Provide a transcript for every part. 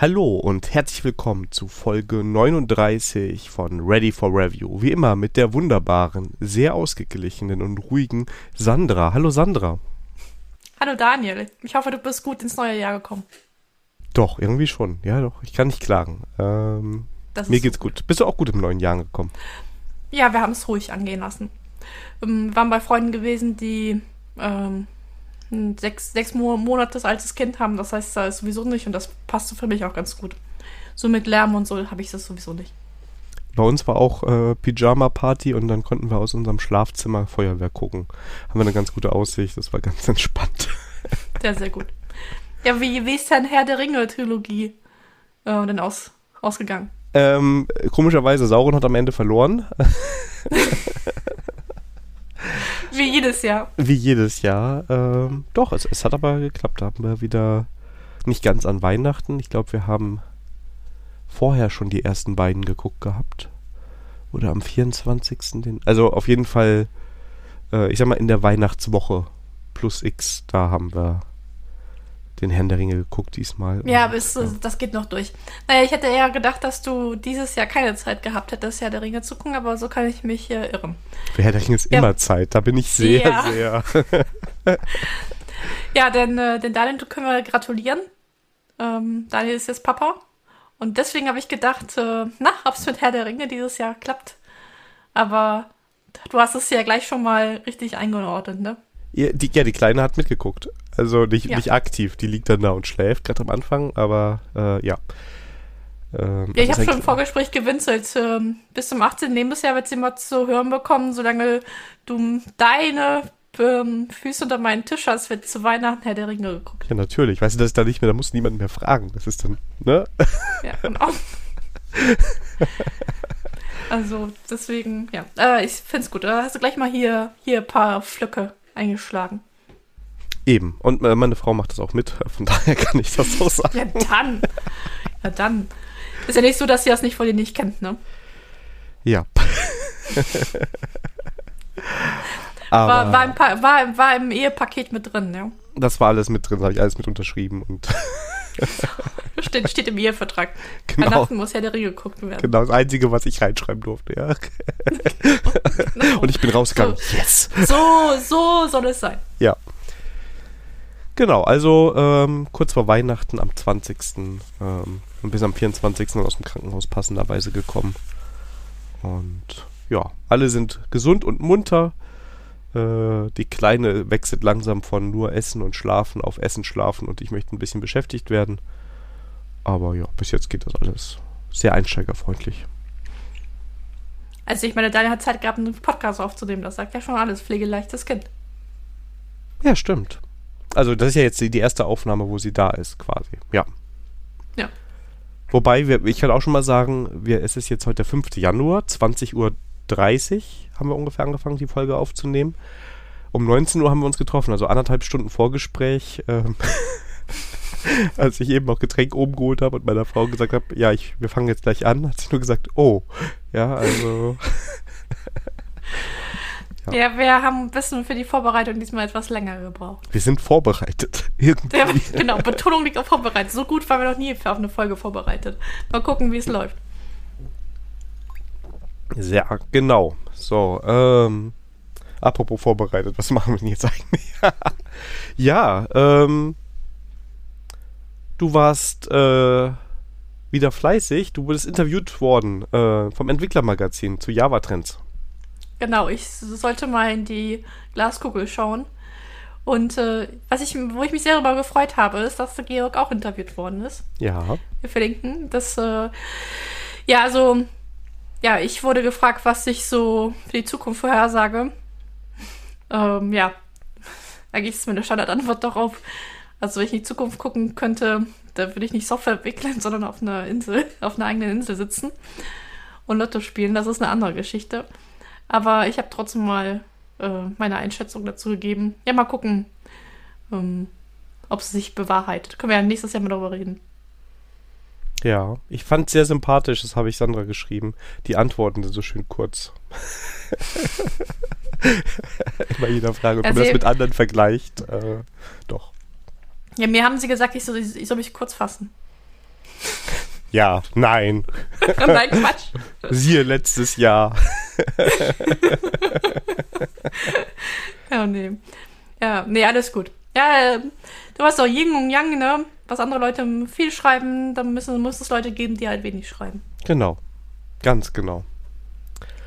Hallo und herzlich willkommen zu Folge 39 von Ready for Review. Wie immer mit der wunderbaren, sehr ausgeglichenen und ruhigen Sandra. Hallo Sandra. Hallo Daniel. Ich hoffe, du bist gut ins neue Jahr gekommen. Doch, irgendwie schon. Ja, doch. Ich kann nicht klagen. Ähm, mir geht's gut. Bist du auch gut im neuen Jahr gekommen? Ja, wir haben es ruhig angehen lassen. Wir ähm, waren bei Freunden gewesen, die ähm, ein sechs, sechs Monate altes Kind haben. Das heißt, da ist sowieso nicht und das passte für mich auch ganz gut. So mit Lärm und so habe ich das sowieso nicht. Bei uns war auch äh, Pyjama-Party und dann konnten wir aus unserem Schlafzimmer Feuerwehr gucken. Haben wir eine ganz gute Aussicht, das war ganz entspannt. Sehr, sehr gut. Ja, wie, wie ist denn Herr der Ringe-Trilogie äh, denn aus, ausgegangen? Ähm, komischerweise, Sauron hat am Ende verloren. Wie jedes Jahr. Wie jedes Jahr. Ähm, doch, es, es hat aber geklappt. Da haben wir wieder nicht ganz an Weihnachten. Ich glaube, wir haben vorher schon die ersten beiden geguckt gehabt. Oder am 24. Den, also auf jeden Fall, äh, ich sag mal, in der Weihnachtswoche plus X, da haben wir den Herrn der Ringe geguckt diesmal. Ja, aber es, ja. das geht noch durch. Naja, ich hätte eher gedacht, dass du dieses Jahr keine Zeit gehabt hättest, Herr der Ringe zu gucken, aber so kann ich mich äh, irren. Für Herr der Ringe ist ja. immer Zeit, da bin ich sehr, ja. sehr. ja, denn, äh, denn Daniel können wir gratulieren. Ähm, Daniel ist jetzt Papa. Und deswegen habe ich gedacht, äh, na, ob es mit Herr der Ringe dieses Jahr klappt. Aber du hast es ja gleich schon mal richtig eingeordnet, ne? Ja, die, ja, die Kleine hat mitgeguckt. Also nicht, ja. nicht aktiv. Die liegt dann da und schläft gerade am Anfang, aber äh, ja. Ähm, ja, ich habe schon im Vorgespräch gewinselt. Ähm, bis zum 18. Lebensjahr wird sie mal zu hören bekommen, solange du deine ähm, Füße unter meinen Tisch hast, wird zu Weihnachten Herr der Ringe geguckt. Ja, natürlich. Weißt du, das ist da nicht mehr, da muss niemand mehr fragen. Das ist dann, ne? Ja, genau. also, deswegen, ja. Äh, ich find's gut. Da hast du gleich mal hier, hier ein paar Flöcke eingeschlagen. Eben. Und äh, meine Frau macht das auch mit. Von daher kann ich das so sagen. Ja, dann. Ja, dann. Ist ja nicht so, dass sie das nicht von dir nicht kennt, ne? Ja. war, war, im war, war, im Ehepaket mit drin, ja? Das war alles mit drin, habe ich alles mit unterschrieben und. steht, steht im Ehevertrag. Genau. Weihnachten muss ja der Ringe geguckt werden. Genau, das Einzige, was ich reinschreiben durfte, ja. genau. Und ich bin rausgegangen. So, yes! So, so soll es sein. Ja. Genau, also ähm, kurz vor Weihnachten am 20. Ähm, bis am 24. aus dem Krankenhaus passenderweise gekommen. Und ja, alle sind gesund und munter. Äh, die Kleine wechselt langsam von nur Essen und Schlafen auf Essen, Schlafen und ich möchte ein bisschen beschäftigt werden. Aber ja, bis jetzt geht das alles sehr einsteigerfreundlich. Also ich meine, Daniel hat Zeit gehabt, einen Podcast aufzunehmen. Das sagt ja schon alles. Pflegeleichtes Kind. Ja, stimmt. Also das ist ja jetzt die, die erste Aufnahme, wo sie da ist, quasi. Ja. Ja. Wobei, wir, ich kann auch schon mal sagen, wir, es ist jetzt heute der 5. Januar, 20.30 Uhr haben wir ungefähr angefangen, die Folge aufzunehmen. Um 19 Uhr haben wir uns getroffen, also anderthalb Stunden Vorgespräch. Ähm, als ich eben noch Getränk oben geholt habe und meiner Frau gesagt habe, ja, ich, wir fangen jetzt gleich an, hat sie nur gesagt, oh, ja, also Ja. ja, wir haben ein bisschen für die Vorbereitung diesmal etwas länger gebraucht. Wir sind vorbereitet. Irgendwie. Ja, genau, Betonung liegt auf vorbereitet. So gut waren wir noch nie auf eine Folge vorbereitet. Mal gucken, wie es läuft. Sehr genau. So, ähm, apropos vorbereitet, was machen wir denn jetzt eigentlich? ja, ähm, du warst äh, wieder fleißig. Du wurdest interviewt worden äh, vom Entwicklermagazin zu Java-Trends. Genau, ich sollte mal in die Glaskugel schauen. Und äh, was ich, wo ich mich sehr darüber gefreut habe, ist, dass der Georg auch interviewt worden ist. Ja. Wir verlinken. Das, äh, ja, also, ja, ich wurde gefragt, was ich so für die Zukunft vorhersage. Ähm, ja, eigentlich ist mir eine Standardantwort darauf. Also, wenn ich in die Zukunft gucken könnte, da würde ich nicht Software entwickeln, sondern auf einer Insel, auf einer eigenen Insel sitzen und Lotto spielen. Das ist eine andere Geschichte. Aber ich habe trotzdem mal äh, meine Einschätzung dazu gegeben. Ja, mal gucken, ähm, ob es sich bewahrheitet. Können wir ja nächstes Jahr mal darüber reden. Ja, ich fand es sehr sympathisch, das habe ich Sandra geschrieben. Die Antworten sind so schön kurz. Immer jeder Frage, ob also, man das mit anderen vergleicht. Äh, doch. Ja, mir haben sie gesagt, ich soll, ich soll mich kurz fassen. Ja, nein. Nein, Quatsch. Siehe letztes Jahr. Ja, nee. Ja, nee, alles gut. Ja, äh, du hast doch Yin und Yang, ne? Was andere Leute viel schreiben, dann müssen, muss es Leute geben, die halt wenig schreiben. Genau. Ganz genau.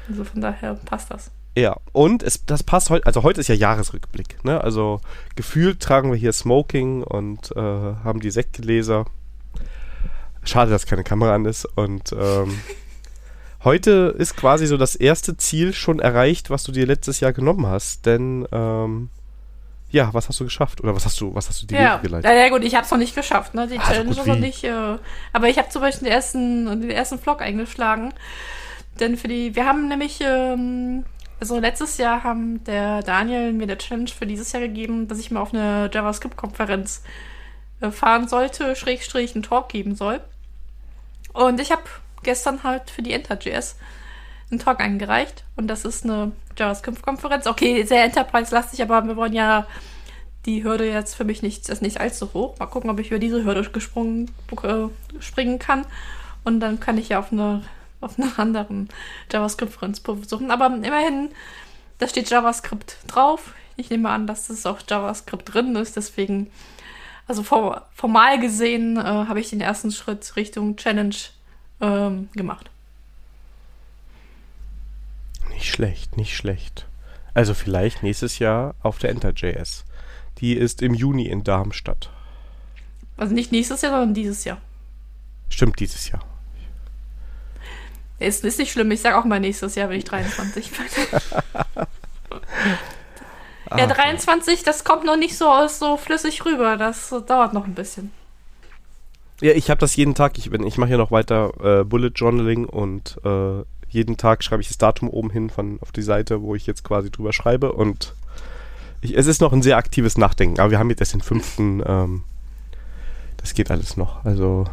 Also von daher passt das. Ja, und es, das passt heute, also heute ist ja Jahresrückblick, ne? Also gefühlt tragen wir hier Smoking und äh, haben die Sektgläser. Schade, dass keine Kamera an ist. Und ähm, heute ist quasi so das erste Ziel schon erreicht, was du dir letztes Jahr genommen hast. Denn ähm, ja, was hast du geschafft? Oder was hast du, was hast du dir Ja, geleitet? ja, ja gut, ich habe es noch nicht geschafft, ne? Die Ah, Challenge ist noch nicht. Äh, aber ich habe zum Beispiel den ersten, den ersten Vlog eingeschlagen. Denn für die, wir haben nämlich, ähm, also letztes Jahr haben der Daniel mir der Challenge für dieses Jahr gegeben, dass ich mal auf eine JavaScript-Konferenz äh, fahren sollte, Schrägstrich einen Talk geben soll. Und ich habe gestern halt für die Enter.js einen Talk eingereicht. Und das ist eine JavaScript-Konferenz. Okay, sehr Enterprise-lastig, aber wir wollen ja die Hürde jetzt für mich nicht, ist nicht allzu hoch. Mal gucken, ob ich über diese Hürde gesprungen, äh, springen kann. Und dann kann ich ja auf eine auf einer anderen JavaScript-Konferenz besuchen. Aber immerhin, da steht JavaScript drauf. Ich nehme an, dass es auch JavaScript drin ist. Deswegen, also for, formal gesehen, äh, habe ich den ersten Schritt Richtung Challenge ähm, gemacht. Nicht schlecht, nicht schlecht. Also vielleicht nächstes Jahr auf der Enter.js. Die ist im Juni in Darmstadt. Also nicht nächstes Jahr, sondern dieses Jahr. Stimmt, dieses Jahr. Ist, ist nicht schlimm, ich sage auch mal nächstes Jahr, wenn ich 23 bin. ja, Ah, 23, das kommt noch nicht so aus so flüssig rüber. Das dauert noch ein bisschen. Ja, ich habe das jeden Tag. Ich, bin- ich mache ja noch weiter äh, Bullet Journaling und äh, jeden Tag schreibe ich das Datum oben hin von auf die Seite, wo ich jetzt quasi drüber schreibe. Und ich, es ist noch ein sehr aktives Nachdenken. Aber wir haben jetzt erst den fünften. Ähm, das geht alles noch. Also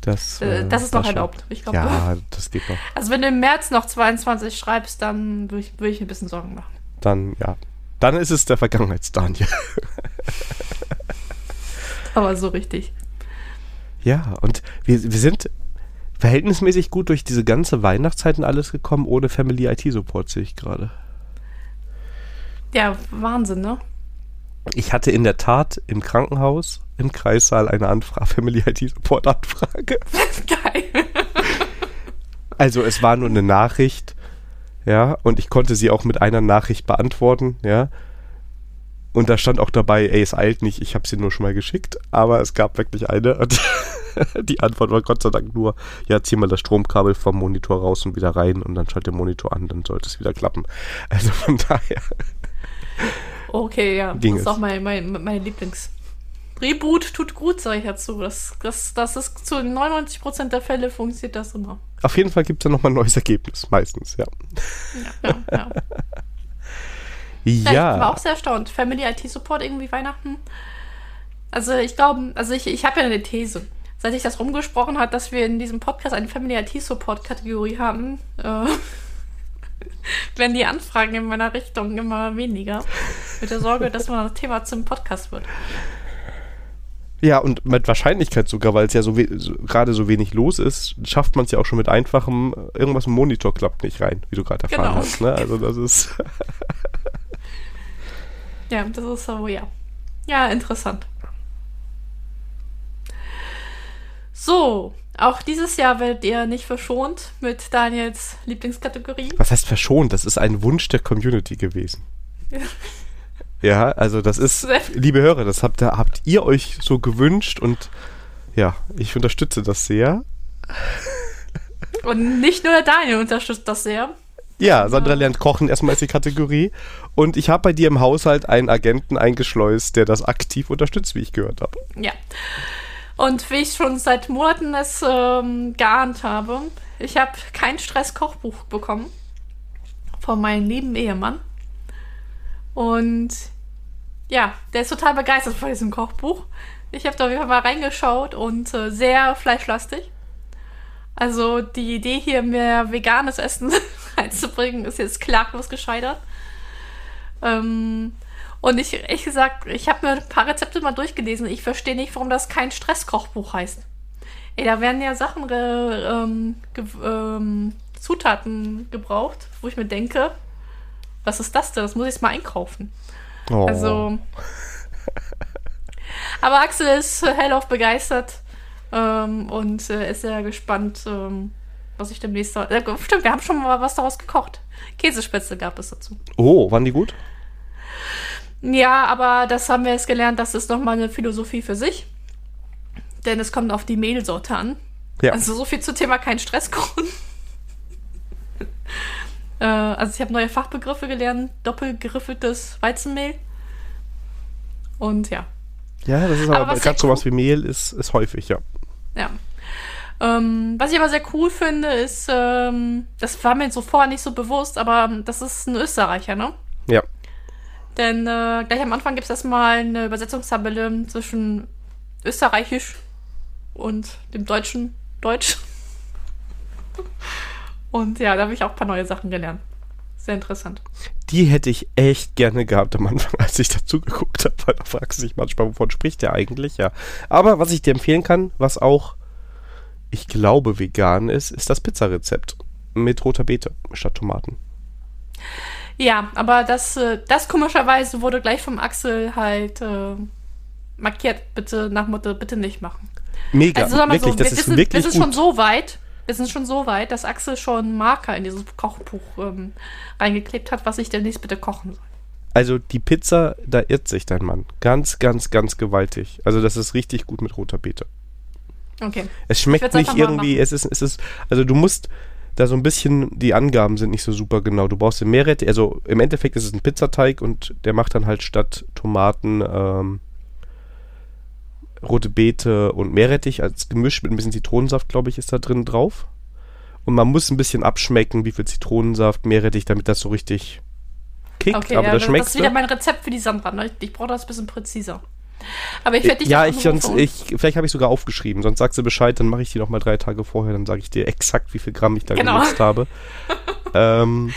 das. Äh, äh, das ist noch schon- erlaubt. Ich glaube, Ja, das geht noch. Also wenn du im März noch 22 schreibst, dann würde ich, würd ich mir ein bisschen Sorgen machen. Dann ja, dann ist es der Vergangenheitsdaniel. Aber so richtig. Ja, und wir, wir sind verhältnismäßig gut durch diese ganze Weihnachtszeit und alles gekommen, ohne Family IT Support, sehe ich gerade. Ja, Wahnsinn, ne? Ich hatte in der Tat im Krankenhaus im Kreissaal eine Anfrage, Family IT Support Anfrage. Geil. Also es war nur eine Nachricht, ja, und ich konnte sie auch mit einer Nachricht beantworten, ja. Und da stand auch dabei, ey, es eilt nicht, ich habe sie nur schon mal geschickt, aber es gab wirklich eine und die Antwort war Gott sei Dank nur, ja, zieh mal das Stromkabel vom Monitor raus und wieder rein und dann schalt der Monitor an, dann sollte es wieder klappen. Also von daher, Okay, ja. Das ist auch mein, mein, meine Lieblings. Reboot tut gut, sage ich dazu. Das, das, das ist zu 99% der Fälle funktioniert das immer. auf jeden Fall gibt es ja nochmal ein neues Ergebnis, meistens, ja. Ja, ja, ja. Ja, Ja, ich war auch sehr erstaunt. Family IT Support irgendwie Weihnachten. Also ich glaube, also ich, ich habe ja eine These. Seit ich das rumgesprochen hat, dass wir in diesem Podcast eine Family IT Support Kategorie haben, äh, werden die Anfragen in meiner Richtung immer weniger. Mit der Sorge, dass man das Thema zum Podcast wird. Ja, und mit Wahrscheinlichkeit sogar, weil es ja so, so gerade so wenig los ist, schafft man es ja auch schon mit einfachem, irgendwas im Monitor klappt nicht rein, wie du gerade erfahren Genau. hast. Ne? Also das ist, Ja, das ist so, ja. Ja, interessant. So, auch dieses Jahr werdet ihr nicht verschont mit Daniels Lieblingskategorie. was heißt verschont? Das ist ein Wunsch der Community gewesen. Ja, also das ist, liebe Hörer, das habt, ihr- habt ihr euch so gewünscht und ja, ich unterstütze das sehr. Und nicht nur der Daniel unterstützt das sehr. Ja, Sandra lernt kochen erstmal ist die Kategorie und ich habe bei dir im Haushalt einen Agenten eingeschleust, der das aktiv unterstützt, wie ich gehört habe. Ja. Und wie ich schon seit Monaten es ähm, geahnt habe, ich habe kein Stress-Kochbuch bekommen von meinem lieben Ehemann. Und ja, der ist total begeistert von diesem Kochbuch. Ich habe da auf jeden Fall mal reingeschaut und äh, sehr fleischlastig. Also die Idee hier, mehr veganes Essen reinzubringen, ist jetzt klaglos gescheitert. Ähm, und ich, ehrlich gesagt, ich habe mir ein paar Rezepte mal durchgelesen. Ich verstehe nicht, warum das kein Stresskochbuch heißt. Ey, da werden ja Sachen, äh, ähm, ähm, Zutaten gebraucht, wo ich mir denke, was ist das denn? Das muss ich jetzt mal einkaufen. Oh. Also. Aber Axel ist hellauf begeistert ähm, und äh, ist sehr gespannt, ähm, was ich demnächst. Äh, stimmt, wir haben schon mal was daraus gekocht. Käsespätzle gab es dazu. Oh, waren die gut? Ja, aber das haben wir jetzt gelernt, das ist nochmal eine Philosophie für sich. Denn es kommt auf die Mehlsorte an. Ja. Also so viel zum Thema kein Stress kochen. Äh, also ich habe neue Fachbegriffe gelernt. Doppelgeriffeltes Weizenmehl. Und ja. Ja, das ist Aber aber, gerade sowas wie Mehl ist, ist häufig, ja. Ja. Ähm, was ich aber sehr cool finde, ist, ähm, das war mir so vorher nicht so bewusst, aber das ist ein Österreicher, ne? Ja. Denn äh, gleich am Anfang gibt es erstmal eine Übersetzungstabelle zwischen Österreichisch und dem deutschen Deutsch. Und ja, da habe ich auch ein paar neue Sachen gelernt. Sehr interessant. Die hätte ich echt gerne gehabt am Anfang, als ich dazu geguckt habe, weil da fragst du dich manchmal, wovon spricht der eigentlich, ja. Aber was ich dir empfehlen kann, was auch, ich glaube, vegan ist, ist das Pizzarezept mit roter Beete statt Tomaten. Ja, aber das, äh, das komischerweise wurde gleich vom Axel halt äh, markiert. Bitte nach Motto, bitte nicht machen. Mega, Also wirklich, so, das wir, ist sind, wirklich wir sind schon gut. so weit, wir sind schon so weit, dass Axel schon Marker in dieses Kochbuch ähm, reingeklebt hat, was ich demnächst bitte kochen soll. Also die Pizza, da irrt sich dein Mann. Ganz, ganz, ganz gewaltig. Also das ist richtig gut mit roter Beete. Okay. Es schmeckt nicht irgendwie, es ist, es ist, also du musst da so ein bisschen, die Angaben sind nicht so super genau. Du brauchst den Meerrettich, also im Endeffekt ist es ein Pizzateig und der macht dann halt statt Tomaten ähm, rote Beete und Meerrettich als Gemisch mit ein bisschen Zitronensaft, glaube ich, ist da drin drauf. Und man muss ein bisschen abschmecken, wie viel Zitronensaft, Meerrettich, damit das so richtig kickt. Okay, aber ja, das schmeckt. das ist wieder mein Rezept für die Sandra. Ne? Ich, ich brauche das ein bisschen präziser. Aber ich werde dich ja, ich sonst, ich, vielleicht habe ich sogar aufgeschrieben, sonst sagst du Bescheid, dann mache ich die noch mal drei Tage vorher, dann sage ich dir exakt, wie viel Gramm ich da Genau. genutzt habe. ähm,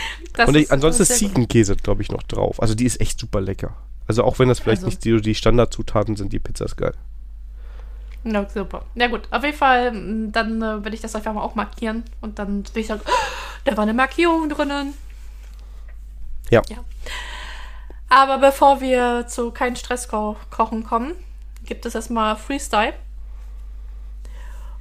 und ich, ist- ansonsten ist. Ziegenkäse, glaube ich, noch drauf. Also die ist echt super lecker. Also auch wenn das vielleicht Also. nicht die, die Standardzutaten sind, die Pizza ist geil. Ja, super. Ja gut, auf jeden Fall, m, dann äh, werde ich das einfach mal auch markieren und dann will ich sagen, oh, da war eine Markierung drinnen. Ja. ja. Aber bevor wir zu kein Stress ko kochen kommen, gibt es erstmal Freestyle.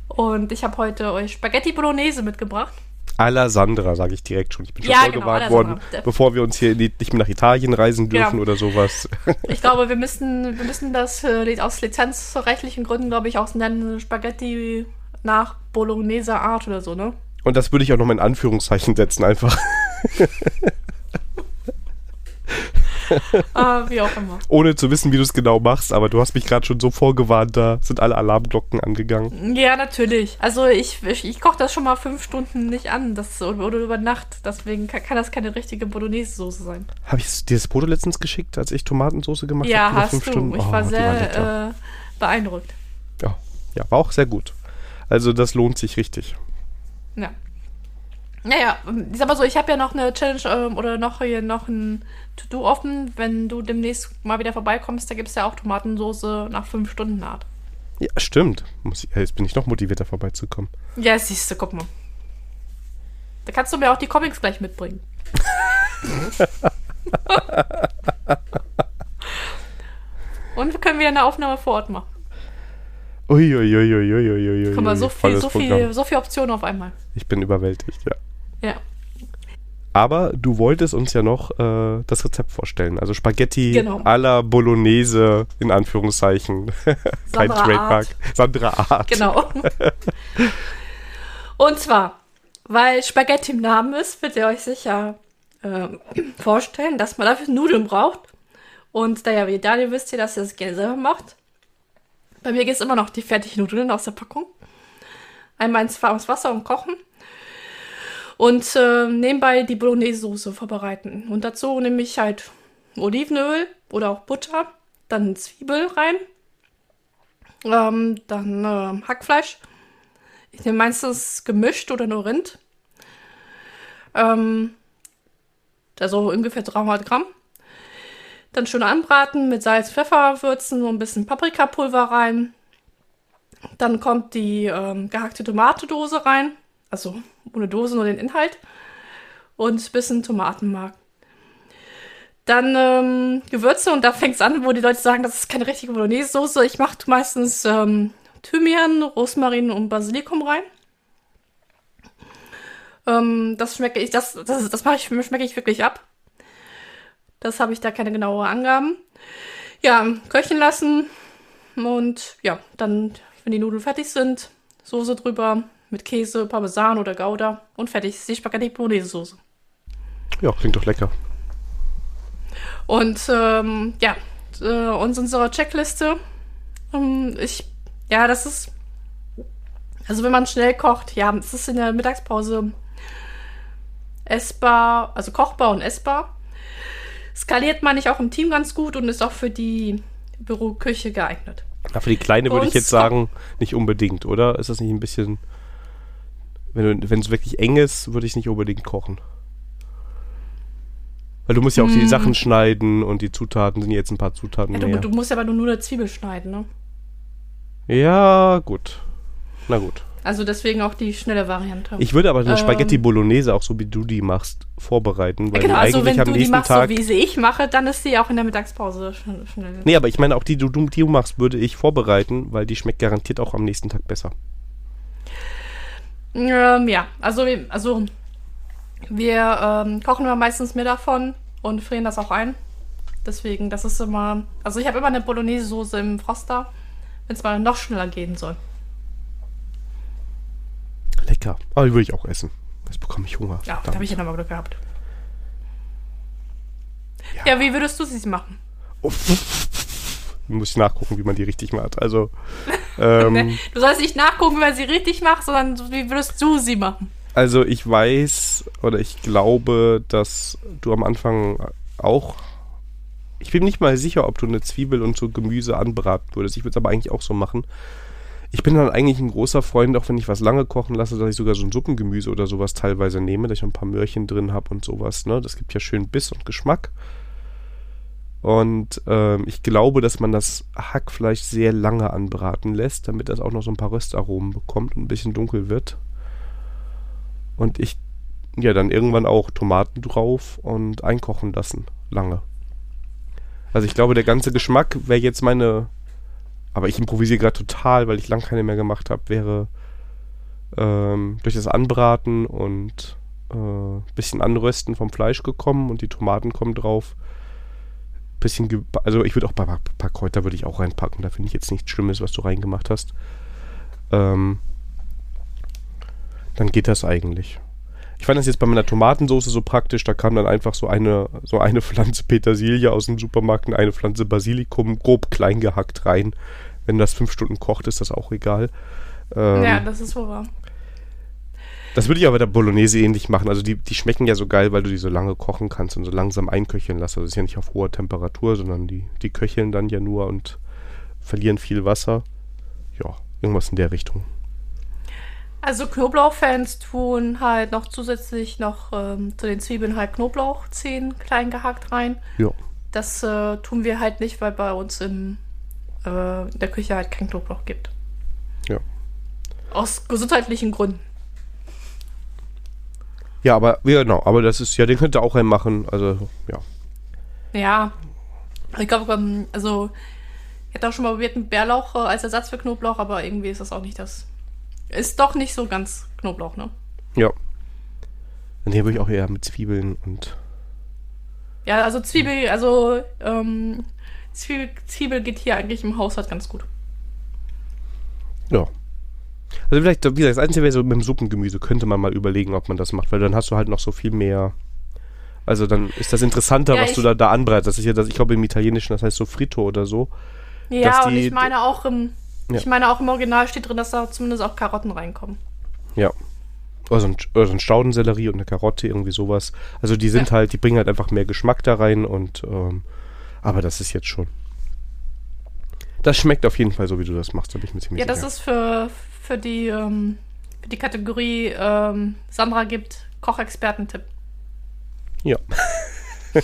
Und ich habe heute euch Spaghetti Bolognese mitgebracht. Alla Sandra, sage ich direkt schon. Ich bin schon Ja, genau, worden, bevor wir uns hier die, nicht mehr nach Italien reisen dürfen Ja. oder sowas. Ich glaube, wir müssen, wir müssen das äh, aus lizenzrechtlichen Gründen, glaube ich, auch nennen Spaghetti nach Bolognese Art oder so, ne? Und das würde ich auch noch mal in Anführungszeichen setzen, einfach. Ah, wie auch immer. Ohne zu wissen, wie du es genau machst. Aber du hast mich gerade schon so vorgewarnt, da sind alle Alarmglocken angegangen. Ja, natürlich. Also ich, ich, ich koche das schon mal fünf Stunden nicht an, das, oder, über Nacht. Deswegen kann, kann das keine richtige Bolognese-Soße sein. Habe ich dir das Foto letztens geschickt, als ich Tomatensauce gemacht ja, habe? hast du. Ich Oh, war sehr äh, beeindruckt. ja. ja, war auch sehr gut. Also das lohnt sich richtig. Ja. Naja, ich sag mal so, ich habe ja noch eine Challenge ähm, oder noch hier noch ein To-Do offen. Wenn du demnächst mal wieder vorbeikommst, da gibt es ja auch Tomatensoße nach fünf Stunden Art. Ja, stimmt. Ich, jetzt bin ich noch motivierter vorbeizukommen. Ja, siehst du, guck mal. Da kannst du mir auch die Comics gleich mitbringen. Und wir können wieder eine Aufnahme vor Ort machen. Uiuiuiuiuiui. Guck mal, so viel, so viel, so viel Optionen auf einmal. Ich bin überwältigt, ja. Ja. Aber du wolltest uns ja noch äh, das Rezept vorstellen. Also Spaghetti Genau. alla Bolognese, in Anführungszeichen. Kein Trademark. Art. Sandra Art. Genau. Und zwar, weil Spaghetti im Namen ist, wird ihr euch sicher ähm, vorstellen, dass man dafür Nudeln braucht. Und da ja wie Daniel wisst ihr, dass ihr das gerne selber macht. Bei mir gibt es immer noch die fertigen Nudeln aus der Packung. Einmal ins warmes Wasser und kochen. Und äh, nebenbei die Bolognese-Soße vorbereiten. Und dazu nehme ich halt Olivenöl oder auch Butter, dann Zwiebel rein, ähm, dann ähm, Hackfleisch. Ich nehme meistens gemischt oder nur Rind. Ähm, also ungefähr 300 Gramm. Dann schön anbraten mit Salz, Pfeffer würzen, so ein bisschen Paprikapulver rein. Dann kommt die ähm, gehackte Tomatedose rein. Also ohne Dose, nur den Inhalt. Und ein bisschen Tomatenmark. Dann ähm, Gewürze und da fängt es an, wo die Leute sagen, das ist keine richtige Bolognese-Soße. Ich mache meistens ähm, Thymian, Rosmarin und Basilikum rein. Ähm, das schmecke ich, das, das, das mache ich, schmecke ich wirklich ab. Das habe ich da keine genaue Angaben. Ja, köchen lassen und ja, dann, wenn die Nudeln fertig sind, Soße drüber mit Käse, Parmesan oder Gouda und fertig ist die Spaghetti Bolognese Soße. Ja, klingt doch lecker. Und ähm, ja, äh, uns unsere Checkliste. Ähm, ich, ja, das ist, also wenn man schnell kocht, ja, es ist in der Mittagspause essbar, also kochbar und essbar. Skaliert man nicht auch im Team ganz gut und ist auch für die Büroküche geeignet. Na, für die Kleine würde ich jetzt sagen, nicht unbedingt, oder? Ist das nicht ein bisschen. Wenn es wirklich eng ist, würde ich nicht unbedingt kochen. Weil du musst ja auch hm. die Sachen schneiden und die Zutaten sind jetzt ein paar Zutaten ja, du, mehr. Du musst aber nur eine Zwiebel schneiden, ne? Ja, gut. Na gut. Also deswegen auch die schnelle Variante. Ich würde aber eine ähm, Spaghetti Bolognese, auch so wie du die machst, vorbereiten. Weil genau, also eigentlich wenn am du die machst, Tag so wie sie ich mache, dann ist sie auch in der Mittagspause schnell. Nee, aber ich meine, auch die, die du, die du machst, würde ich vorbereiten, weil die schmeckt garantiert auch am nächsten Tag besser. Ähm, ja, also, also wir ähm, kochen immer meistens mehr davon und frieren das auch ein. Deswegen, das ist immer. Also ich habe immer eine Bolognese-Soße im Froster, wenn es mal noch schneller gehen soll. Lecker. Aber die würde ich auch essen. Jetzt bekomme ich Hunger. Ja, da habe ich ja nochmal Glück gehabt. Ja. ja. wie würdest du sie machen? Oh, muss ich nachgucken, wie man die richtig macht. Also. Ähm, du sollst nicht nachgucken, wie man sie richtig macht, sondern wie würdest du sie machen? Also ich weiß oder ich glaube, dass du am Anfang auch. Ich bin nicht mal sicher, ob du eine Zwiebel und so Gemüse anbraten würdest. Ich würde es aber eigentlich auch so machen. Ich bin dann eigentlich ein großer Freund, auch wenn ich was lange kochen lasse, dass ich sogar so ein Suppengemüse oder sowas teilweise nehme, dass ich ein paar Möhrchen drin habe und sowas. Ne? Das gibt ja schön Biss und Geschmack. Und ähm, ich glaube, dass man das Hackfleisch sehr lange anbraten lässt, damit das auch noch so ein paar Röstaromen bekommt und ein bisschen dunkel wird. Und ich, ja, dann irgendwann auch Tomaten drauf und einkochen lassen. Lange. Also ich glaube, der ganze Geschmack wäre jetzt meine aber ich improvisiere gerade total, weil ich lang keine mehr gemacht habe, wäre ähm, durch das Anbraten und äh, bisschen Anrösten vom Fleisch gekommen und die Tomaten kommen drauf. Bisschen, also ich würde auch ein paar, paar Kräuter würde ich auch reinpacken, da finde ich jetzt nichts Schlimmes, was du reingemacht hast. Ähm, dann geht das eigentlich. Ich fand das jetzt bei meiner Tomatensauce so praktisch, da kam dann einfach so eine, so eine Pflanze Petersilie aus dem Supermarkt und eine Pflanze Basilikum grob klein gehackt rein. Wenn das fünf Stunden kocht, ist das auch egal. Ähm, ja, das ist wohl wahr. Das würde ich aber der Bolognese ähnlich machen. Also die, die schmecken ja so geil, weil du die so lange kochen kannst und so langsam einköcheln lässt. Also das ist ja nicht auf hoher Temperatur, sondern die, die köcheln dann ja nur und verlieren viel Wasser. Ja, irgendwas in der Richtung. Also Knoblauchfans tun halt noch zusätzlich noch ähm, zu den Zwiebeln halt Knoblauchzehen klein gehackt rein. Ja. Das äh, tun wir halt nicht, weil bei uns im, äh, in der Küche halt kein Knoblauch gibt. Ja. Aus gesundheitlichen Gründen. Ja, aber ja, genau, aber das ist ja, den könnt ihr auch reinmachen, also ja. Ja. Ich glaube, ähm, also ich hätte auch schon mal probiert mit Bärlauch äh, als Ersatz für Knoblauch, aber irgendwie ist das auch nicht das ist doch nicht so ganz Knoblauch, ne? Ja. Und hier würde ich auch eher mit Zwiebeln und. Ja, also Zwiebel, also ähm, Zwiebel, Zwiebel geht hier eigentlich im Haushalt ganz gut. Ja. Also vielleicht, wie gesagt, das Einzige wäre so mit dem Suppengemüse, könnte man mal überlegen, ob man das macht, weil dann hast du halt noch so viel mehr. Also dann ist das interessanter, ja, was du da, da anbreitest. Das ist ja das, ich glaube im Italienischen, das heißt so Frito oder so. Ja, und ich meine auch im, ja. Ich meine, auch im Original steht drin, dass da zumindest auch Karotten reinkommen. Ja. Also ein, also ein Staudensellerie und eine Karotte, irgendwie sowas. Also die sind ja. halt, die bringen halt einfach mehr Geschmack da rein und ähm, aber das ist jetzt schon. Das schmeckt auf jeden Fall so, wie du das machst, da bin ich mir ziemlich Ja, das ist für, für, die, ähm, für die Kategorie ähm, Sandra gibt Kochexperten-Tipp. Ja.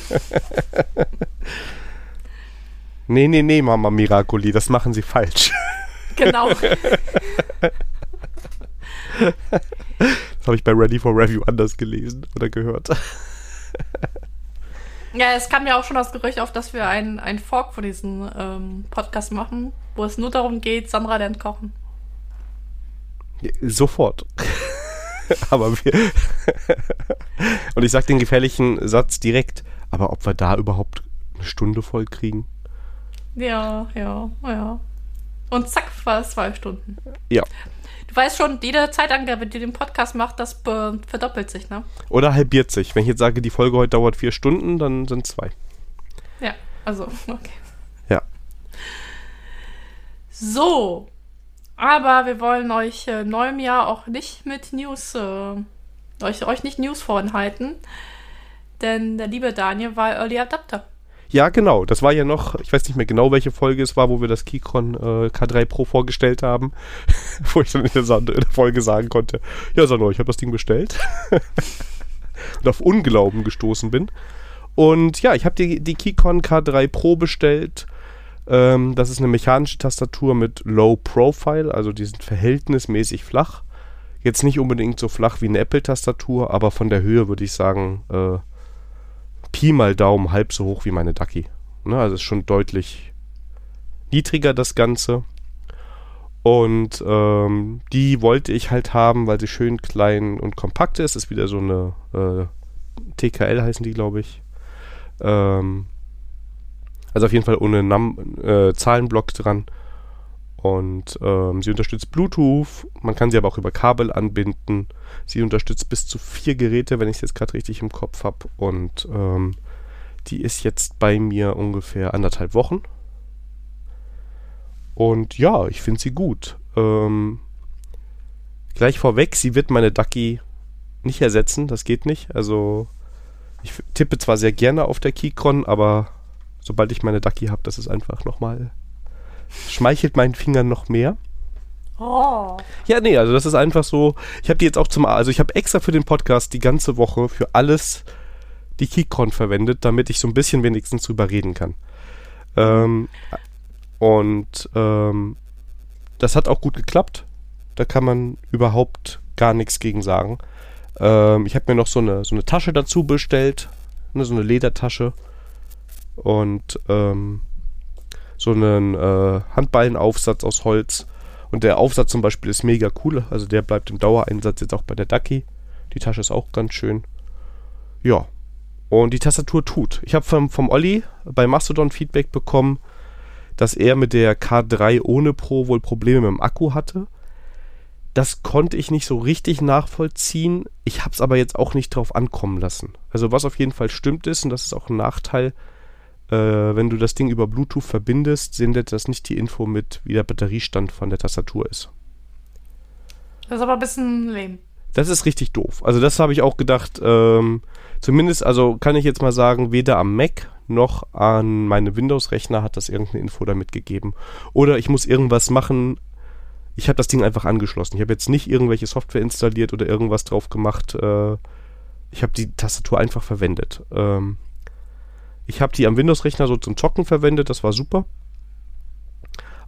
nee, nee, nee, Mama Miracoli, das machen sie falsch. genau. Das habe ich bei Ready for Review anders gelesen oder gehört. Ja, es kam ja auch schon das Gerücht auf, dass wir einen, einen Fork von diesem ähm, Podcast machen, wo es nur darum geht, Sandra lernt kochen. Sofort. aber wir. Und ich sag den gefährlichen Satz direkt, aber ob wir da überhaupt eine Stunde voll kriegen? Ja, ja, ja. Und zack, war es zwei Stunden. Ja. Du weißt schon, jede Zeitangabe, die den Podcast macht, das verdoppelt sich, ne? Oder halbiert sich. Wenn ich jetzt sage, die Folge heute dauert vier Stunden, dann sind zwei. Ja, also, okay. Ja. So. Aber wir wollen euch äh, neuem Jahr auch nicht mit News, äh, euch, euch nicht News vorenthalten. Denn der liebe Daniel war Early Adapter. Ja, genau. Das war ja noch, ich weiß nicht mehr genau, welche Folge es war, wo wir das Keychron äh, K3 Pro vorgestellt haben. wo ich dann in der, Sa- in der Folge sagen konnte, ja, Sandro, ich habe das Ding bestellt. und auf Unglauben gestoßen bin. Und ja, ich habe die, die Keychron K3 Pro bestellt. Ähm, das ist eine mechanische Tastatur mit Low Profile, also die sind verhältnismäßig flach. Jetzt nicht unbedingt so flach wie eine Apple-Tastatur, aber von der Höhe würde ich sagen, äh, Pi mal Daumen halb so hoch wie meine Ducky. Ne, also ist schon deutlich niedriger das Ganze. Und ähm, die wollte ich halt haben, weil sie schön klein und kompakt ist. Ist wieder so eine äh, TKL heißen die, glaube ich. Ähm, also auf jeden Fall ohne Num äh, Zahlenblock dran. Und ähm, sie unterstützt Bluetooth. Man kann sie aber auch über Kabel anbinden. Sie unterstützt bis zu vier Geräte, wenn ich es jetzt gerade richtig im Kopf habe. Und ähm, die ist jetzt bei mir ungefähr anderthalb Wochen. Und ja, ich finde sie gut. Ähm, gleich vorweg, sie wird meine Ducky nicht ersetzen. Das geht nicht. Also ich tippe zwar sehr gerne auf der Keychron, aber sobald ich meine Ducky habe, das ist einfach nochmal schmeichelt meinen Fingern noch mehr. Oh. Ja, nee, also das ist einfach so. Ich habe die jetzt auch zum, also ich habe extra für den Podcast die ganze Woche für alles die Keychron verwendet, damit ich so ein bisschen wenigstens drüber reden kann. Ähm, und ähm, das hat auch gut geklappt. Da kann man überhaupt gar nichts gegen sagen. Ähm, ich habe mir noch so eine, so eine Tasche dazu bestellt, ne, so eine Ledertasche und ähm, so einen äh, Handballenaufsatz aus Holz. Und der Aufsatz zum Beispiel ist mega cool. Also der bleibt im Dauereinsatz jetzt auch bei der Ducky. Die Tasche ist auch ganz schön. Ja. Und die Tastatur tut. Ich habe vom, vom Olli bei Mastodon Feedback bekommen, dass er mit der K3 ohne Pro wohl Probleme mit dem Akku hatte. Das konnte ich nicht so richtig nachvollziehen. Ich habe es aber jetzt auch nicht drauf ankommen lassen. Also was auf jeden Fall stimmt ist, und das ist auch ein Nachteil, äh, wenn du das Ding über Bluetooth verbindest, sendet das nicht die Info mit, wie der Batteriestand von der Tastatur ist. Das ist aber ein bisschen lame. Das ist richtig doof. Also das habe ich auch gedacht. Ähm, zumindest, also kann ich jetzt mal sagen, weder am Mac noch an meine Windows-Rechner hat das irgendeine Info damit gegeben. Oder ich muss irgendwas machen. Ich habe das Ding einfach angeschlossen. Ich habe jetzt nicht irgendwelche Software installiert oder irgendwas drauf gemacht. Äh, ich habe die Tastatur einfach verwendet. Ähm, ich habe die am Windows-Rechner so zum Zocken verwendet. Das war super.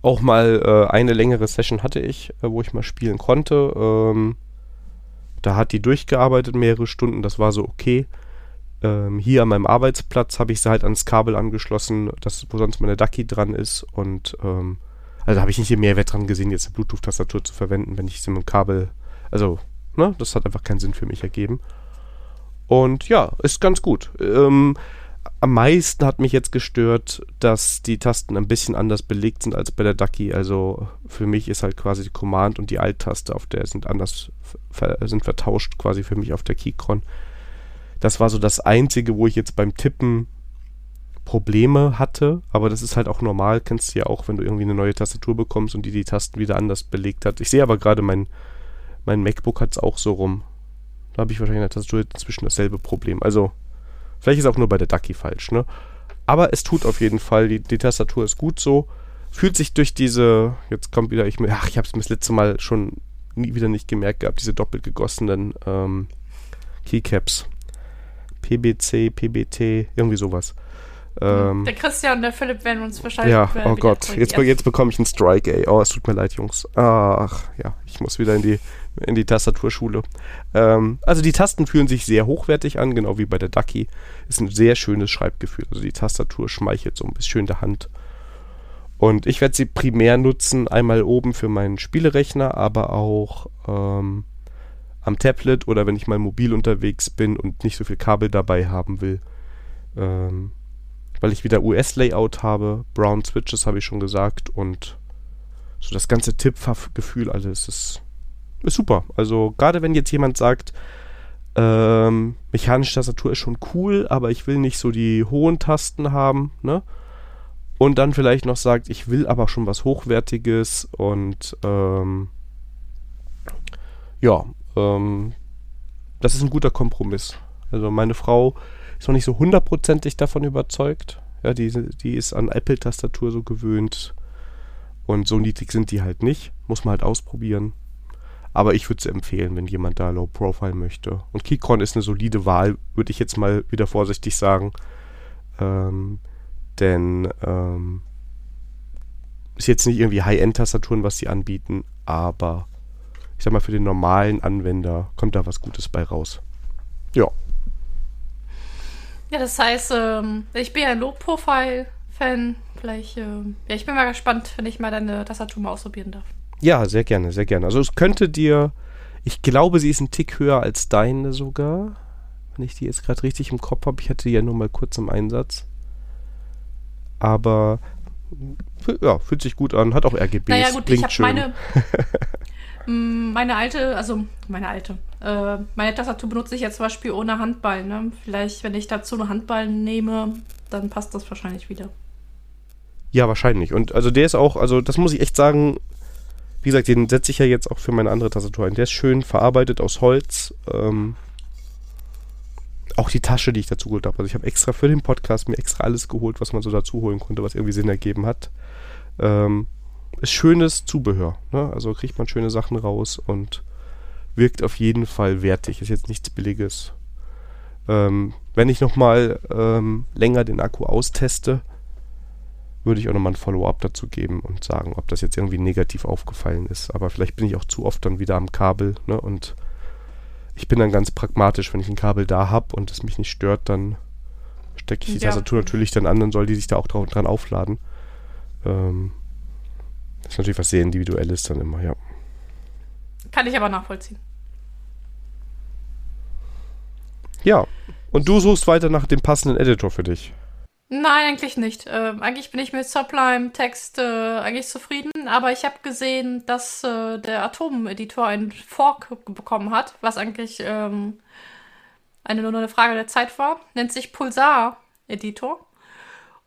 Auch mal äh, eine längere Session hatte ich, äh, wo ich mal spielen konnte. Ähm, da hat die durchgearbeitet mehrere Stunden, das war so okay. Ähm, hier an meinem Arbeitsplatz habe ich sie halt ans Kabel angeschlossen, das, wo sonst meine Ducky dran ist. Und ähm, also habe ich nicht den Mehrwert dran gesehen, jetzt eine Bluetooth-Tastatur zu verwenden, wenn ich sie mit dem Kabel. Also, ne, das hat einfach keinen Sinn für mich ergeben. Und ja, ist ganz gut. Ähm, am meisten hat mich jetzt gestört, dass die Tasten ein bisschen anders belegt sind als bei der Ducky. Also für mich ist halt quasi die Command und die Alt-Taste auf der sind anders ver sind vertauscht quasi für mich auf der Keychron. Das war so das einzige, wo ich jetzt beim Tippen Probleme hatte, aber das ist halt auch normal, kennst du ja auch, wenn du irgendwie eine neue Tastatur bekommst und die die Tasten wieder anders belegt hat. Ich sehe aber gerade mein mein MacBook hat es auch so rum. Da habe ich wahrscheinlich in der Tastatur inzwischen dasselbe Problem. Also Vielleicht ist auch nur bei der Ducky falsch, ne? Aber es tut auf jeden Fall, die, die Tastatur ist gut so. Fühlt sich durch diese, jetzt kommt wieder, ich ach, ich habe es mir das letzte Mal schon nie wieder nicht gemerkt gehabt, diese doppelt gegossenen ähm, Keycaps. PBC, PBT, irgendwie sowas. Ähm, der Christian und der Philipp werden uns wahrscheinlich. Ja, oh Gott, jetzt, jetzt bekomme ich einen Strike, ey. Oh, es tut mir leid, Jungs. Ach, ja, ich muss wieder in die, in die Tastaturschule. Ähm, also die Tasten fühlen sich sehr hochwertig an, genau wie bei der Ducky. Ist ein sehr schönes Schreibgefühl. Also die Tastatur schmeichelt so ein bisschen der Hand. Und ich werde sie primär nutzen, einmal oben für meinen Spielerechner, aber auch ähm, am Tablet oder wenn ich mal mobil unterwegs bin und nicht so viel Kabel dabei haben will. Ähm, weil ich wieder US-Layout habe, Brown Switches habe ich schon gesagt und so das ganze Tippgefühl alles ist, ist super. Also gerade wenn jetzt jemand sagt, ähm, mechanische Tastatur ist schon cool, aber ich will nicht so die hohen Tasten haben, ne? Und dann vielleicht noch sagt, ich will aber schon was Hochwertiges und ähm, ja, ähm, das ist ein guter Kompromiss. Also meine Frau ist noch nicht so hundertprozentig davon überzeugt. Ja, die, die ist an Apple-Tastatur so gewöhnt. Und so niedrig sind die halt nicht. Muss man halt ausprobieren. Aber ich würde es empfehlen, wenn jemand da Low Profile möchte. Und Keychron ist eine solide Wahl, würde ich jetzt mal wieder vorsichtig sagen. Ähm, denn ähm, ist jetzt nicht irgendwie High-End-Tastaturen, was sie anbieten, aber ich sag mal, für den normalen Anwender kommt da was Gutes bei raus. Ja. Ja, das heißt, ähm, ich bin ja ein Low-Profile-Fan. Vielleicht, äh, ja, ich bin mal gespannt, wenn ich mal deine Tastatur mal ausprobieren darf. Ja, sehr gerne, sehr gerne. Also es könnte dir, ich glaube, sie ist ein Tick höher als deine sogar. Wenn ich die jetzt gerade richtig im Kopf habe. Ich hatte die ja nur mal kurz im Einsatz. Aber ja, fühlt sich gut an, hat auch RGBs. Naja gut, ich habe meine, Mm, meine alte, also meine alte, äh, meine Tastatur benutze ich ja zum Beispiel ohne Handballen. Ne? Vielleicht, wenn ich dazu eine Handballen nehme, dann passt das wahrscheinlich wieder. Ja, wahrscheinlich. Und also der ist auch, also das muss ich echt sagen, wie gesagt, den setze ich ja jetzt auch für meine andere Tastatur ein. Der ist schön verarbeitet aus Holz. Ähm, auch die Tasche, die ich dazu geholt habe. Also ich habe extra für den Podcast mir extra alles geholt, was man so dazu holen konnte, was irgendwie Sinn ergeben hat. Ähm, ist schönes Zubehör. Ne? Also kriegt man schöne Sachen raus und wirkt auf jeden Fall wertig. Ist jetzt nichts Billiges. Ähm, wenn ich nochmal ähm, länger den Akku austeste, würde ich auch nochmal ein Follow-up dazu geben und sagen, ob das jetzt irgendwie negativ aufgefallen ist. Aber vielleicht bin ich auch zu oft dann wieder am Kabel. Ne? Und ich bin dann ganz pragmatisch, wenn ich ein Kabel da habe und es mich nicht stört, dann stecke ich die ja. Tastatur natürlich dann an, dann soll die sich da auch dran aufladen. Ähm, das ist natürlich was sehr Individuelles dann immer, ja. Kann ich aber nachvollziehen. Ja. Und du suchst weiter nach dem passenden Editor für dich. Nein, eigentlich nicht. Äh, eigentlich bin ich mit Sublime Text äh, eigentlich zufrieden, aber ich habe gesehen, dass äh, der Atom-Editor einen Fork bekommen hat, was eigentlich ähm, eine nur eine Frage der Zeit war. Nennt sich Pulsar-Editor.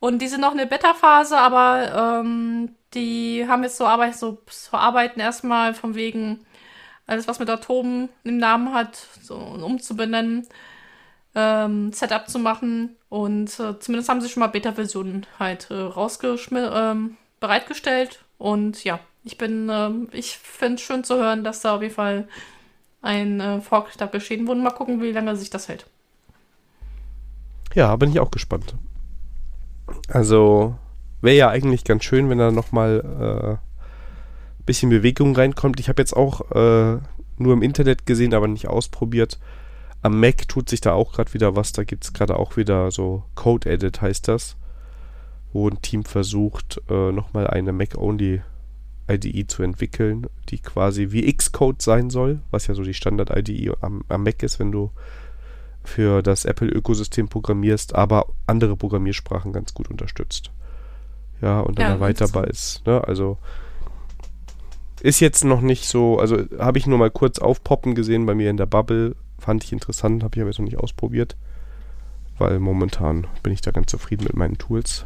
Und die sind noch in der Beta-Phase, aber ähm, die haben jetzt so Arbeit, so, so Arbeiten erstmal von wegen alles, was mit Atomen im Namen hat, so umzubenennen, ähm, Setup zu machen. Und äh, zumindest haben sie schon mal Beta-Versionen halt äh, ähm, bereitgestellt. Und ja, ich bin, äh, ich finde es schön zu hören, dass da auf jeden Fall ein äh, Fork da geschehen wurde. Mal gucken, wie lange sich das hält. Ja, bin ich auch gespannt. Also, wäre ja eigentlich ganz schön, wenn da nochmal äh, bisschen Bewegung reinkommt. Ich habe jetzt auch äh, nur im Internet gesehen, aber nicht ausprobiert. Am Mac tut sich da auch gerade wieder was. Da gibt es gerade auch wieder so Code Edit heißt das, wo ein Team versucht, äh, nochmal eine Mac-Only IDE zu entwickeln, die quasi wie Xcode sein soll, was ja so die Standard-IDE am, am Mac ist, wenn du für das Apple-Ökosystem programmierst, aber andere Programmiersprachen ganz gut unterstützt ja, und dann ja, erweiterbar ist. Ne? Also ist jetzt noch nicht so, also habe ich nur mal kurz aufpoppen gesehen bei mir in der Bubble, fand ich interessant, habe ich aber jetzt noch nicht ausprobiert, weil momentan bin ich da ganz zufrieden mit meinen Tools.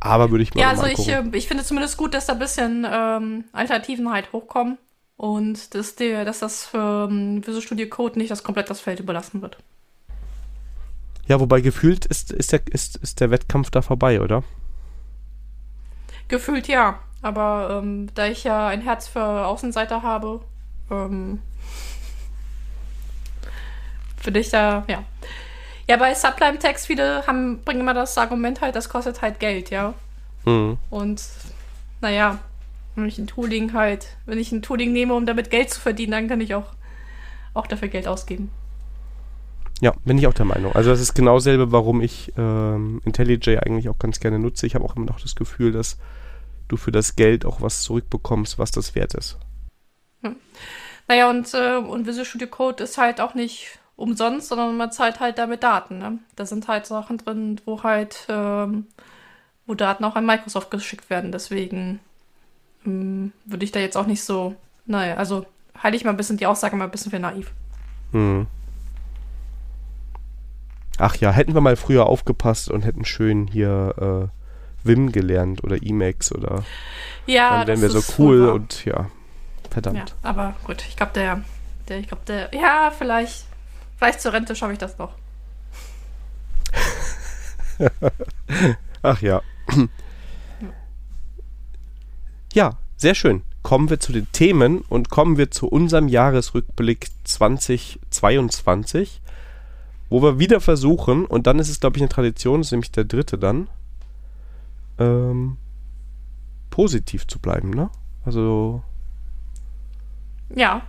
Aber würde ich mal Ja, also ich, äh, ich finde zumindest gut, dass da ein bisschen ähm, Alternativen halt hochkommen und dass, der, dass das für ähm, Visual Studio Code nicht das komplett das Feld überlassen wird. Ja, wobei gefühlt ist, ist, der, ist, ist der Wettkampf da vorbei, oder? Gefühlt ja. Aber ähm, da ich ja ein Herz für Außenseiter habe, ähm, finde ich da, ja. Ja, bei Sublime-Text, viele haben, bringen immer das Argument halt, das kostet halt Geld, ja. Mhm. Und naja, wenn ich ein Tooling halt, wenn ich ein Tooling nehme, um damit Geld zu verdienen, dann kann ich auch, auch dafür Geld ausgeben. Ja, bin ich auch der Meinung. Also das ist genau dasselbe, warum ich ähm, IntelliJ eigentlich auch ganz gerne nutze. Ich habe auch immer noch das Gefühl, dass du für das Geld auch was zurückbekommst, was das wert ist. Hm. Naja, und, äh, und Visual Studio Code ist halt auch nicht umsonst, sondern man zahlt halt damit Daten. Ne? Da sind halt Sachen drin, wo halt, ähm, wo Daten auch an Microsoft geschickt werden. Deswegen ähm, würde ich da jetzt auch nicht so, naja, also halte ich mal ein bisschen die Aussage mal ein bisschen für naiv. Hm. Ach ja, hätten wir mal früher aufgepasst und hätten schön hier äh, Vim gelernt oder Emacs oder ja, dann wären wir so cool und ja, verdammt. Ja, aber gut, ich glaube der, der, ich glaube der, ja, vielleicht, vielleicht zur Rente schaffe ich das noch. Ach ja. Ja, sehr schön. Kommen wir zu den Themen und kommen wir zu unserem Jahresrückblick 2022 wo wir wieder versuchen, und dann ist es, glaube ich, eine Tradition, ist nämlich der dritte dann, ähm, positiv zu bleiben, ne? Also. Ja.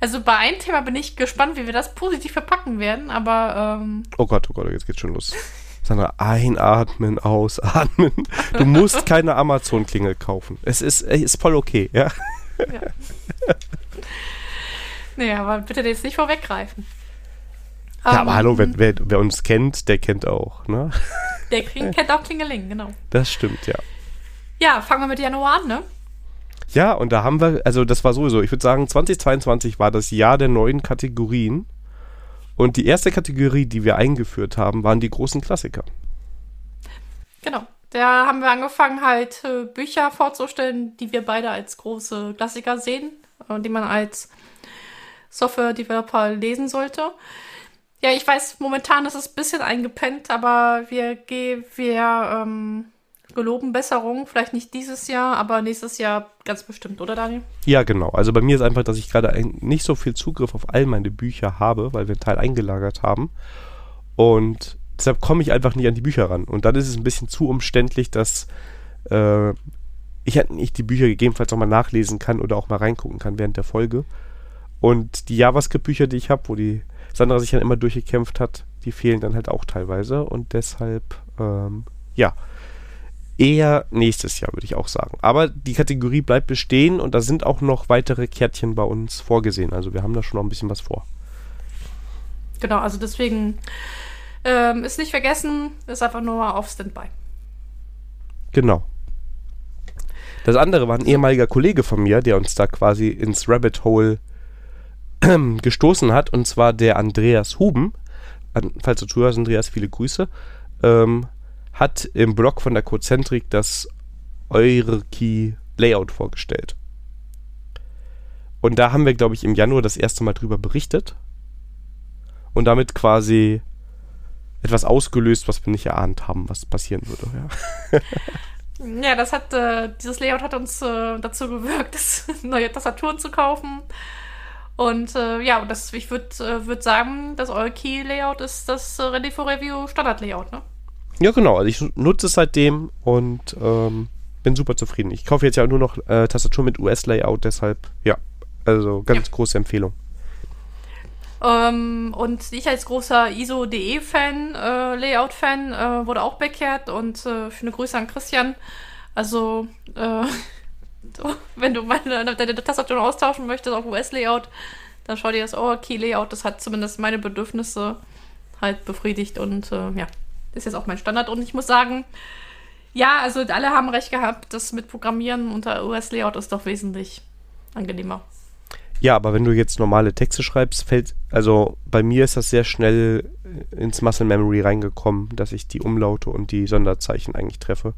Also bei einem Thema bin ich gespannt, wie wir das positiv verpacken werden, aber. Ähm oh Gott, oh Gott, jetzt geht's schon los. Sandra, einatmen, ausatmen. Du musst keine Amazon-Klingel kaufen. Es ist, ist voll okay, ja? ja. nee, aber bitte jetzt nicht vorweggreifen. Ja, um, aber hallo, wer, wer, wer, uns kennt, der kennt auch, ne? Der kennt auch Klingeling, genau. Das stimmt, ja. Ja, fangen wir mit Januar an, ne? Ja, und da haben wir, also das war sowieso, ich würde sagen, 2022 war das Jahr der neuen Kategorien. Und die erste Kategorie, die wir eingeführt haben, waren die großen Klassiker. Genau. Da haben wir angefangen, halt äh, Bücher vorzustellen, die wir beide als große Klassiker sehen und die man als Software-Developer lesen sollte. Ja, ich weiß, momentan ist es ein bisschen eingepennt, aber wir, wir ähm, geloben Besserung. Vielleicht nicht dieses Jahr, aber nächstes Jahr ganz bestimmt, oder Daniel? Ja, genau. Also bei mir ist einfach, dass ich gerade nicht so viel Zugriff auf all meine Bücher habe, weil wir einen Teil eingelagert haben. Und deshalb komme ich einfach nicht an die Bücher ran. Und dann ist es ein bisschen zu umständlich, dass äh, ich nicht die Bücher gegebenenfalls auch mal nachlesen kann oder auch mal reingucken kann während der Folge. Und die JavaScript-Bücher, die ich habe, wo die Sandra sich dann immer durchgekämpft hat, die fehlen dann halt auch teilweise und deshalb, ähm, ja, eher nächstes Jahr, würde ich auch sagen. Aber die Kategorie bleibt bestehen und da sind auch noch weitere Kärtchen bei uns vorgesehen. Also wir haben da schon noch ein bisschen was vor. Genau, also deswegen ähm, ist nicht vergessen, ist einfach nur auf Standby. Genau. Das andere war ein ehemaliger Kollege von mir, der uns da quasi ins Rabbit Hole gestoßen hat, und zwar der Andreas Huben. An, falls du zuhörst, Andreas, viele Grüße. Ähm, hat im Blog von der Cozentrik das Eureki Layout vorgestellt. Und da haben wir, glaube ich, im Januar das erste Mal drüber berichtet. Und damit quasi etwas ausgelöst, was wir nicht erahnt haben, was passieren würde. Ja, ja das hat, äh, dieses Layout hat uns äh, dazu gewirkt, das neue Tastaturen zu kaufen und äh, ja, das, ich würde äh, würd sagen, das All Key Layout ist das äh, Ready for Review Standard Layout, ne? Ja, genau. Also ich nutze es seitdem und ähm, bin super zufrieden. Ich kaufe jetzt ja nur noch äh, Tastatur mit US-Layout, deshalb, ja, also ganz ja. große Empfehlung. Ähm, und ich als großer ISO-DE-Fan, äh, Layout-Fan, äh, wurde auch bekehrt und äh, für eine Grüße an Christian. Also, äh, wenn du meine, deine Tastatur austauschen möchtest auf US-Layout, dann schau dir das Overkey-Layout. Das hat zumindest meine Bedürfnisse halt befriedigt und äh, ja, ist jetzt auch mein Standard. Und ich muss sagen, ja, also alle haben recht gehabt, das mit Programmieren unter US-Layout ist doch wesentlich angenehmer. Ja, aber wenn du jetzt normale Texte schreibst, fällt, also bei mir ist das sehr schnell ins Muscle Memory reingekommen, dass ich die Umlaute und die Sonderzeichen eigentlich treffe.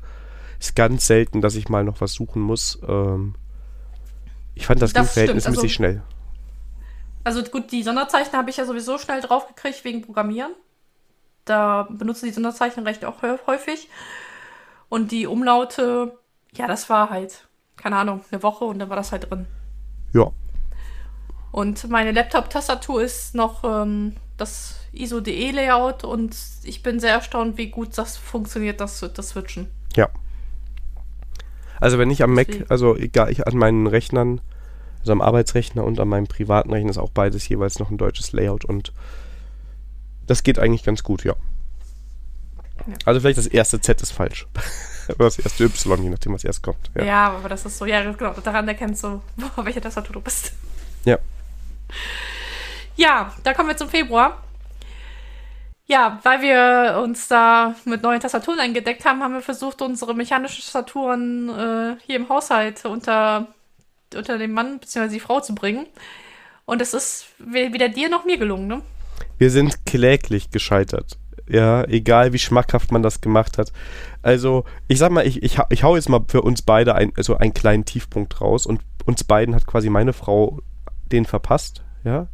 Ist ganz selten, dass ich mal noch was suchen muss. Ähm, ich fand das, das ging verhältnismäßig also, schnell. Also gut, die Sonderzeichen habe ich ja sowieso schnell draufgekriegt wegen Programmieren. Da benutze ich die Sonderzeichen recht auch häufig. Und die Umlaute, ja, das war halt, keine Ahnung, eine Woche und dann war das halt drin. Ja. Und meine Laptop-Tastatur ist noch ähm, das ISO-DE-Layout und ich bin sehr erstaunt, wie gut das funktioniert, das, das Switchen. Ja. Also wenn ich am Mac, Deswegen. also egal, ich an meinen Rechnern, also am Arbeitsrechner und an meinem privaten Rechner ist auch beides jeweils noch ein deutsches Layout und das geht eigentlich ganz gut, ja. Ja. Also vielleicht das erste Z ist falsch. Oder das erste Y, je nachdem, was erst kommt. Ja. Ja. aber das ist so, ja, genau, daran erkennst du, welche Tastatur du bist. Ja. Ja, da kommen wir zum Februar. Ja, weil wir uns da mit neuen Tastaturen eingedeckt haben, haben wir versucht, unsere mechanischen Tastaturen äh, hier im Haushalt unter, unter den Mann bzw. die Frau zu bringen. Und es ist we- weder dir noch mir gelungen, ne? Wir sind kläglich gescheitert. Ja, egal wie schmackhaft man das gemacht hat. Also, ich sag mal, ich, ich, ich hau jetzt mal für uns beide ein, also einen kleinen Tiefpunkt raus und uns beiden hat quasi meine Frau den verpasst, ja.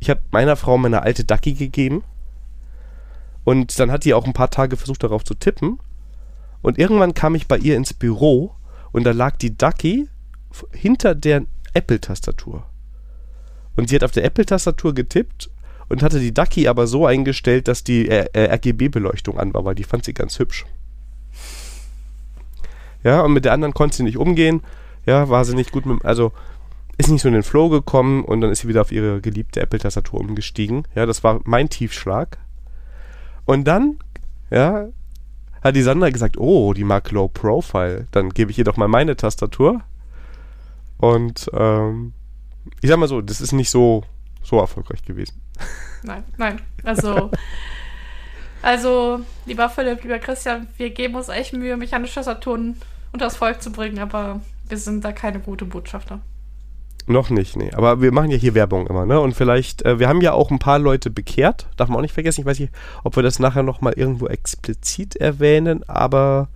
Ich habe meiner Frau meine alte Ducky gegeben und dann hat die auch ein paar Tage versucht darauf zu tippen und irgendwann kam ich bei ihr ins Büro und da lag die Ducky hinter der Apple-Tastatur. Und sie hat auf der Apple-Tastatur getippt und hatte die Ducky aber so eingestellt, dass die äh, äh, RGB-Beleuchtung an war, weil die fand sie ganz hübsch. Ja, und mit der anderen konnte sie nicht umgehen. Ja, war sie nicht gut mit, also ist nicht so in den Flow gekommen und dann ist sie wieder auf ihre geliebte Apple-Tastatur umgestiegen. Ja, das war mein Tiefschlag. Und dann, ja, hat die Sandra gesagt, oh, die mag Low Profile. Dann gebe ich ihr doch mal meine Tastatur. Und ähm, ich sag mal so, das ist nicht so, so erfolgreich gewesen. Nein, nein. Also, also, lieber Philipp, lieber Christian, wir geben uns echt Mühe, mechanische Tastaturen unters Volk zu bringen, aber wir sind da keine gute Botschafter. Noch nicht, nee. Aber wir machen ja hier Werbung immer, ne? Und vielleicht, äh, wir haben ja auch ein paar Leute bekehrt, darf man auch nicht vergessen. Ich weiß nicht, ob wir das nachher nochmal irgendwo explizit erwähnen, aber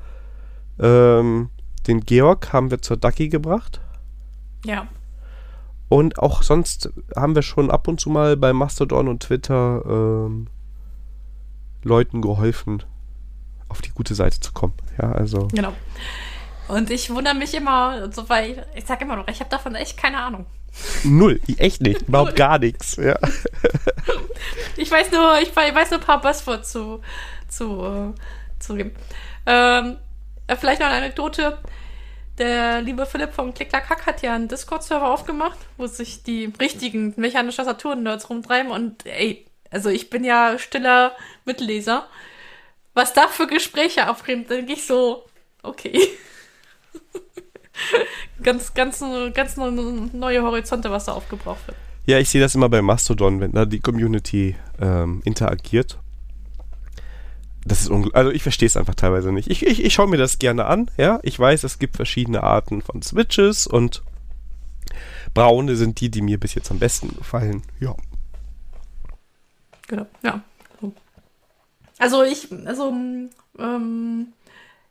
ähm, den Georg haben wir zur Ducky gebracht. Ja, Und auch sonst haben wir schon ab und zu mal bei Mastodon und Twitter ähm, Leuten geholfen, auf die gute Seite zu kommen. Ja, also. genau. Und ich wundere mich immer, so, weil ich, ich sag immer noch, ich habe davon echt keine Ahnung. Null, echt nicht, überhaupt gar nichts. Ja. Ich weiß nur, ich wei- weiß nur ein paar Buzzwords zu, zu, äh, zu geben. Ähm, äh, vielleicht noch eine Anekdote. Der liebe Philipp vom Klicklack hat ja einen Discord-Server aufgemacht, wo sich die richtigen mechanischen Tastaturen-Nerds rumtreiben. Und ey, also ich bin ja stiller Mitleser. Was da für Gespräche aufbringt, denke ich so, okay. ganz, ganz, ganz neue Horizonte, was da aufgebraucht wird. Ja, ich sehe das immer bei Mastodon, wenn da die Community ähm, interagiert. Das ist Also ich verstehe es einfach teilweise nicht. Ich, ich, ich schaue mir das gerne an, ja. Ich weiß, es gibt verschiedene Arten von Switches und braune sind die, die mir bis jetzt am besten gefallen. Ja. Genau, ja. So. Also ich, also, ähm,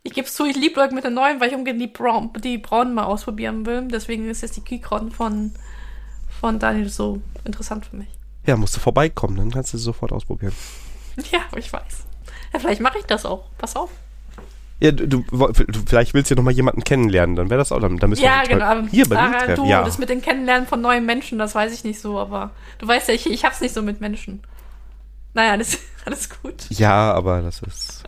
ich gebe es zu, ich liebe Leute mit den neuen, weil ich unbedingt die, Braun, die braunen mal ausprobieren will. Deswegen ist jetzt die Keycron von, von Daniel so interessant für mich. Ja, musst du vorbeikommen, dann kannst du sie sofort ausprobieren. Ja, ich weiß. Ja, vielleicht mache ich das auch. Pass auf. Ja, du, du, vielleicht willst du ja noch mal jemanden kennenlernen, dann wäre das auch, dann, dann müssen Ja, wir genau. Hier bei mir treffen. du, Ja. das mit dem Kennenlernen von neuen Menschen, das weiß ich nicht so, aber du weißt ja, ich, ich hab's nicht so mit Menschen. Naja, alles, alles gut. ja, aber das ist.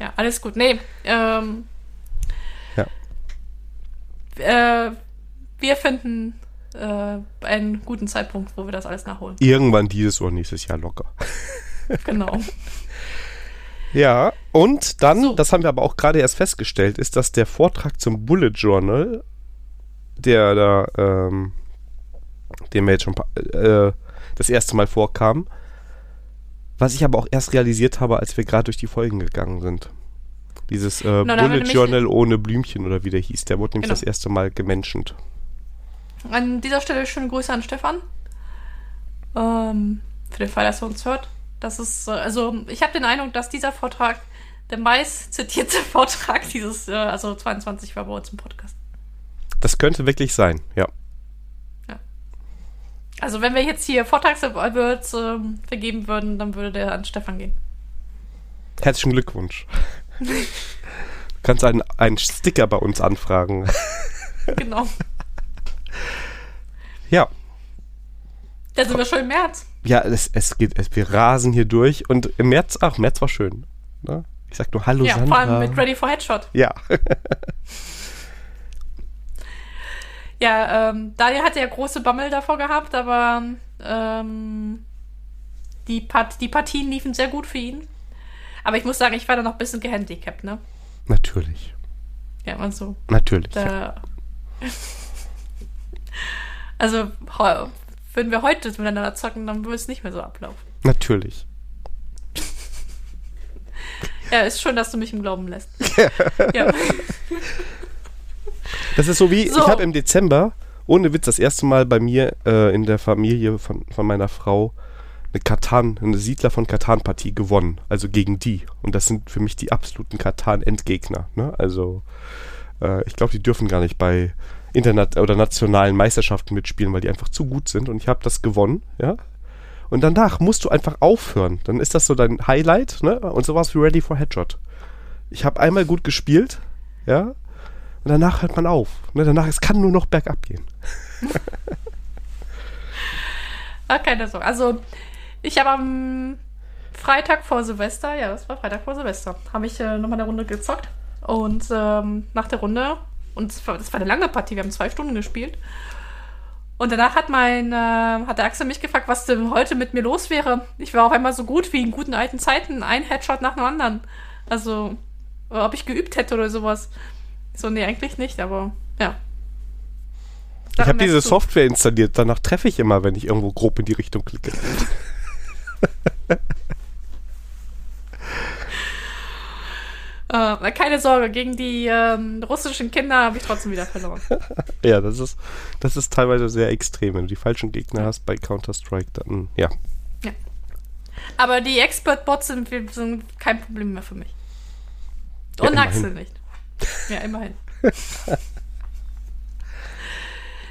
Ja, alles gut. Nee, ähm. Ja. Äh, wir finden äh, einen guten Zeitpunkt, wo wir das alles nachholen. Irgendwann dieses oder nächstes Jahr locker. Genau. Ja, und dann, So. das haben wir aber auch gerade erst festgestellt, ist, dass der Vortrag zum Bullet Journal, der da, ähm, dem wir jetzt schon äh, das erste Mal vorkam, was ich aber auch erst realisiert habe, als wir gerade durch die Folgen gegangen sind. Dieses äh, Genau, Bullet Journal ohne Blümchen oder wie der hieß, der wurde nämlich Genau. das erste Mal gemenschent. An dieser Stelle schöne Grüße an Stefan. Ähm, für den Fall, dass er uns hört. Das ist, äh, also, ich habe den Eindruck, dass dieser Vortrag der meist zitierte Vortrag dieses, äh, also 22 war bei uns im Podcast. Das könnte wirklich sein, ja. Also, wenn wir jetzt hier Vortrags-Awards ähm, vergeben würden, dann würde der an Stefan gehen. Herzlichen Glückwunsch. Du kannst einen, einen Sticker bei uns anfragen. Genau. Ja. Da sind wir schon im März. Ja, es, es geht, es, wir rasen hier durch und im März, ach, März war schön. Ne? Ich sag nur Hallo Ja, Sandra. vor allem mit Ready for Headshot. ja. Ja, ähm, Daniel hatte ja große Bammel davor gehabt, aber ähm, die, Part die Partien liefen sehr gut für ihn. Aber ich muss sagen, ich war da noch ein bisschen gehandicapt, ne? Natürlich. Ja, also, Natürlich. da. also, heu- würden wir heute miteinander zocken, dann würde es nicht mehr so ablaufen. Natürlich. Ja, ist schön, dass du mich im Glauben lässt. ja. Das ist so wie, So. ich habe im Dezember, ohne Witz, das erste Mal bei mir äh, in der Familie von, von meiner Frau eine Katan, eine Siedler von Katan-Partie gewonnen. Also gegen die. Und das sind für mich die absoluten Katan-Endgegner. Ne? Also, äh, ich glaube, die dürfen gar nicht bei internet oder nationalen Meisterschaften mitspielen, weil die einfach zu gut sind. Und ich habe das gewonnen, ja. Und danach musst du einfach aufhören. Dann ist das so dein Highlight, ne? Und sowas wie Ready for Headshot. Ich habe einmal gut gespielt, ja. Und danach hört man auf. Ne? Danach, es kann nur noch bergab gehen. Ah, keine Sorge. Also, ich habe am Freitag vor Silvester, ja, das war Freitag vor Silvester, habe ich äh, nochmal eine Runde gezockt. Und ähm, nach der Runde, und das war, das war eine lange Partie, wir haben zwei Stunden gespielt. Und danach hat mein, äh, hat der Axel mich gefragt, was denn heute mit mir los wäre. Ich war auf einmal so gut wie in guten alten Zeiten, ein Headshot nach dem anderen. Also, ob ich geübt hätte oder sowas. So, nee, eigentlich nicht, aber ja. Ich habe Daran diese Software installiert. Danach treffe ich immer, wenn ich irgendwo grob in die Richtung klicke. Äh, keine Sorge, gegen die ähm, russischen Kinder habe ich trotzdem wieder verloren. ja, das ist, das ist teilweise sehr extrem. Wenn du die falschen Gegner hast bei Counter-Strike, dann ja. Aber die Expert-Bots sind, sind kein Problem mehr für mich. Ja, Und immerhin. Axel nicht. Ja, immerhin.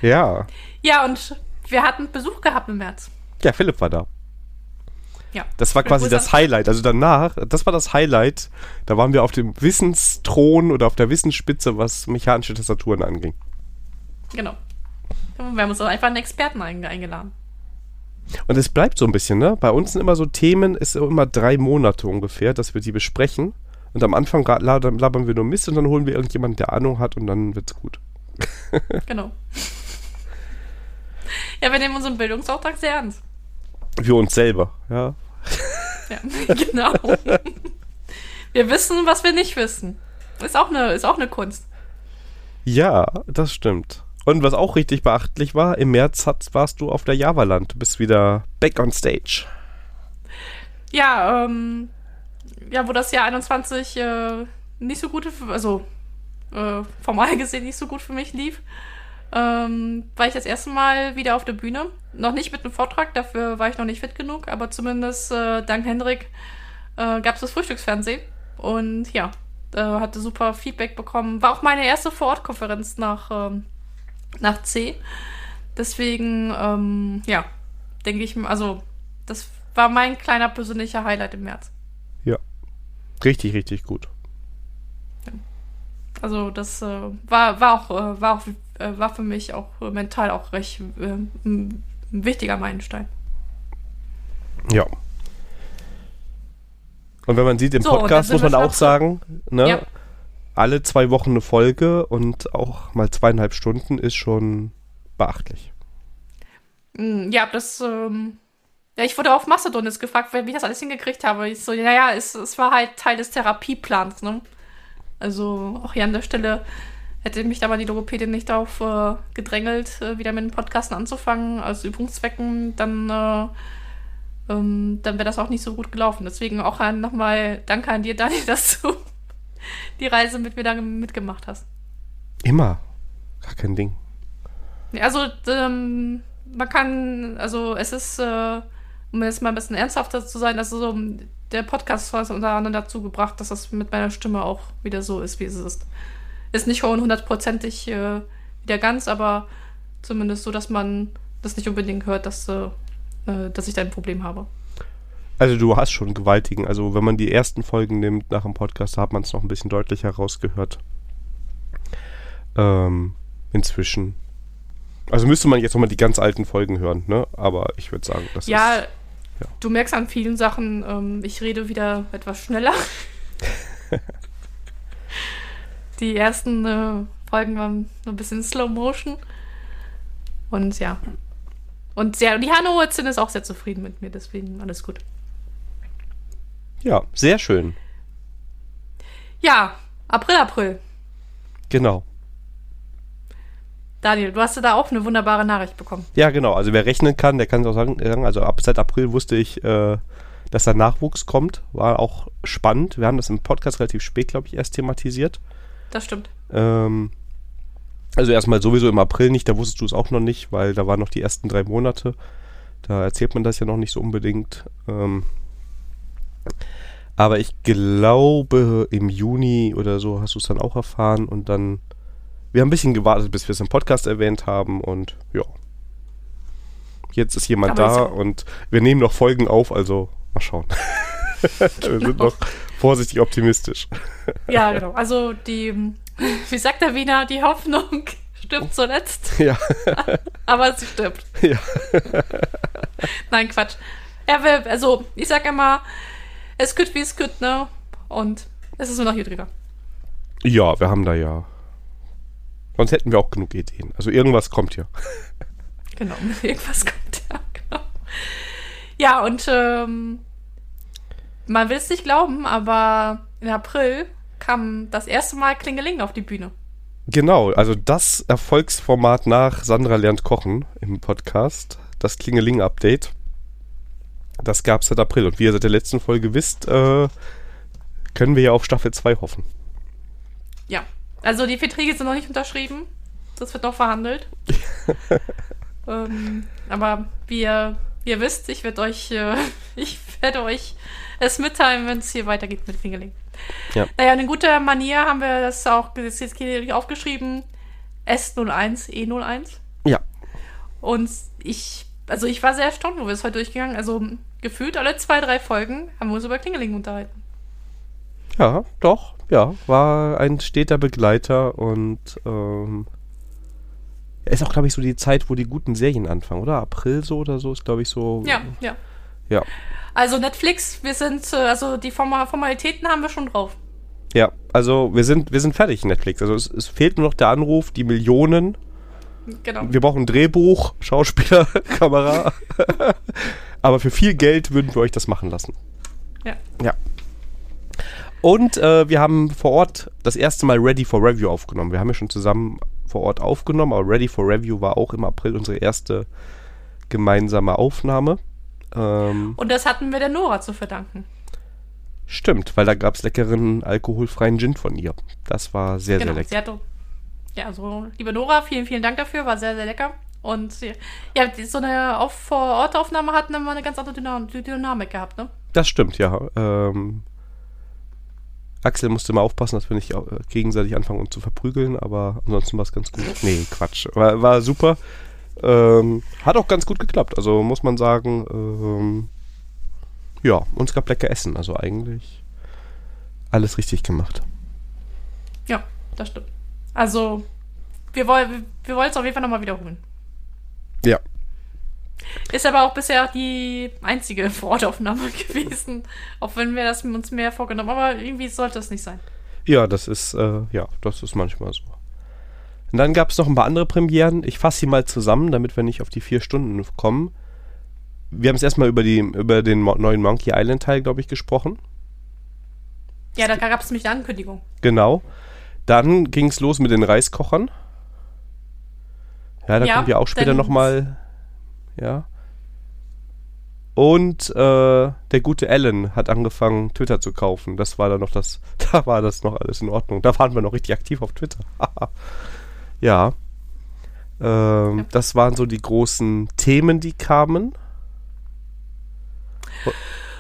Ja. Ja, und wir hatten Besuch gehabt im März. Ja, Philipp war da. Ja. Das war quasi das Highlight. Also danach, das war das Highlight. Da waren wir auf dem Wissensthron oder auf der Wissensspitze, was mechanische Tastaturen anging. Genau. Wir haben uns einfach einen Experten einge- eingeladen. Und es bleibt so ein bisschen, ne? Bei uns sind immer so Themen, ist immer drei Monate ungefähr, dass wir die besprechen. Und am Anfang labern wir nur Mist und dann holen wir irgendjemanden, der Ahnung hat und dann wird's gut. Genau. ja, wir nehmen unseren Bildungsauftrag sehr ernst. Für uns selber, ja. Ja, genau. wir wissen, was wir nicht wissen. Ist auch eine, ist auch eine Kunst. Ja, das stimmt. Und was auch richtig beachtlich war, im März hat, warst du auf der Javaland. Du bist wieder back on stage. Ja, ähm, ja, wo das Jahr 21 äh, nicht so gut, für- also äh, formal gesehen nicht so gut für mich lief, ähm, war ich das erste Mal wieder auf der Bühne. Noch nicht mit einem Vortrag, dafür war ich noch nicht fit genug, aber zumindest äh, dank Hendrik äh, gab es das Frühstücksfernsehen. Und ja, äh, hatte super Feedback bekommen. War auch meine erste Vorortkonferenz nach, ähm, nach C. Deswegen, ähm, ja, denke ich, also das war mein kleiner persönlicher Highlight im März. Richtig, richtig gut. Also das äh, war, war auch, äh, war auch äh, war für mich auch äh, mental auch recht äh, ein wichtiger Meilenstein. Ja. Und wenn man sieht, im So, Podcast muss man auch sagen, ne, Ja. alle zwei Wochen eine Folge und auch mal zweieinhalb Stunden ist schon beachtlich. Mm, Ja, das, ähm, ja, ich wurde auf Mastodon jetzt gefragt, wie ich das alles hingekriegt habe. Ich so, ja, ja, es, es war halt Teil des Therapieplans, ne? Also auch hier an der Stelle hätte mich da mal die Logopädin nicht darauf äh, gedrängelt, äh, wieder mit den Podcasten anzufangen, aus Übungszwecken, dann, äh, ähm, dann wäre das auch nicht so gut gelaufen. Deswegen auch nochmal Danke an dir, Daniel, dass du die Reise mit mir da mitgemacht hast. Immer. Gar kein Ding. Also, ähm, man kann, also es ist, äh, um jetzt mal ein bisschen ernsthafter zu sein, also so, der Podcast hat es unter anderem dazu gebracht, dass das mit meiner Stimme auch wieder so ist, wie es ist. Ist nicht hundertprozentig äh, wieder ganz, aber zumindest so, dass man das nicht unbedingt hört, dass, äh, äh, dass ich da ein Problem habe. Also du hast schon gewaltigen, also wenn man die ersten Folgen nimmt nach dem Podcast, da hat man es noch ein bisschen deutlicher rausgehört. Ähm, inzwischen Also müsste man jetzt nochmal die ganz alten Folgen hören, ne? Aber ich würde sagen, das Ja, ist. ja. du merkst an vielen Sachen, ähm, ich rede wieder etwas schneller. Die ersten äh, Folgen waren so ein bisschen Slow Motion. Und ja. Und ja, die Hannoverzin ist auch sehr zufrieden mit mir, deswegen alles gut. Ja, sehr schön. Ja, April, April. Genau. Daniel, du hast da auch eine wunderbare Nachricht bekommen. Ja, genau. Also wer rechnen kann, der kann es auch sagen. Also ab seit April wusste ich, äh, dass da Nachwuchs kommt. War auch spannend. Wir haben das im Podcast relativ spät, glaube ich, erst thematisiert. Das stimmt. Ähm, also erstmal sowieso im April nicht, da wusstest du es auch noch nicht, weil da waren noch die ersten drei Monate. Da erzählt man das ja noch nicht so unbedingt. Ähm, aber ich glaube, im Juni oder so hast du es dann auch erfahren und dann. Wir haben ein bisschen gewartet, bis wir es im Podcast erwähnt haben und ja. Jetzt ist jemand Aber da ist- und wir nehmen noch Folgen auf, also mal schauen. wir sind noch vorsichtig optimistisch. Ja, genau. Also die, wie sagt der Wiener, die Hoffnung stirbt zuletzt, ja, aber sie stirbt. ja. Nein, Quatsch. Er will, also ich sag immer, es gut wie es gut, ne? Und es ist nur noch Jüdriger. Ja, wir haben da ja. Sonst hätten wir auch genug Ideen. Also irgendwas kommt hier. Genau, irgendwas kommt ja, genau. Ja, und ähm, man will es nicht glauben, aber im April kam das erste Mal Klingeling auf die Bühne. Genau, also das Erfolgsformat nach Sandra lernt kochen im Podcast, das Klingeling-Update. Das gab es seit April. Und wie ihr seit der letzten Folge wisst, äh, können wir ja auf Staffel 2 hoffen. Ja, also die Verträge sind noch nicht unterschrieben. Das wird noch verhandelt. ähm, aber wie ihr, wie ihr wisst, ich werde euch, äh, ich werde euch es mitteilen, wenn es hier weitergeht mit Klingeling. Ja. Naja, in guter Manier haben wir das auch das ist jetzt hier aufgeschrieben. S01, E01. Ja. Und ich, also ich war sehr erstaunt, wo wir es heute durchgegangen. Also gefühlt alle zwei, drei Folgen haben wir uns über Klingeling unterhalten. Ja, doch, ja. War ein steter Begleiter und ähm, ist auch, glaube ich, so die Zeit, wo die guten Serien anfangen, oder? April so oder so ist, glaube ich, so. Ja, ja. Ja. Also Netflix, wir sind, äh, also die Forma Formalitäten haben wir schon drauf. Ja, also wir sind, wir sind fertig, Netflix. Also es, es fehlt nur noch der Anruf, die Millionen. Genau. Wir brauchen ein Drehbuch, Schauspieler, Kamera. Aber für viel Geld würden wir euch das machen lassen. Ja. Ja. Und äh, wir haben vor Ort das erste Mal Ready for Review aufgenommen. Wir haben ja schon zusammen vor Ort aufgenommen, aber Ready for Review war auch im April unsere erste gemeinsame Aufnahme. Ähm, Und das hatten wir der Nora zu verdanken. stimmt, weil da gab es leckeren alkoholfreien Gin von ihr. Das war sehr, genau. sehr Sie lecker. hatte, ja, also liebe Nora, vielen, vielen Dank dafür, war sehr, sehr lecker. Und sie- ja, so eine auf Vor-Ort-Aufnahme hat immer eine ganz andere Dynam Dynamik gehabt, ne? Das stimmt, ja. Ähm, Axel musste mal aufpassen, dass wir nicht äh, gegenseitig anfangen, uns zu verprügeln, aber ansonsten war es ganz gut. Nee, Quatsch. War, war super. Ähm, hat auch ganz gut geklappt. Also muss man sagen, ähm, ja, uns gab lecker Essen. Also eigentlich alles richtig gemacht. Ja, das stimmt. Also, wir wollen wir wollen es auf jeden Fall nochmal wiederholen. Ja. Ist aber auch bisher die einzige Vorortaufnahme gewesen. Auch wenn wir das uns mehr vorgenommen haben. Aber irgendwie sollte es nicht sein. Ja, das ist, äh, ja, das ist manchmal so. Und dann gab es noch ein paar andere Premieren. Ich fasse sie mal zusammen, damit wir nicht auf die vier Stunden kommen. Wir haben es erstmal über, die, über den neuen Monkey Island Teil, glaube ich, gesprochen. Ja, da gab es nämlich eine Ankündigung. Genau. Dann ging es los mit den Reiskochern. Ja, da Ja, kommt ja auch später nochmal. Ja. Und äh, der gute Alan hat angefangen, Twitter zu kaufen. Das war dann noch das. Da war das noch alles in Ordnung. Da waren wir noch richtig aktiv auf Twitter. ja. Ähm, Ja. Das waren so die großen Themen, die kamen.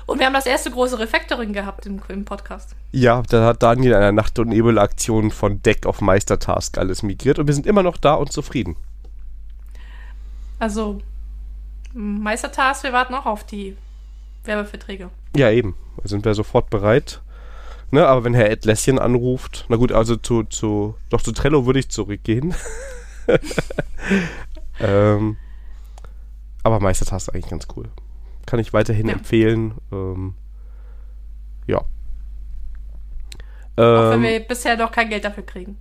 Und wir haben das erste große Refactoring gehabt im, im Podcast. Ja, da hat Daniel in einer Nacht- und Nebel-Aktion von Deck auf Meistertask alles migriert und wir sind immer noch da und zufrieden. Also, Meistertask, wir warten auch auf die Werbeverträge. Ja, eben. Da sind wir sofort bereit. Ne, aber wenn Herr Edlässchen anruft, na gut, also zu, zu, doch zu Trello würde ich zurückgehen. ähm, aber Meistertaste eigentlich ganz cool. Kann ich weiterhin Ja. empfehlen. Ähm, ja. Auch wenn Ähm, wir bisher noch kein Geld dafür kriegen.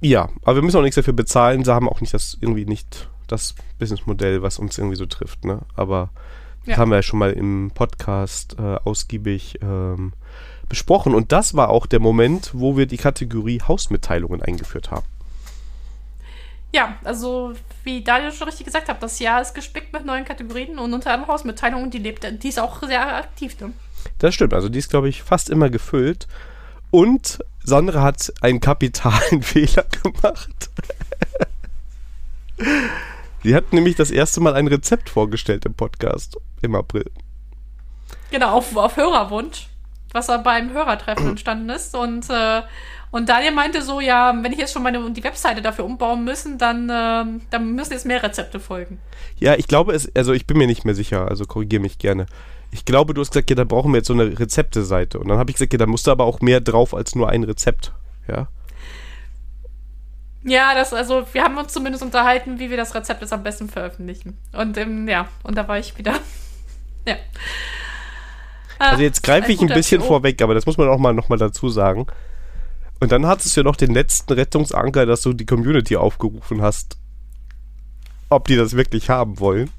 ja, aber wir müssen auch nichts dafür bezahlen. Sie haben auch nicht das irgendwie nicht das Businessmodell, was uns irgendwie so trifft, ne? Aber das Ja. haben wir ja schon mal im Podcast äh, ausgiebig ähm, besprochen. Und das war auch der Moment, wo wir die Kategorie Hausmitteilungen eingeführt haben. Ja, also wie Daniel schon richtig gesagt hat, das Jahr ist gespickt mit neuen Kategorien und unter anderem Hausmitteilungen, die lebt, die ist auch sehr aktiv. Ne? Das stimmt, also die ist, glaube ich, fast immer gefüllt. Und Sandra hat einen kapitalen Fehler gemacht. Sie hat nämlich das erste Mal ein Rezept vorgestellt im Podcast im April. Genau, auf, auf Hörerwunsch, was da beim Hörertreffen entstanden ist. Und, äh, und Daniel meinte so, ja, wenn ich jetzt schon meine die Webseite dafür umbauen müssen, dann, ähm, dann müssen jetzt mehr Rezepte folgen. Ja, ich glaube es, also ich bin mir nicht mehr sicher, also korrigiere mich gerne. Ich glaube, du hast gesagt, ja, da brauchen wir jetzt so eine Rezepteseite. Und dann habe ich gesagt, ja, da musst du aber auch mehr drauf als nur ein Rezept. Ja. Ja, das, also wir haben uns zumindest unterhalten, wie wir das Rezept jetzt am besten veröffentlichen. Und ähm, ja, und da war ich wieder. ja. Also jetzt greife ich ein bisschen vor. vorweg, aber das muss man auch mal nochmal dazu sagen. Und dann hattest du ja noch den letzten Rettungsanker, dass du die Community aufgerufen hast, ob die das wirklich haben wollen.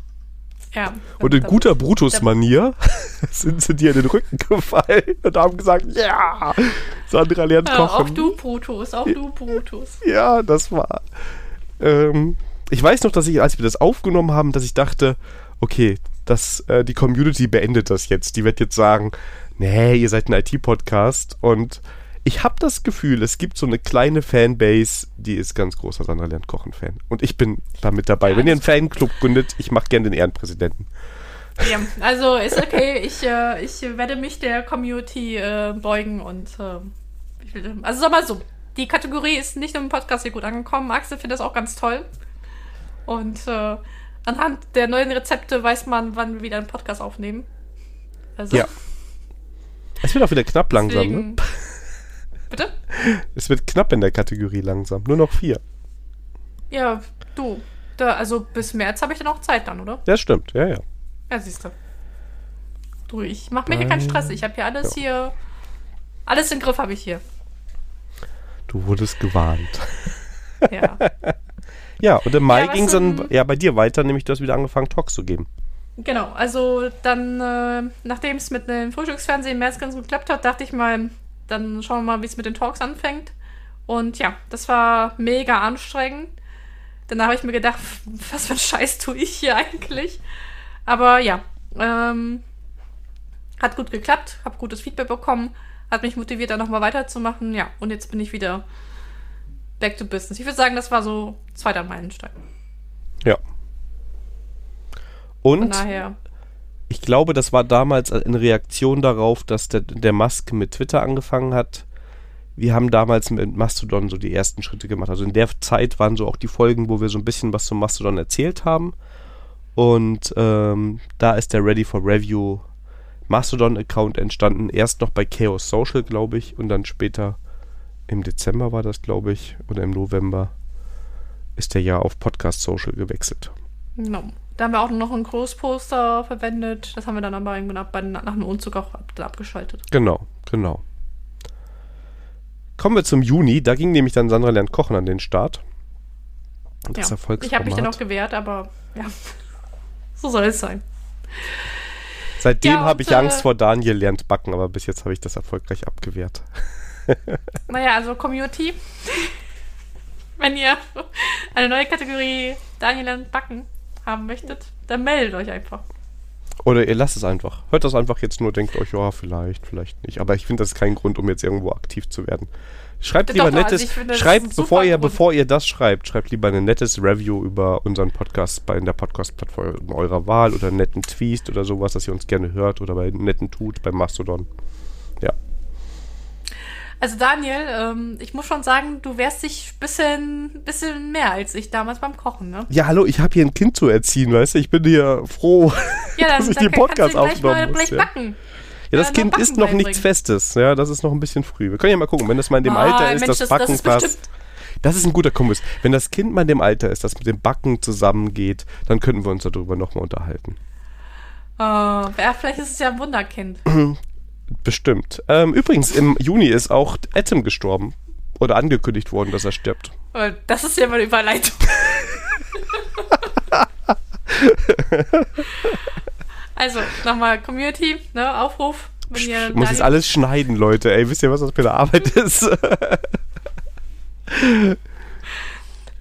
Ja. Und in guter Brutus-Manier sind sie dir in den Rücken gefallen und haben gesagt, ja, Sandra lernt Ja, kochen. auch du, Brutus, auch du, Brutus. Ja, das war. Ähm, ich weiß noch, dass ich, als wir das aufgenommen haben, dass ich dachte, okay, das, äh, die Community beendet das jetzt. Die wird jetzt sagen, nee, ihr seid ein IT-Podcast. Und ich habe das Gefühl, es gibt so eine kleine Fanbase, die ist ganz großer Sandra lernt kochen-Fan. Und ich bin da mit dabei. Ja, Wenn ihr einen Fanclub gründet, ich mache gerne den Ehrenpräsidenten. Ja, also ist okay. Ich, äh, ich werde mich der Community äh, beugen und äh, ich will, also sag mal so, die Kategorie ist nicht nur im Podcast hier gut angekommen. Axel findet das auch ganz toll. Und äh, anhand der neuen Rezepte weiß man, wann wir wieder einen Podcast aufnehmen. Also, Ja. Es wird auch wieder knapp langsam, ne? deswegen- Bitte? Es wird knapp in der Kategorie langsam. Nur noch vier. Ja, du. Da, also bis März habe ich dann auch Zeit dann, oder? Das stimmt, ja, ja. Ja, siehst du. Du, ich mach mir hier keinen Stress. Ich habe hier alles hier. Alles im Griff habe ich hier. Du wurdest gewarnt. Ja. Ja, und im Mai was, ging es dann ja bei dir weiter, nämlich du hast wieder angefangen, Talks zu geben. Genau, also dann, äh, nachdem es mit dem Frühstücksfernsehen im März ganz gut geklappt hat, dachte ich mal, dann schauen wir mal, wie es mit den Talks anfängt. Und ja, das war mega anstrengend. Danach habe ich mir gedacht, was für ein Scheiß tue ich hier eigentlich? Aber ja, ähm, hat gut geklappt, habe gutes Feedback bekommen, hat mich motiviert, da nochmal weiterzumachen. Ja, und jetzt bin ich wieder back to business. Ich würde sagen, das war so zweiter Meilenstein. Ja. Und ich glaube, das war damals eine Reaktion darauf, dass der, der Musk mit Twitter angefangen hat. Wir haben damals mit Mastodon so die ersten Schritte gemacht. Also in der Zeit waren so auch die Folgen, wo wir so ein bisschen was zum Mastodon erzählt haben. Und ähm, da ist der Ready for Review Mastodon-Account entstanden. Erst noch bei Chaos Social, glaube ich, und dann später im Dezember war das, glaube ich, oder im November ist der ja auf Podcast Social gewechselt. Genau. Da haben wir auch noch einen Großposter verwendet. Das haben wir dann aber bei, nach dem Umzug auch ab, abgeschaltet. Genau, genau. Kommen wir zum Juni. Da ging nämlich dann Sandra lernt kochen an den Start. Und Das ja. Erfolgsformat. Ich habe mich dann auch gewehrt, aber ja, so soll es sein. Seitdem Ja, habe ich Angst äh, vor Daniel lernt backen, aber bis jetzt habe ich das erfolgreich abgewehrt. Naja, also Community. Wenn ihr eine neue Kategorie Daniel backen haben möchtet, dann meldet euch einfach. Oder ihr lasst es einfach. Hört das einfach jetzt nur, denkt euch, ja, vielleicht, vielleicht nicht. Aber ich finde, das ist kein Grund, um jetzt irgendwo aktiv zu werden. Schreibt Doch, lieber doch, also nettes, ich finde, schreibt, ein bevor ihr, Grund. bevor ihr das schreibt, schreibt lieber ein nettes Review über unseren Podcast bei in der Podcast-Plattform eurer Wahl oder einen netten Tweet oder sowas, dass ihr uns gerne hört oder bei netten Tut bei Mastodon. Ja. Also Daniel, ähm, ich muss schon sagen, du wärst dich ein bisschen, bisschen mehr als ich damals beim Kochen, ne? Ja, hallo, ich habe hier ein Kind zu erziehen, weißt du? Ich bin hier froh. Ja, dann, Dass ich den Podcast aufgenommen muss, gleich ja. backen. Ja, das Ja, Kind nur ist noch nichts. Festes. Ja, das ist noch ein bisschen früh. Wir können ja mal gucken, wenn das mal in dem Ah, Alter ist, Mensch, das das- das Backen ist passt. bestimmt- Das ist ein guter Kompromiss. Wenn das Kind mal in dem Alter ist, das mit dem Backen zusammengeht, dann könnten wir uns darüber nochmal unterhalten. Oh, vielleicht ist es ja ein Wunderkind. Bestimmt. Ähm, übrigens, im Juni ist auch Atom gestorben. Oder angekündigt worden, dass er stirbt. Das ist ja mal eine Überleitung. also, nochmal Community, ne, Aufruf. Wenn ihr Ich muss jetzt alles schneiden, Leute. Ey, wisst ihr, was das für eine Arbeit ist?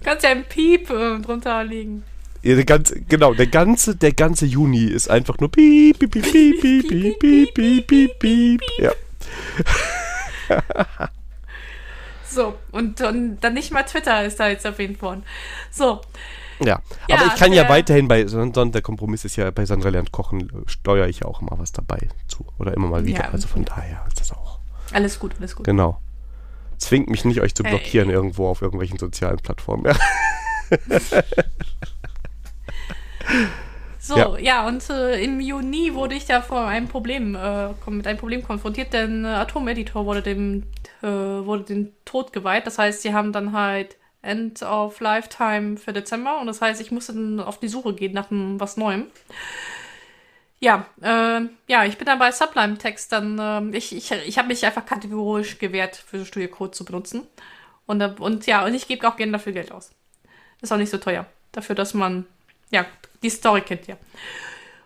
kannst ja ein Piep äh, drunter legen. Ja, der ganze, genau, der ganze, der ganze Juni ist einfach nur piep, piep, piep, piep, piep, piep, piep, piep, piep, piep. Ja. So, und dann, dann nicht mal Twitter ist da jetzt erwähnt worden. So, ja. Ja, Aber ich kann ja weiterhin bei, sondern der Kompromiss ist ja bei Sandra lernt kochen, äh, steuere ich ja auch immer was dabei zu. Oder immer mal wieder. Ja. Also von daher ist das auch. alles gut, alles gut. Genau. Zwingt mich nicht, euch zu Hey. blockieren irgendwo auf irgendwelchen sozialen Plattformen. So, Ja. ja, und äh, im Juni wurde ich da vor einem Problem, äh, mit einem Problem konfrontiert, denn äh, Atom-Editor wurde dem, äh, wurde dem Tod geweiht. Das heißt, sie haben dann halt End of Lifetime für Dezember und das heißt, ich musste dann auf die Suche gehen nach einem, was Neuem. Ja, äh, ja, ich bin dann bei Sublime Text dann, ähm, ich, ich, ich habe mich einfach kategorisch gewehrt, für Studio Code zu benutzen. Und, äh, und ja, und ich gebe auch gerne dafür Geld aus. Ist auch nicht so teuer. Dafür, dass man, ja, die Story kennt ja.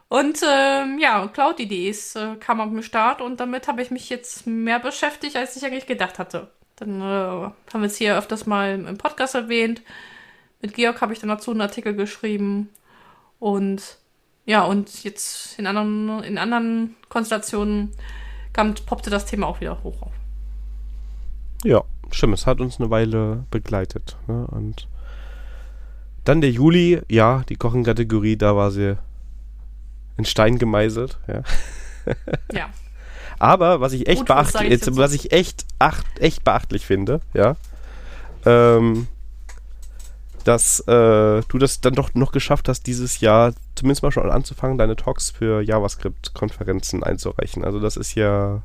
Und ähm, ja, Cloud-IDs äh, kam am Start und damit habe ich mich jetzt mehr beschäftigt, als ich eigentlich gedacht hatte. Dann äh, haben wir es hier öfters mal im Podcast erwähnt. Mit Georg habe ich dann dazu einen Artikel geschrieben. Und ja, und jetzt in anderen, in anderen Konstellationen kam, poppte das Thema auch wieder hoch auf. Ja, stimmt, es hat uns eine Weile begleitet. Ne? Und dann der Juli, ja, die Kochenkategorie, da war sie in Stein gemeißelt. Ja. Ja. Aber was ich echt Gut, beacht, ich jetzt, was ich echt, acht, echt beachtlich finde, ja, ähm, dass äh, du das dann doch noch geschafft hast, dieses Jahr zumindest mal schon anzufangen, deine Talks für JavaScript-Konferenzen einzureichen. Also das ist ja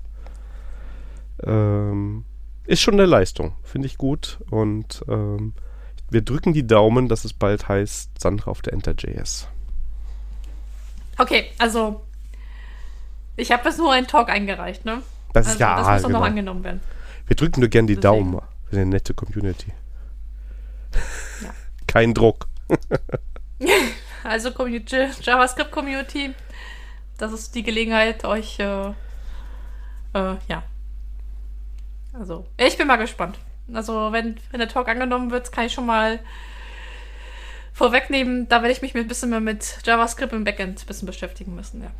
ähm, ist schon eine Leistung, finde ich gut. Und ähm, wir drücken die Daumen, dass es bald heißt Sandra auf der Enter.js. Okay, also ich habe jetzt nur einen Talk eingereicht, ne? Das Also ist ja das muss auch genau. noch angenommen werden. Wir drücken nur gern die Deswegen. Daumen. Wir sind eine nette Community. Ja. Kein Druck. Also Community, JavaScript Community, das ist die Gelegenheit, euch, äh, äh, ja. Also, ich bin mal gespannt. Also, wenn, wenn der Talk angenommen wird, kann ich schon mal vorwegnehmen, da werde ich mich ein bisschen mehr mit JavaScript im Backend ein bisschen beschäftigen müssen, ja.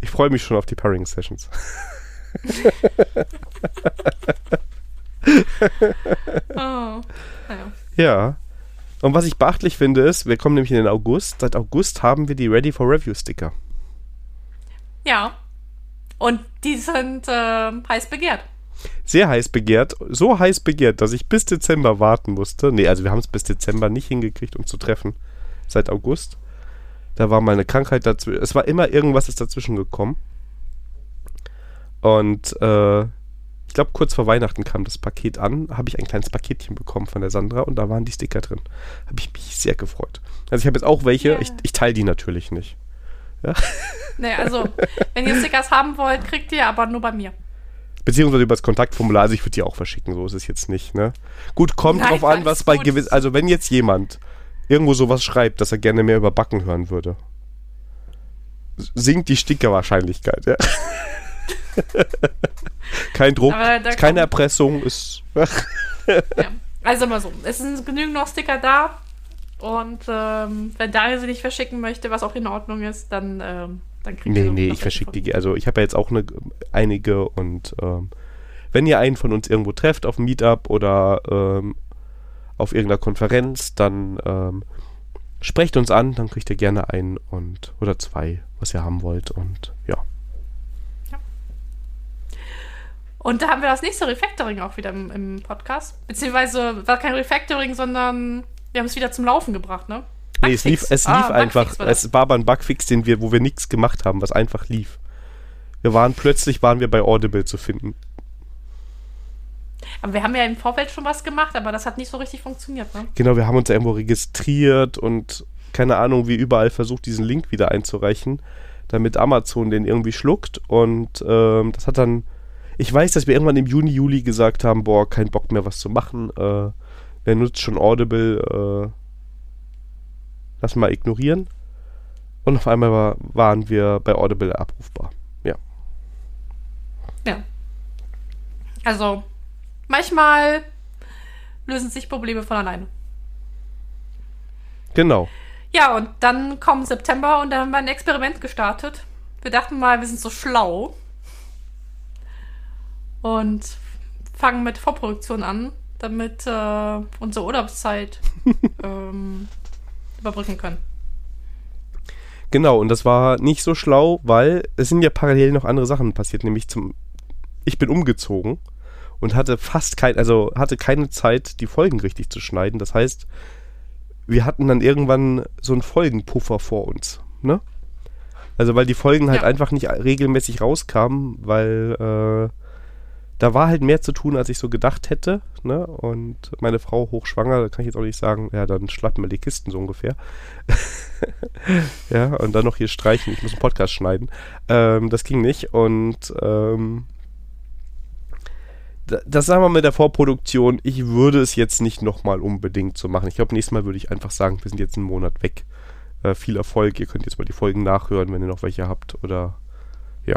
Ich freue mich schon auf die Pairing Sessions. Oh, naja. Ja. Und was ich beachtlich finde ist, wir kommen nämlich in den August. Seit August haben wir die Ready for Review Sticker. Ja. Und die sind äh, heiß begehrt. Sehr heiß begehrt. So heiß begehrt, dass ich bis Dezember warten musste. Nee, also wir haben es bis Dezember nicht hingekriegt, uns zu treffen. Seit August. Da war mal eine Krankheit dazwischen. Es war immer irgendwas ist dazwischen gekommen. Und äh, ich glaube, kurz vor Weihnachten kam das Paket an, habe ich ein kleines Paketchen bekommen von der Sandra und da waren die Sticker drin. Habe ich mich sehr gefreut. Also ich habe jetzt auch welche, Ja. ich, ich teile die natürlich nicht. Nee, also, wenn ihr Stickers haben wollt, kriegt ihr aber nur bei mir. Beziehungsweise über das Kontaktformular, also ich würde die auch verschicken, so ist es jetzt nicht, ne? Gut, kommt Nein, drauf an, was bei gewiss, also wenn jetzt jemand irgendwo sowas schreibt, dass er gerne mehr über Backen hören würde, sinkt die Stickerwahrscheinlichkeit, ja. Kein Druck, keine Erpressung, ist, Ja. Also mal so, es sind genügend noch Sticker da. Und ähm, wenn Daniel sie nicht verschicken möchte, was auch in Ordnung ist, dann, ähm, dann kriegt ihr nee, noch nee, ich verschicke die, also ich habe ja jetzt auch eine, einige und ähm, wenn ihr einen von uns irgendwo trefft auf einem Meetup oder ähm, auf irgendeiner Konferenz, dann ähm, sprecht uns an, dann kriegt ihr gerne einen und oder zwei, was ihr haben wollt und ja. Und da haben wir das nächste Refactoring auch wieder im, im Podcast. Beziehungsweise war kein Refactoring, sondern wir haben es wieder zum Laufen gebracht, ne? Nee, es lief, es lief Ah, einfach, es war aber ein Bugfix, den wir, wo wir nichts gemacht haben, was einfach lief. Wir waren plötzlich waren wir bei Audible zu finden. Aber wir haben ja im Vorfeld schon was gemacht, aber das hat nicht so richtig funktioniert, ne? Genau, wir haben uns irgendwo registriert und keine Ahnung, wie überall versucht, diesen Link wieder einzureichen, damit Amazon den irgendwie schluckt. Und ähm, das hat dann. Ich weiß, dass wir irgendwann im Juni, Juli gesagt haben, boah, kein Bock mehr was zu machen. Äh, wer nutzt schon Audible? Äh, lass mal ignorieren. Und auf einmal war, waren wir bei Audible abrufbar. Ja. Ja. Also, manchmal lösen sich Probleme von alleine. Genau. Ja, und dann kommt September und dann haben wir ein Experiment gestartet. Wir dachten mal, wir sind so schlau und fangen mit Vorproduktion an, damit äh, unsere Urlaubszeit ähm, überbrücken können. Genau, und das war nicht so schlau, weil es sind ja parallel noch andere Sachen passiert, nämlich zum ich bin umgezogen und hatte fast kein, also hatte keine Zeit, die Folgen richtig zu schneiden. Das heißt, wir hatten dann irgendwann so einen Folgenpuffer vor uns, ne? Also weil die Folgen halt Ja. einfach nicht regelmäßig rauskamen, weil äh, da war halt mehr zu tun, als ich so gedacht hätte, ne? Und meine Frau hochschwanger, da kann ich jetzt auch nicht sagen, ja, dann schlappen wir die Kisten so ungefähr. ja, und dann noch hier streichen, ich muss einen Podcast schneiden. Ähm, das ging nicht und ähm, da- das sagen wir mit der Vorproduktion, ich würde es jetzt nicht nochmal unbedingt so machen. Ich glaube, nächstes Mal würde ich einfach sagen, wir sind jetzt einen Monat weg. Äh, viel Erfolg, ihr könnt jetzt mal die Folgen nachhören, wenn ihr noch welche habt. Oder ja.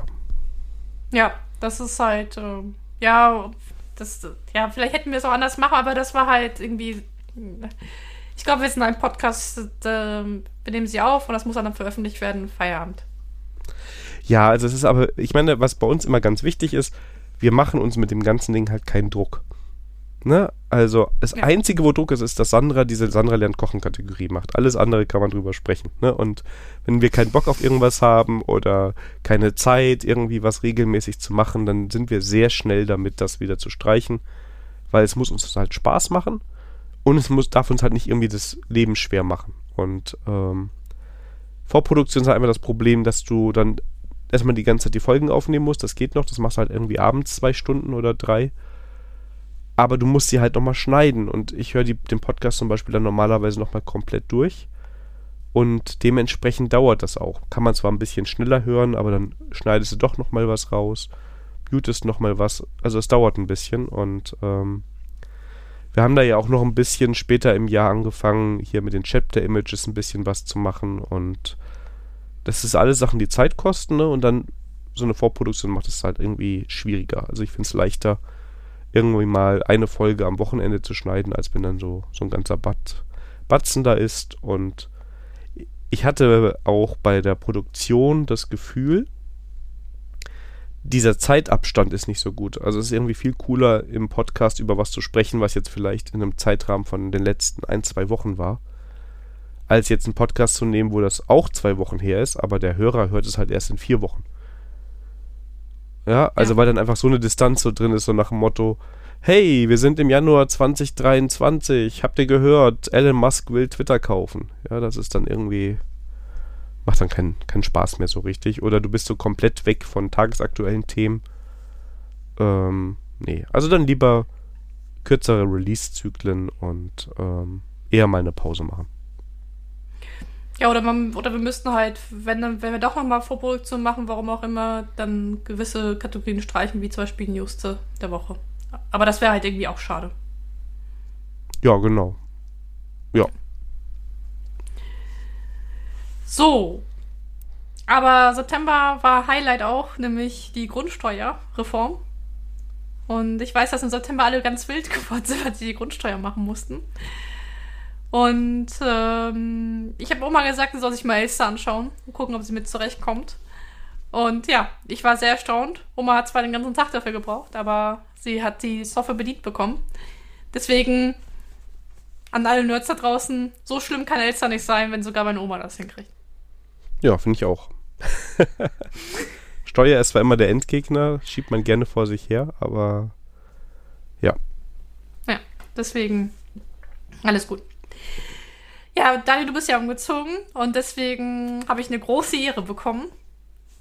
Ja, das ist halt, ähm, ja, das, ja, vielleicht hätten wir es auch anders machen, aber das war halt irgendwie. Ich glaube, wir sind ein Podcast, äh, wir nehmen sie auf und das muss dann veröffentlicht werden, Feierabend. Ja, also es ist aber, ich meine, was bei uns immer ganz wichtig ist, wir machen uns mit dem ganzen Ding halt keinen Druck. Ne? Also das Ja. Einzige, wo Druck ist, ist, dass Sandra diese Sandra lernt kochen Kategorie macht. Alles andere kann man drüber sprechen. Ne? Und wenn wir keinen Bock auf irgendwas haben oder keine Zeit, irgendwie was regelmäßig zu machen, dann sind wir sehr schnell damit, das wieder zu streichen. Weil es muss uns halt Spaß machen und es muss, darf uns halt nicht irgendwie das Leben schwer machen. Und ähm, Vorproduktion ist halt einfach das Problem, dass du dann erstmal die ganze Zeit die Folgen aufnehmen musst. Das geht noch, das machst du halt irgendwie abends zwei Stunden oder drei. Aber du musst sie halt nochmal schneiden. Und ich höre den Podcast zum Beispiel dann normalerweise nochmal komplett durch. Und dementsprechend dauert das auch. Kann man zwar ein bisschen schneller hören, aber dann schneidest du doch nochmal was raus, mutest nochmal was. Also es dauert ein bisschen. Und ähm, wir haben da ja auch noch ein bisschen später im Jahr angefangen, hier mit den Chapter-Images ein bisschen was zu machen. Und das ist alles Sachen, die Zeit kosten, ne? Und dann so eine Vorproduktion macht es halt irgendwie schwieriger. Also ich finde es leichter, irgendwie mal eine Folge am Wochenende zu schneiden, als wenn dann so, so ein ganzer Bat, Batzen da ist. Und ich hatte auch bei der Produktion das Gefühl, dieser Zeitabstand ist nicht so gut. Also es ist irgendwie viel cooler, im Podcast über was zu sprechen, was jetzt vielleicht in einem Zeitrahmen von den letzten ein, zwei Wochen war, als jetzt einen Podcast zu nehmen, wo das auch zwei Wochen her ist, aber der Hörer hört es halt erst in vier Wochen. Ja, also Ja. weil dann einfach so eine Distanz so drin ist, so nach dem Motto, hey, wir sind im Januar 2023, habt ihr gehört, Elon Musk will Twitter kaufen. Ja, das ist dann irgendwie, macht dann keinen keinen Spaß mehr so richtig. Oder du bist so komplett weg von tagesaktuellen Themen. Ähm, nee, also dann lieber kürzere Release-Zyklen und ähm, eher mal eine Pause machen. Ja, oder, man, oder wir müssten halt, wenn, dann- wenn wir doch nochmal Vorproduktion machen, warum auch immer, dann gewisse Kategorien streichen, wie zum Beispiel News der der Woche. Aber das wäre halt irgendwie auch schade. Ja, genau. Ja. So. Aber September war Highlight auch, nämlich die Grundsteuerreform. Und ich weiß, dass im September alle ganz wild geworden sind, weil sie die Grundsteuer machen mussten. Und ähm, ich habe Oma gesagt, sie soll sich mal Elster anschauen und gucken, ob sie mit zurechtkommt. Und ja, ich war sehr erstaunt. Oma hat zwar den ganzen Tag dafür gebraucht, aber sie hat die Software bedient bekommen. Deswegen an alle Nerds da draußen, so schlimm kann Elster nicht sein, wenn sogar meine Oma das hinkriegt. Ja, finde ich auch. Steuer ist zwar immer der Endgegner, schiebt man gerne vor sich her, aber Ja, deswegen alles gut. Ja, Dani, du bist ja umgezogen und deswegen habe ich eine große Ehre bekommen.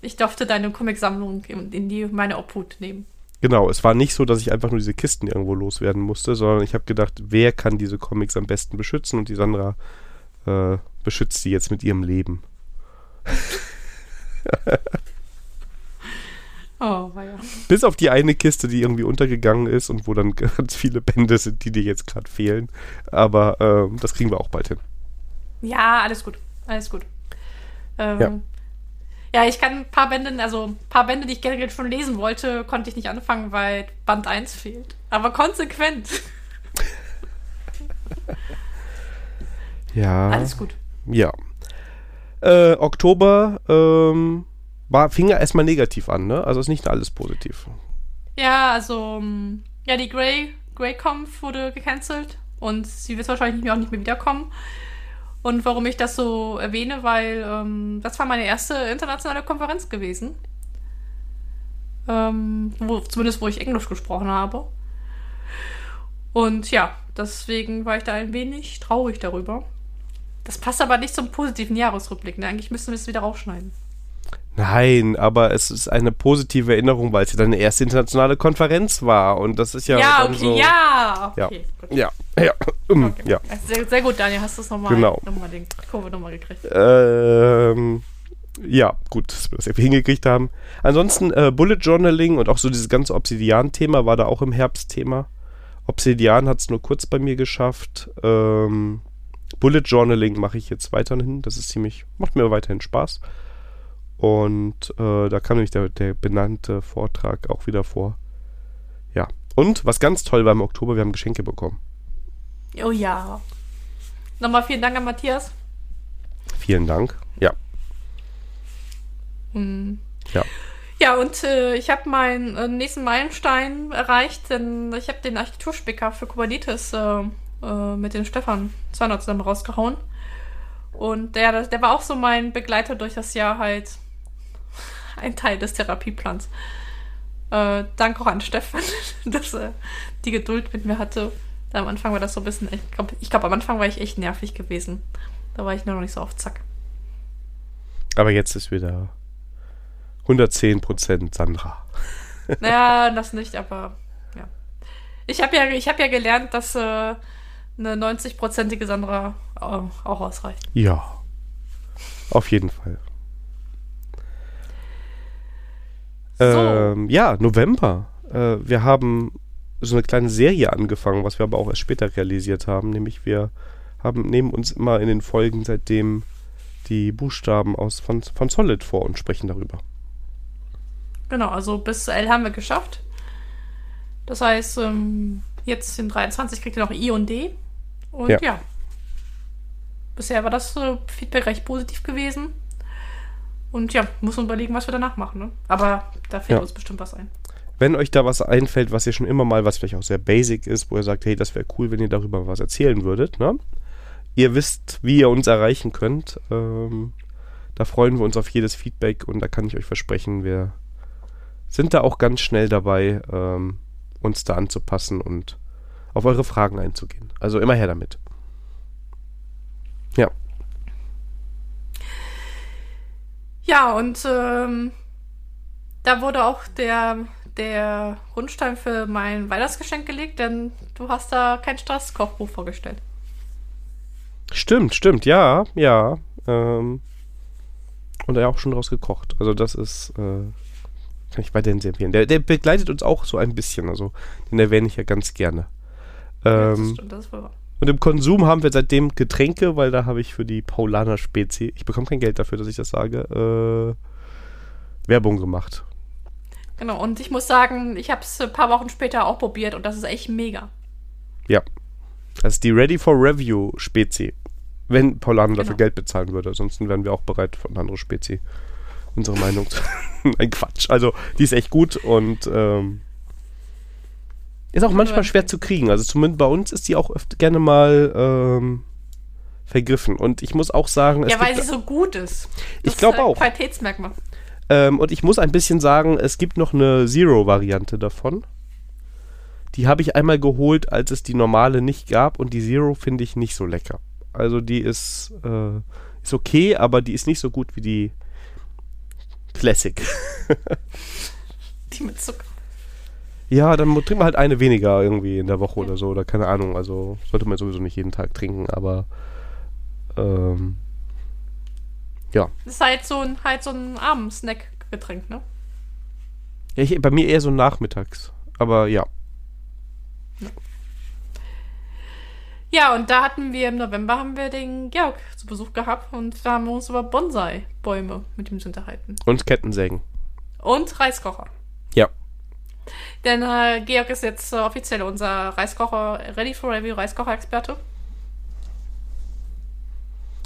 Ich durfte deine Comicsammlung in in die meine Obhut nehmen. Genau, es war nicht so, dass ich einfach nur diese Kisten irgendwo loswerden musste, sondern ich habe gedacht, wer kann diese Comics am besten beschützen und die Sandra äh, beschützt sie jetzt mit ihrem Leben. Oh, ja. Bis auf die eine Kiste, die irgendwie untergegangen ist und wo dann ganz viele Bände sind, die dir jetzt gerade fehlen. Aber ähm, das kriegen wir auch bald hin. Ja, alles gut. Alles gut. Ähm, Ja. ja. ich kann ein paar Bände, also ein paar Bände, die ich gerne schon lesen wollte, konnte ich nicht anfangen, weil Band 1 fehlt. Aber konsequent. Ja. Alles gut. Ja. Äh, Oktober ähm, war, fing ja erstmal negativ an, ne? Also ist nicht alles positiv. Ja, also, ähm, ja, die Grey, Grey-Conf wurde gecancelt und sie wird wahrscheinlich auch nicht mehr wiederkommen. Und warum ich das so erwähne, weil ähm, das war meine erste internationale Konferenz gewesen. Ähm, wo, zumindest wo ich Englisch gesprochen habe. Und ja, deswegen war ich da ein wenig traurig darüber. Das passt aber nicht zum positiven Jahresrückblick. Ne? Eigentlich müssen wir es wieder rausschneiden. Nein, aber es ist eine positive Erinnerung, weil es ja deine erste internationale Konferenz war. Und das ist ja. Ja, okay, so, ja. Ja. Okay. Ja, ja, ähm, Okay. ja. Sehr, sehr gut, Daniel, hast du es nochmal Genau. noch mal den Kurve nochmal gekriegt. Ähm, ja, gut, dass wir das irgendwie hingekriegt haben. Ansonsten äh, Bullet Journaling und auch so dieses ganze Obsidian-Thema war da auch im Herbst Thema. Obsidian hat es nur kurz bei mir geschafft. Ähm, Bullet Journaling mache ich jetzt weiterhin. Das ist ziemlich, macht mir weiterhin Spaß. Und äh, da kam nämlich der, der benannte Vortrag auch wieder vor. Ja. Und was ganz toll war im Oktober, wir haben Geschenke bekommen. Oh ja. Nochmal vielen Dank an Matthias. Vielen Dank. Ja. Hm. Ja. Ja, und äh, ich habe meinen äh, nächsten Meilenstein erreicht, denn ich habe den Architekturspicker für Kubernetes äh, äh, mit dem Stefan Zörner zusammen rausgehauen. Und der, der war auch so mein Begleiter durch das Jahr halt ein Teil des Therapieplans. Äh, danke auch an Stefan, dass er die Geduld mit mir hatte. Am Anfang war das so ein bisschen, ich glaube, glaub, am Anfang war ich echt nervig gewesen. Da war ich nur noch nicht so auf Zack. Aber jetzt ist wieder 110% Sandra. Naja, das nicht, aber ja. Ich habe ja, ich hab ja gelernt, dass äh, eine 90-prozentige Sandra äh, auch ausreicht. Ja. Auf jeden Fall. So. Ähm, ja, November. Äh, wir haben so eine kleine Serie angefangen, was wir aber auch erst später realisiert haben. Nämlich wir haben nehmen uns immer in den Folgen seitdem die Buchstaben aus von, von Solid vor und sprechen darüber. Genau, also bis L haben wir geschafft. Das heißt, ähm, jetzt in 23 kriegt ihr noch I und D. Und Ja. ja. Bisher war das Feedback recht positiv gewesen. Und ja, muss man überlegen, was wir danach machen. Ne? Aber da fällt Ja. uns bestimmt was ein. Wenn euch da was einfällt, was ihr schon immer mal, was vielleicht auch sehr basic ist, wo ihr sagt, hey, das wäre cool, wenn ihr darüber was erzählen würdet, ne? Ihr wisst, wie ihr uns erreichen könnt. Ähm, da freuen wir uns auf jedes Feedback und da kann ich euch versprechen, wir sind da auch ganz schnell dabei, ähm, uns da anzupassen und auf eure Fragen einzugehen. Also immer her damit. Ja, Ja, und ähm, da wurde auch der, der Grundstein für mein Weihnachtsgeschenk gelegt, denn du hast da kein Straßkochbuch vorgestellt. stimmt, stimmt, ja, ja. Ähm, und er hat auch schon draus gekocht. Also das ist, äh, kann ich weiterhin sehr empfehlen. Der, der begleitet uns auch so ein bisschen, also den erwähne ich ja ganz gerne. Ja, das Ähm, stimmt, das ist wohl wahr. Und im Konsum haben wir seitdem Getränke, weil da habe ich für die Paulaner Spezi, ich bekomme kein Geld dafür, dass ich das sage, äh, Werbung gemacht. Genau, und ich muss sagen, ich habe es ein paar Wochen später auch probiert und das ist echt mega. Ja. Das ist die Ready for Review Spezi. Wenn Paulaner dafür Genau. Geld bezahlen würde. Ansonsten wären wir auch bereit, von anderen Spezi unsere Meinung zu. Ein Quatsch. Also, die ist echt gut und ähm, ist auch manchmal man schwer zu kriegen. Also, zumindest bei uns ist die auch öfter gerne mal ähm, vergriffen. Und ich muss auch sagen, es ja, weil sie so gut ist. Ich Das glaub ist ein auch. Qualitätsmerkmal. ähm, und ich muss ein bisschen sagen, es gibt noch eine Zero-Variante davon. Die habe ich einmal geholt, als es die normale nicht gab und die Zero finde ich nicht so lecker. Also die ist, äh, ist okay, aber die ist nicht so gut wie die Classic. Die mit Zucker. Ja, dann trinken wir halt eine weniger irgendwie in der Woche oder so, oder keine Ahnung. Also sollte man sowieso nicht jeden Tag trinken, aber ähm, ja. Das ist halt so ein, halt so ein Abendsnack-Getränk, ne? ja ich, bei mir eher so nachmittags. Aber ja. Ja, und da hatten wir im November haben wir den Georg zu Besuch gehabt und da haben wir uns über Bonsai-Bäume mit ihm unterhalten. Und Kettensägen. Und Reiskocher. Ja. Denn äh, Georg ist jetzt äh, offiziell unser Reiskocher, Ready for Review Reiskocher-Experte.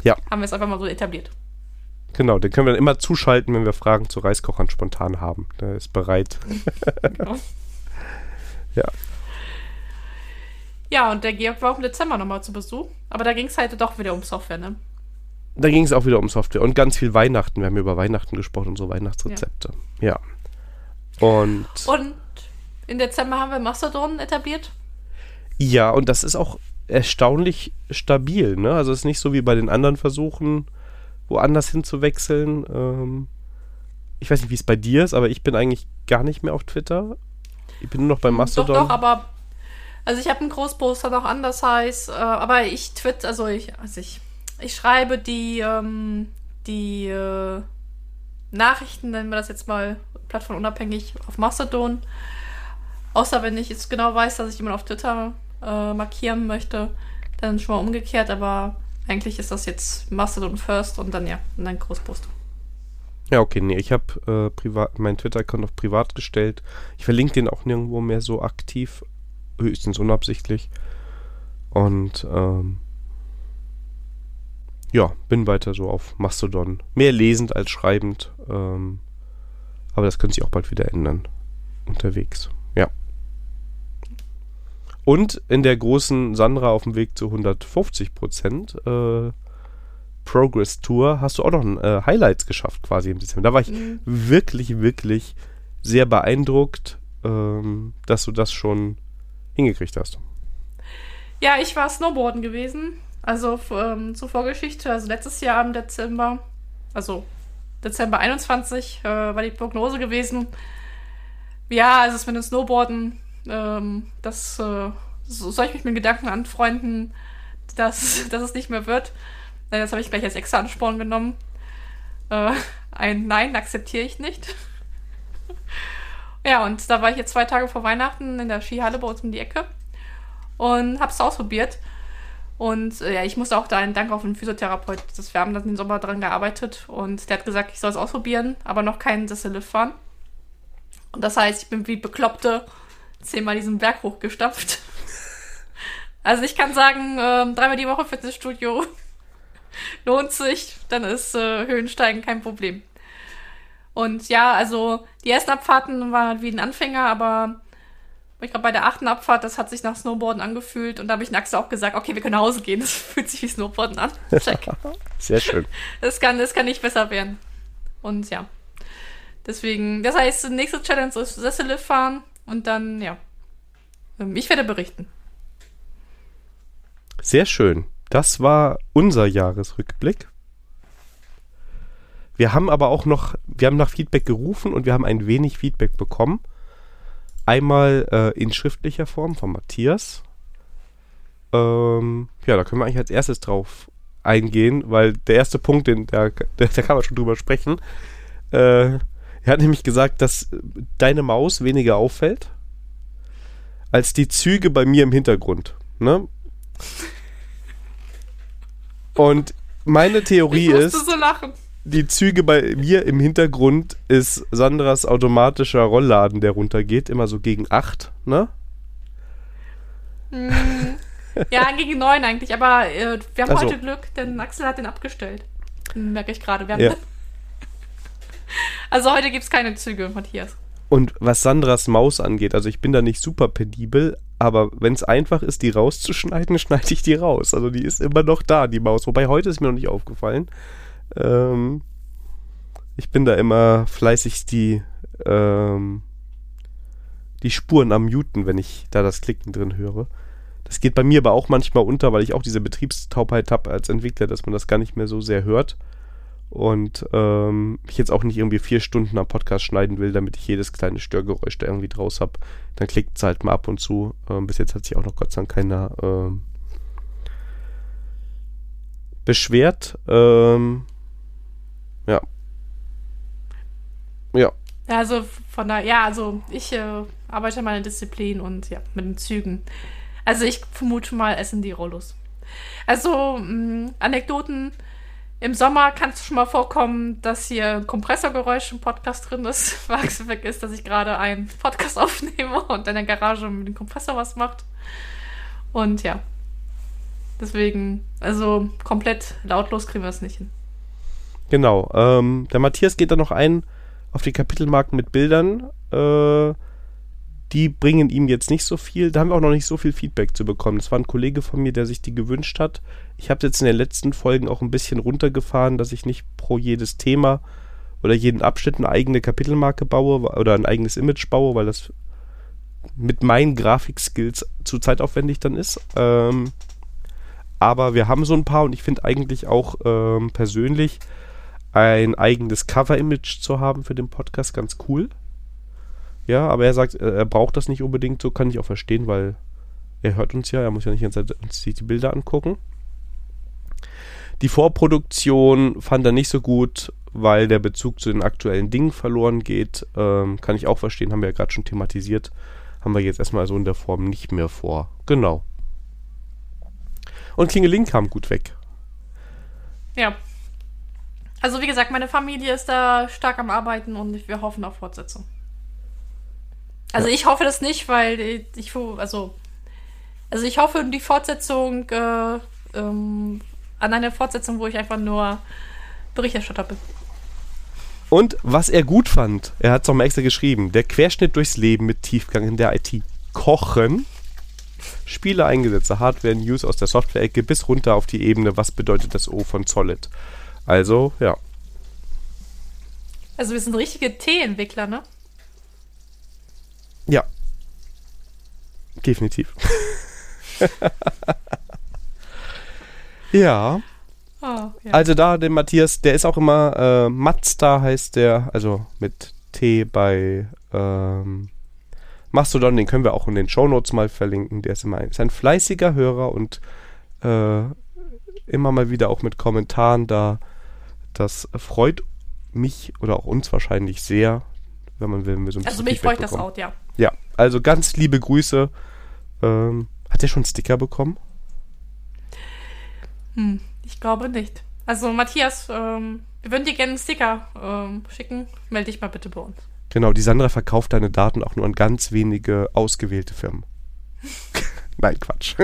Ja. Haben wir es einfach mal so etabliert. Genau, den können wir dann immer zuschalten, wenn wir Fragen zu Reiskochern spontan haben. Der ist bereit. Genau. Ja. Ja, und der Georg war auch im Dezember nochmal zu Besuch. Aber da ging es halt doch wieder um Software, ne? Da ging es auch wieder um Software und ganz viel Weihnachten. Wir haben über Weihnachten gesprochen, unsere Weihnachtsrezepte. Ja. Und Und im Dezember haben wir Mastodon etabliert. ja, und das ist auch erstaunlich stabil, ne? Also es ist nicht so wie bei den anderen Versuchen, woanders hinzuwechseln. Ähm, ich weiß nicht, wie es bei dir ist, aber ich bin eigentlich gar nicht mehr auf Twitter. Ich bin nur noch bei Mastodon. Doch, doch, aber. Also ich habe einen Großposter noch anders heißt, äh, aber ich twit, also ich, also ich, ich schreibe die, ähm, die äh, Nachrichten, nennen wir das jetzt mal plattformunabhängig, auf Mastodon. Außer wenn ich jetzt genau weiß, dass ich jemanden auf Twitter äh, markieren möchte, dann schon mal umgekehrt, aber eigentlich ist das jetzt Mastodon first und dann ja, und dann Großposter. Ja, okay, nee, ich habe äh, meinen Twitter-Account auf privat gestellt. Ich verlinke den auch nirgendwo mehr so aktiv, höchstens unabsichtlich. Und ähm, ja, bin weiter so auf Mastodon. Mehr lesend als schreibend. Ähm, aber das könnte sich auch bald wieder ändern. Unterwegs. Und in der großen Sandra auf dem Weg zu 150 Prozent äh, Progress Tour hast du auch noch ein äh, Highlights geschafft quasi im Dezember. Da war ich Mhm. wirklich, wirklich sehr beeindruckt, ähm, dass du das schon hingekriegt hast. Ja, ich war Snowboarden gewesen. Also ähm, zur Vorgeschichte, also letztes Jahr im Dezember, also Dezember 21 äh, war die Prognose gewesen. Ja, also es mit dem Snowboarden, ähm, das äh, so, soll ich mich mit Gedanken anfreunden, dass, dass es nicht mehr wird. Das habe ich gleich als extra Ansporn genommen. Äh, ein Nein akzeptiere ich nicht. ja, und da war ich jetzt zwei Tage vor Weihnachten in der Skihalle bei uns um die Ecke und hab's ausprobiert. Und äh, ja, ich musste auch da einen Dank auf den Physiotherapeut. Das, wir haben dann den Sommer dran gearbeitet und der hat gesagt, ich soll es ausprobieren, aber noch keinen Sessellift fahren. Und das heißt, ich bin wie Bekloppte zehnmal diesen Berg hochgestapft. Also ich kann sagen, ähm, dreimal die Woche Fitnessstudio lohnt sich, dann ist äh, Höhensteigen kein Problem. Und ja, also die ersten Abfahrten waren wie ein Anfänger, aber ich glaube, bei der achten Abfahrt, das hat sich nach Snowboarden angefühlt. Und da habe ich Axel auch gesagt, okay, wir können nach Hause gehen. Das fühlt sich wie Snowboarden an. Check. Sehr schön. Das kann, das kann nicht besser werden. Und ja. Deswegen, das heißt, nächste Challenge ist Sessellift fahren. Und dann, ja. Ähm, Ich werde berichten. Sehr schön. Das war unser Jahresrückblick. Wir haben aber auch noch, wir haben nach Feedback gerufen und wir haben ein wenig Feedback bekommen. Einmal äh, in schriftlicher Form von Matthias. Ähm, ja, da können wir eigentlich als erstes drauf eingehen, weil der erste Punkt, den, da, da, da kann man schon drüber sprechen. Äh, er hat nämlich gesagt, dass deine Maus weniger auffällt als die Züge bei mir im Hintergrund. Ne? Und meine Theorie ist, so lachen. die Züge bei mir im Hintergrund ist Sandras automatischer Rollladen, der runtergeht, immer so gegen 8, ne? Hm. Ja, gegen neun eigentlich. Aber äh, wir haben Ach so. heute Glück, denn Axel hat den abgestellt. Merke ich gerade. Wir haben Ja. Also heute gibt es keine Züge, Matthias. Und was Sandras Maus angeht, also ich bin da nicht super penibel, aber wenn es einfach ist, die rauszuschneiden, schneide ich die raus. Also die ist immer noch da, die Maus. Wobei heute ist mir noch nicht aufgefallen. Ähm, ich bin da immer fleißig die, ähm, die Spuren am Muten, wenn ich da das Klicken drin höre. Das geht bei mir aber auch manchmal unter, weil ich auch diese Betriebstaubheit habe als Entwickler, dass man das gar nicht mehr so sehr hört. Und ähm, ich jetzt auch nicht irgendwie vier Stunden am Podcast schneiden will, damit ich jedes kleine Störgeräusch da irgendwie draus habe, dann klickt es halt mal ab und zu. Ähm, bis jetzt hat sich auch noch Gott sei Dank keiner ähm, beschwert. Ähm, ja. Ja. Also von da, ja, also ich äh, arbeite meine Disziplin und ja, mit den Zügen. Also ich vermute mal, es sind die Rollos. Also mh, Anekdoten. Im Sommer kann es schon mal vorkommen, dass hier ein Kompressorgeräusch im Podcast drin ist, weil es vergisst, dass ich gerade einen Podcast aufnehme und in der Garage mit dem Kompressor was macht. Und ja. Deswegen, also komplett lautlos kriegen wir es nicht hin. Genau. Ähm, der Matthias geht da noch ein auf die Kapitelmarken mit Bildern. Äh, die bringen ihm jetzt nicht so viel. Da haben wir auch noch nicht so viel Feedback zu bekommen. Das war ein Kollege von mir, der sich die gewünscht hat. Ich habe jetzt in den letzten Folgen auch ein bisschen runtergefahren, dass ich nicht pro jedes Thema oder jeden Abschnitt eine eigene Kapitelmarke baue oder ein eigenes Image baue, weil das mit meinen Grafikskills zu zeitaufwendig dann ist. Ähm, aber wir haben so ein paar und ich finde eigentlich auch ähm, persönlich ein eigenes Cover-Image zu haben für den Podcast ganz cool. Ja, aber er sagt, äh, er braucht das nicht unbedingt, so kann ich auch verstehen, weil er hört uns ja, er muss ja nicht die die Bilder angucken. Die Vorproduktion fand er nicht so gut, weil der Bezug zu den aktuellen Dingen verloren geht. Ähm, kann ich auch verstehen, haben wir ja gerade schon thematisiert. Haben wir jetzt erstmal so in der Form nicht mehr vor. Genau. Und Klingeling kam gut weg. Ja. Also wie gesagt, meine Familie ist da stark am Arbeiten und wir hoffen auf Fortsetzung. Also ja. ich hoffe das nicht, weil ich, also, also ich hoffe die Fortsetzung äh, ähm, an eine Fortsetzung, wo ich einfach nur Berichterstatter bin. Und was er gut fand, er hat es nochmal extra geschrieben, der Querschnitt durchs Leben mit Tiefgang in der IT. Kochen, Spiele eingesetzte Hardware, News aus der Software-Ecke bis runter auf die Ebene, was bedeutet das O von Solid. Also, ja. Also wir sind richtige T-Entwickler, ne? Ja. Definitiv. ja. Oh, ja. Also da, den Matthias, der ist auch immer, äh, Mazda heißt der, also mit T bei ähm, Mastodon, den können wir auch in den Shownotes mal verlinken. Der ist immer ein, ist ein fleißiger Hörer und äh, immer mal wieder auch mit Kommentaren da. Das freut mich oder auch uns wahrscheinlich sehr, wenn man will, so ein Also mich freut das auch, ja. Ja, also ganz liebe Grüße. Ähm, hat er schon Sticker bekommen? Hm, ich glaube nicht. Also Matthias, ähm, wir würden dir gerne einen Sticker ähm, schicken. Melde dich mal bitte bei uns. Genau, die Sandra verkauft deine Daten auch nur an ganz wenige ausgewählte Firmen. Nein, Quatsch.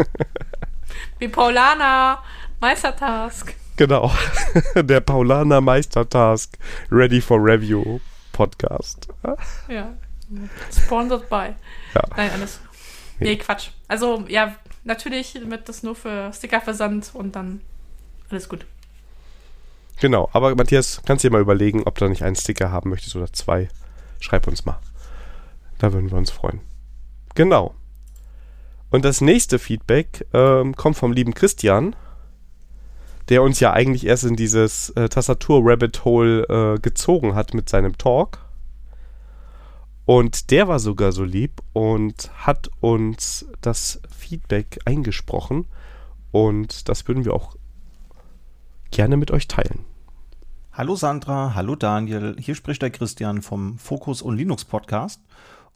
Wie Paulana Meistertask. Genau. Der Paulana Meistertask Ready for Review Podcast. Ja. Sponsored by. Ja. Nein, alles. Nee, Quatsch. Also, ja, natürlich wird das nur für Stickerversand und dann alles gut. Genau, aber Matthias, kannst du dir mal überlegen, ob du nicht einen Sticker haben möchtest oder zwei. Schreib uns mal. Da würden wir uns freuen. Genau. Und das nächste Feedback ähm, kommt vom lieben Christian, der uns ja eigentlich erst in dieses äh, Tastatur-Rabbit-Hole äh, gezogen hat mit seinem Talk. Und der war sogar so lieb und hat uns das Feedback eingesprochen. Und das würden wir auch gerne mit euch teilen. Hallo Sandra, hallo Daniel, hier spricht der Christian vom Fokus und Linux Podcast.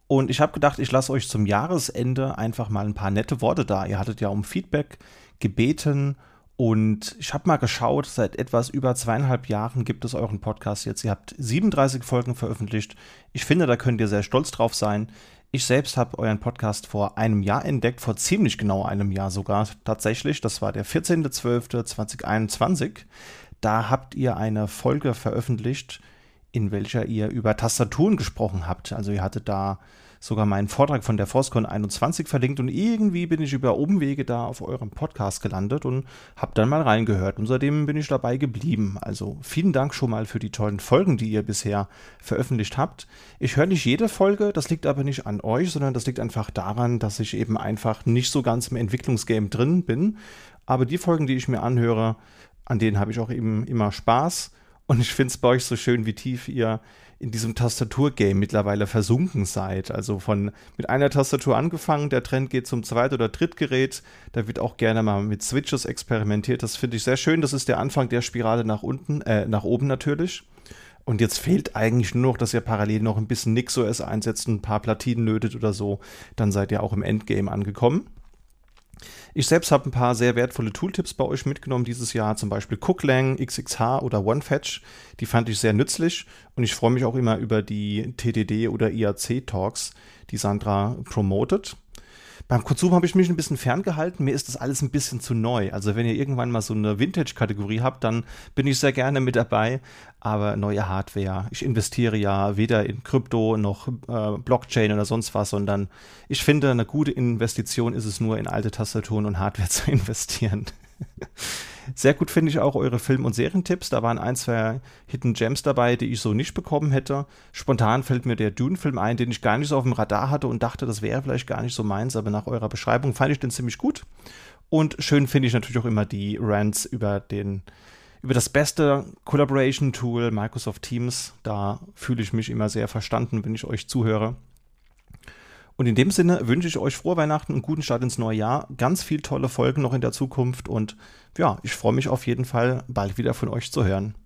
Und ich habe gedacht, ich lasse euch zum Jahresende einfach mal ein paar nette Worte da. Ihr hattet ja um Feedback gebeten und ich habe mal geschaut, seit etwas über zweieinhalb Jahren gibt es euren Podcast jetzt. Ihr habt 37 Folgen veröffentlicht. Ich finde, da könnt ihr sehr stolz drauf sein. Ich selbst habe euren Podcast vor einem Jahr entdeckt, vor ziemlich genau einem Jahr sogar tatsächlich. Das war der 14.12.2021. Da habt ihr eine Folge veröffentlicht, in welcher ihr über Tastaturen gesprochen habt. Also ihr hattet da sogar meinen Vortrag von der Forcecon 21 verlinkt und irgendwie bin ich über Umwege da auf eurem Podcast gelandet und habe dann mal reingehört und seitdem bin ich dabei geblieben. Also vielen Dank schon mal für die tollen Folgen, die ihr bisher veröffentlicht habt. Ich höre nicht jede Folge, das liegt aber nicht an euch, sondern das liegt einfach daran, dass ich eben einfach nicht so ganz im Entwicklungsgame drin bin. Aber die Folgen, die ich mir anhöre, an denen habe ich auch eben immer Spaß. Und ich finde es bei euch so schön, wie tief ihr in diesem Tastaturgame mittlerweile versunken seid. Also von mit einer Tastatur angefangen, der Trend geht zum Zweit- oder Drittgerät. Da wird auch gerne mal mit Switches experimentiert. Das finde ich sehr schön. Das ist der Anfang der Spirale nach unten, äh, nach oben natürlich. Und jetzt fehlt eigentlich nur noch, dass ihr parallel noch ein bisschen NixOS einsetzt, ein paar Platinen lötet oder so. Dann seid ihr auch im Endgame angekommen. Ich selbst habe ein paar sehr wertvolle Tooltips bei euch mitgenommen dieses Jahr, zum Beispiel Cooklang, XXH oder OneFetch. Die fand ich sehr nützlich und ich freue mich auch immer über die TDD oder IAC-Talks, die Sandra promotet. Beim Konsum habe ich mich ein bisschen ferngehalten. Mir ist das alles ein bisschen zu neu. Also wenn ihr irgendwann mal so eine Vintage-Kategorie habt, dann bin ich sehr gerne mit dabei. Aber neue Hardware. Ich investiere ja weder in Krypto noch äh, Blockchain oder sonst was, sondern ich finde, eine gute Investition ist es nur, in alte Tastaturen und Hardware zu investieren. Sehr gut finde ich auch eure Film- und Serientipps. Da waren ein, zwei Hidden Gems dabei, die ich so nicht bekommen hätte. Spontan fällt mir der Dune-Film ein, den ich gar nicht so auf dem Radar hatte und dachte, das wäre vielleicht gar nicht so meins, aber nach eurer Beschreibung fand ich den ziemlich gut. Und schön finde ich natürlich auch immer die Rants über den über das beste Collaboration-Tool Microsoft Teams. Da fühle ich mich immer sehr verstanden, wenn ich euch zuhöre. Und in dem Sinne wünsche ich euch frohe Weihnachten und guten Start ins neue Jahr. Ganz viel tolle Folgen noch in der Zukunft und ja, ich freue mich auf jeden Fall, bald wieder von euch zu hören.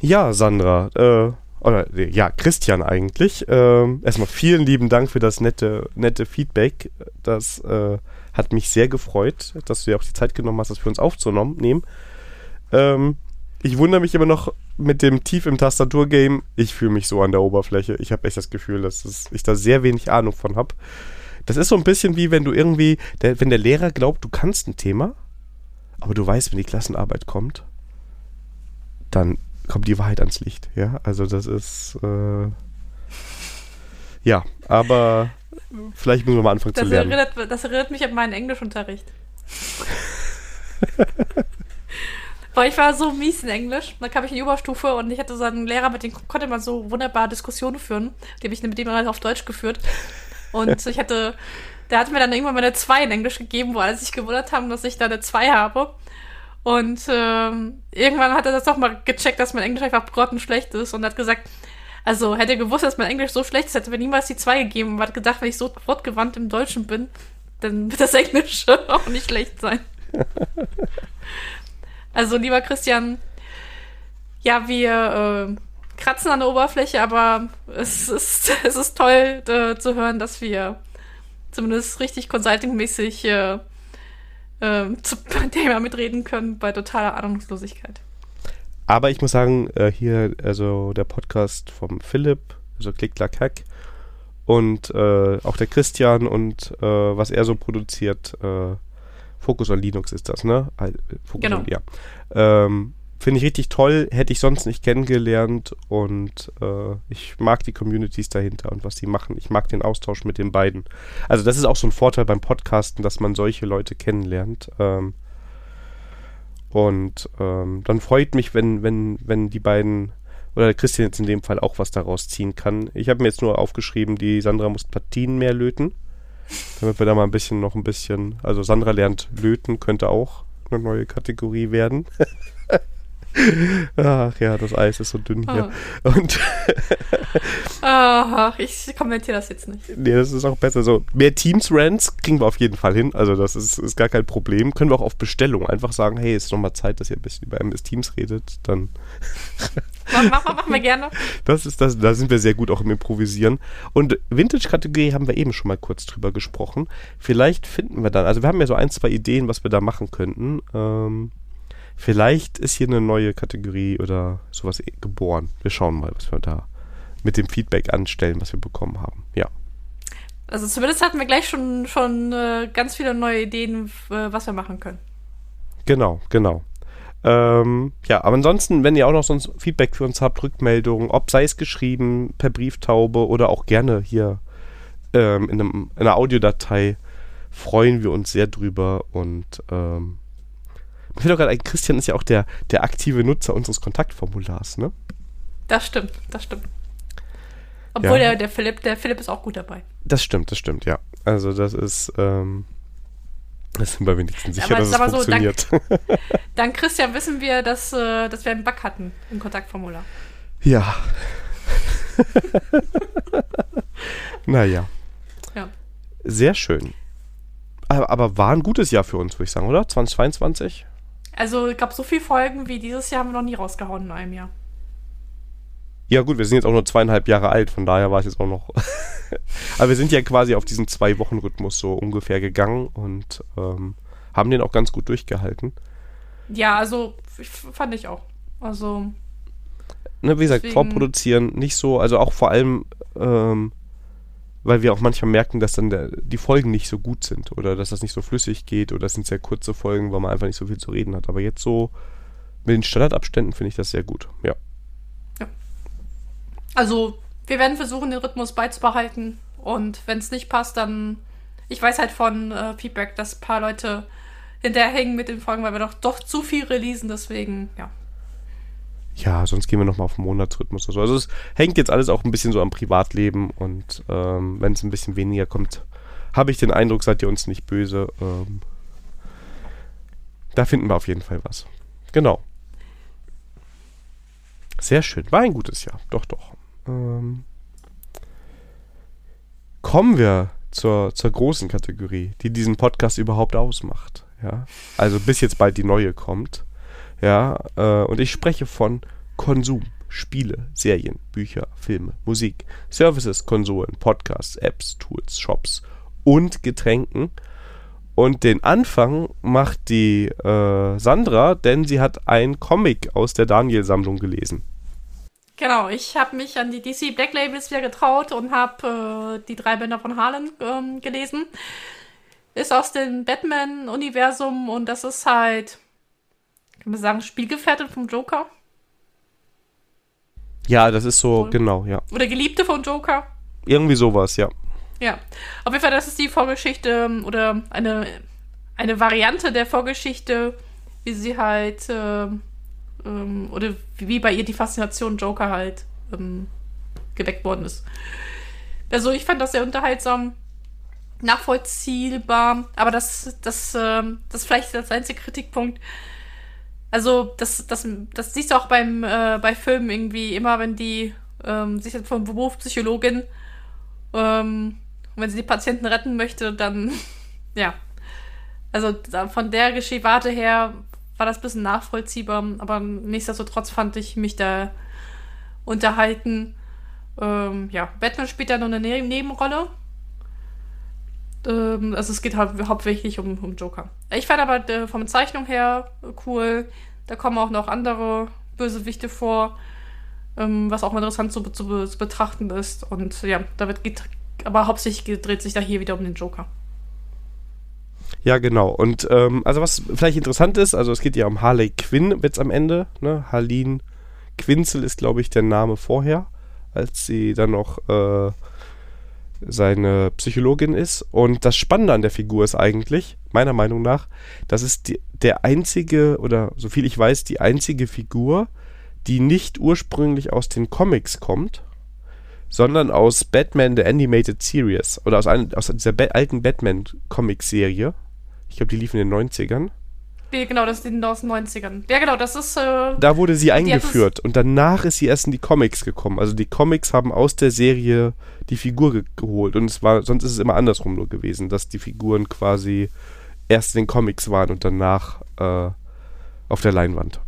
Ja, Sandra, äh, oder ja, Christian eigentlich. Ähm, erstmal vielen lieben Dank für das nette, nette Feedback. Das äh, hat mich sehr gefreut, dass du dir auch die Zeit genommen hast, das für uns aufzunehmen. Ähm, ich wundere mich immer noch mit dem Tief im Tastaturgame. Ich fühle mich so an der Oberfläche. Ich habe echt das Gefühl, dass es, ich da sehr wenig Ahnung von habe. Das ist so ein bisschen wie wenn du irgendwie, der, wenn der Lehrer glaubt, du kannst ein Thema, aber du weißt, wenn die Klassenarbeit kommt, dann kommt die Wahrheit ans Licht. Ja, also das ist äh, ja, aber vielleicht müssen wir mal anfangen das zu lernen. Erinnert, das erinnert mich an meinen Englischunterricht. Weil ich war so mies in Englisch. Dann kam ich in die Oberstufe und ich hatte so einen Lehrer, mit dem konnte man so wunderbar Diskussionen führen. Die habe ich mit dem halt auf Deutsch geführt. Und ich hatte, der hat mir dann irgendwann meine 2 in Englisch gegeben, wo alle sich gewundert haben, dass ich da eine 2 habe. Und ähm, irgendwann hat er das doch mal gecheckt, dass mein Englisch einfach grottenschlecht ist und hat gesagt, also hätte er gewusst, dass mein Englisch so schlecht ist, hätte mir niemals die 2 gegeben und hat gedacht, wenn ich so wortgewandt im Deutschen bin, dann wird das Englisch auch nicht schlecht sein. Also, lieber Christian, ja, wir äh, kratzen an der Oberfläche, aber es ist, es ist toll äh, zu hören, dass wir zumindest richtig consulting-mäßig äh, äh, zum Thema mitreden können bei totaler Ahnungslosigkeit. Aber ich muss sagen, äh, hier, also der Podcast vom Philipp, also Klick, Klack, Hack, und äh, auch der Christian und äh, was er so produziert, äh, Focus on Linux ist das, ne? Focus Genau. On, ja. Ähm, Finde ich richtig toll, hätte ich sonst nicht kennengelernt und äh, ich mag die Communities dahinter und was die machen. Ich mag den Austausch mit den beiden. Also das ist auch so ein Vorteil beim Podcasten, dass man solche Leute kennenlernt. Ähm, und ähm, dann freut mich, wenn, wenn, wenn die beiden oder der Christian jetzt in dem Fall auch was daraus ziehen kann. Ich habe mir jetzt nur aufgeschrieben, die Sandra muss Partien mehr löten. Damit wir da mal ein bisschen noch ein bisschen. Also Sandra lernt löten, könnte auch eine neue Kategorie werden. Ach ja, das Eis ist so dünn hier. Und Ach, ich kommentiere das jetzt nicht. nee, das ist auch besser. So, mehr Teams-Rants kriegen wir auf jeden Fall hin. Also das ist, ist gar kein Problem. Können wir auch auf Bestellung einfach sagen, hey, es ist nochmal Zeit, dass ihr ein bisschen über MS Teams redet. Dann Machen, machen, machen wir gerne. Das ist das, da sind wir sehr gut auch im Improvisieren. Und Vintage-Kategorie haben wir eben schon mal kurz drüber gesprochen. Vielleicht finden wir dann, also wir haben ja so ein, zwei Ideen, was wir da machen könnten. Ähm, vielleicht ist hier eine neue Kategorie oder sowas geboren. Wir schauen mal, was wir da mit dem Feedback anstellen, was wir bekommen haben. Ja. Also zumindest hatten wir gleich schon, schon äh, ganz viele neue Ideen, äh, was wir machen können. Genau, genau. Ähm, ja, aber ansonsten, wenn ihr auch noch sonst Feedback für uns habt, Rückmeldungen, ob sei es geschrieben, per Brieftaube oder auch gerne hier ähm, in, einem, in einer Audiodatei, freuen wir uns sehr drüber. Und ähm, mir fällt auch gerade ein, Christian ist ja auch der, der aktive Nutzer unseres Kontaktformulars, ne? Das stimmt, das stimmt. Obwohl Ja. der, der Philipp, der Philipp ist auch gut dabei. Das stimmt, das stimmt, ja. Also das ist, ähm, Das sind wir wenigstens sicher, Aber dass es so, funktioniert. Dank Christian wissen wir, dass, äh, dass wir einen Bug hatten im Kontaktformular. ja. naja. Ja. Sehr schön. Aber, aber war ein gutes Jahr für uns, würde ich sagen, oder? 2022? Also, ich glaube, so viele Folgen wie dieses Jahr haben wir noch nie rausgehauen in einem Jahr. Ja, gut, wir sind jetzt auch nur zweieinhalb Jahre alt, von daher war es jetzt auch noch. aber wir sind ja quasi auf diesen Zwei-Wochen-Rhythmus so ungefähr gegangen und ähm, haben den auch ganz gut durchgehalten. Ja, also, fand ich auch. Also, Ne, wie gesagt, Deswegen- vorproduzieren nicht so, also auch vor allem, ähm, weil wir auch manchmal merken, dass dann der, die Folgen nicht so gut sind oder dass das nicht so flüssig geht oder das sind sehr kurze Folgen, weil man einfach nicht so viel zu reden hat. Aber jetzt so mit den Standardabständen finde ich das sehr gut. Ja. Also, wir werden versuchen, den Rhythmus beizubehalten. Und wenn es nicht passt, dann. Ich weiß halt von äh, Feedback, dass ein paar Leute hinterhängen mit den Folgen, weil wir doch, doch zu viel releasen. Deswegen, ja. Ja, sonst gehen wir nochmal auf Monatsrhythmus oder so. Also es hängt jetzt alles auch ein bisschen so am Privatleben und ähm, wenn es ein bisschen weniger kommt, habe ich den Eindruck, seid ihr uns nicht böse. Ähm, da finden wir auf jeden Fall was. Genau. Sehr schön. War ein gutes Jahr. Doch, doch. Ähm, kommen wir zur, zur großen Kategorie, die diesen Podcast überhaupt ausmacht. Ja? Also bis jetzt bald die neue kommt. Ja, äh, und ich spreche von Konsum, Spiele, Serien, Bücher, Filme, Musik, Services, Konsolen, Podcasts, Apps, Tools, Shops und Getränken. Und den Anfang macht die äh, Sandra, denn sie hat ein Comic aus der Daniel-Sammlung gelesen. Genau, ich habe mich an die DC Black Labels wieder getraut und habe äh, die drei Bänder von Harlan ähm, gelesen. Ist aus dem Batman-Universum und das ist halt, kann man sagen, Spielgefährtin vom Joker. Ja, das ist so, Cool. genau, ja. Oder Geliebte vom Joker. Irgendwie sowas, ja. Ja, auf jeden Fall, das ist die Vorgeschichte ähm, oder eine, eine Variante der Vorgeschichte, wie sie halt, ähm, ähm, oder wie bei ihr die Faszination Joker halt ähm, geweckt worden ist. Also ich fand das sehr unterhaltsam, nachvollziehbar, aber das, das, ähm, das ist vielleicht das einzige Kritikpunkt. Also das, das, das siehst du auch beim, äh, bei Filmen irgendwie immer, wenn die ähm, sich vom Beruf Psychologin ähm, wenn sie die Patienten retten möchte, dann, ja. Also von der Geschichte her war das ein bisschen nachvollziehbar, aber nichtsdestotrotz fand ich mich da unterhalten. Ähm, ja, Batman spielt da nur eine ne Nebenrolle. Ähm, also es geht hau hauptsächlich um, um Joker. Ich fand aber äh, der Zeichnung her cool. Da kommen auch noch andere Bösewichte vor, ähm, was auch interessant zu, zu, zu betrachten ist. Und ja, da wird aber hauptsächlich dreht sich da hier wieder um den Joker. Ja, genau. Und ähm, also was vielleicht interessant ist, also es geht ja um Harley Quinn jetzt am Ende. Ne? Harleen Quinzel ist, glaube ich, der Name vorher, als sie dann noch äh, seine Psychologin ist. Und das Spannende an der Figur ist eigentlich, meiner Meinung nach, das ist die, der einzige, oder so viel ich weiß, die einzige Figur, die nicht ursprünglich aus den Comics kommt, sondern aus Batman The Animated Series oder aus, ein, aus dieser ba alten Batman-Comic-Serie. Ich glaube, die liefen in den 90ern. Ja, genau, das ist aus den 90ern. Ja, genau, das ist. Äh, Da wurde sie eingeführt und danach ist sie erst in die Comics gekommen. Also die Comics haben aus der Serie die Figur ge geholt und es war sonst ist es immer andersrum nur gewesen, dass die Figuren quasi erst in den Comics waren und danach äh, auf der Leinwand.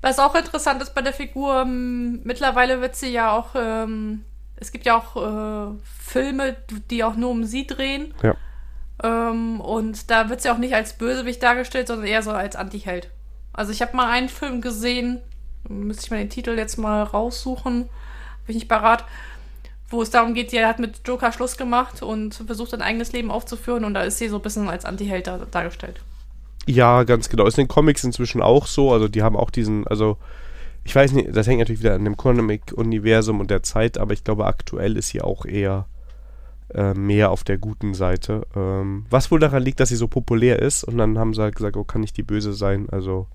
Was auch interessant ist bei der Figur, ähm, mittlerweile wird sie ja auch, ähm, es gibt ja auch äh, Filme, die auch nur um sie drehen. Ja. Ähm, und da wird sie auch nicht als Bösewicht dargestellt, sondern eher so als Antiheld. Also ich habe mal einen Film gesehen, müsste ich mal den Titel jetzt mal raussuchen, bin ich nicht parat, wo es darum geht, sie hat mit Joker Schluss gemacht und versucht ein eigenes Leben aufzuführen und da ist sie so ein bisschen als Antiheld da, dargestellt. Ja, ganz genau. Ist in den Comics inzwischen auch so. Also die haben auch diesen, also ich weiß nicht, das hängt natürlich wieder an dem Comic-Universum und der Zeit, aber ich glaube aktuell ist sie auch eher äh, mehr auf der guten Seite. Ähm, was wohl daran liegt, dass sie so populär ist und dann haben sie halt gesagt, oh, kann nicht die Böse sein, also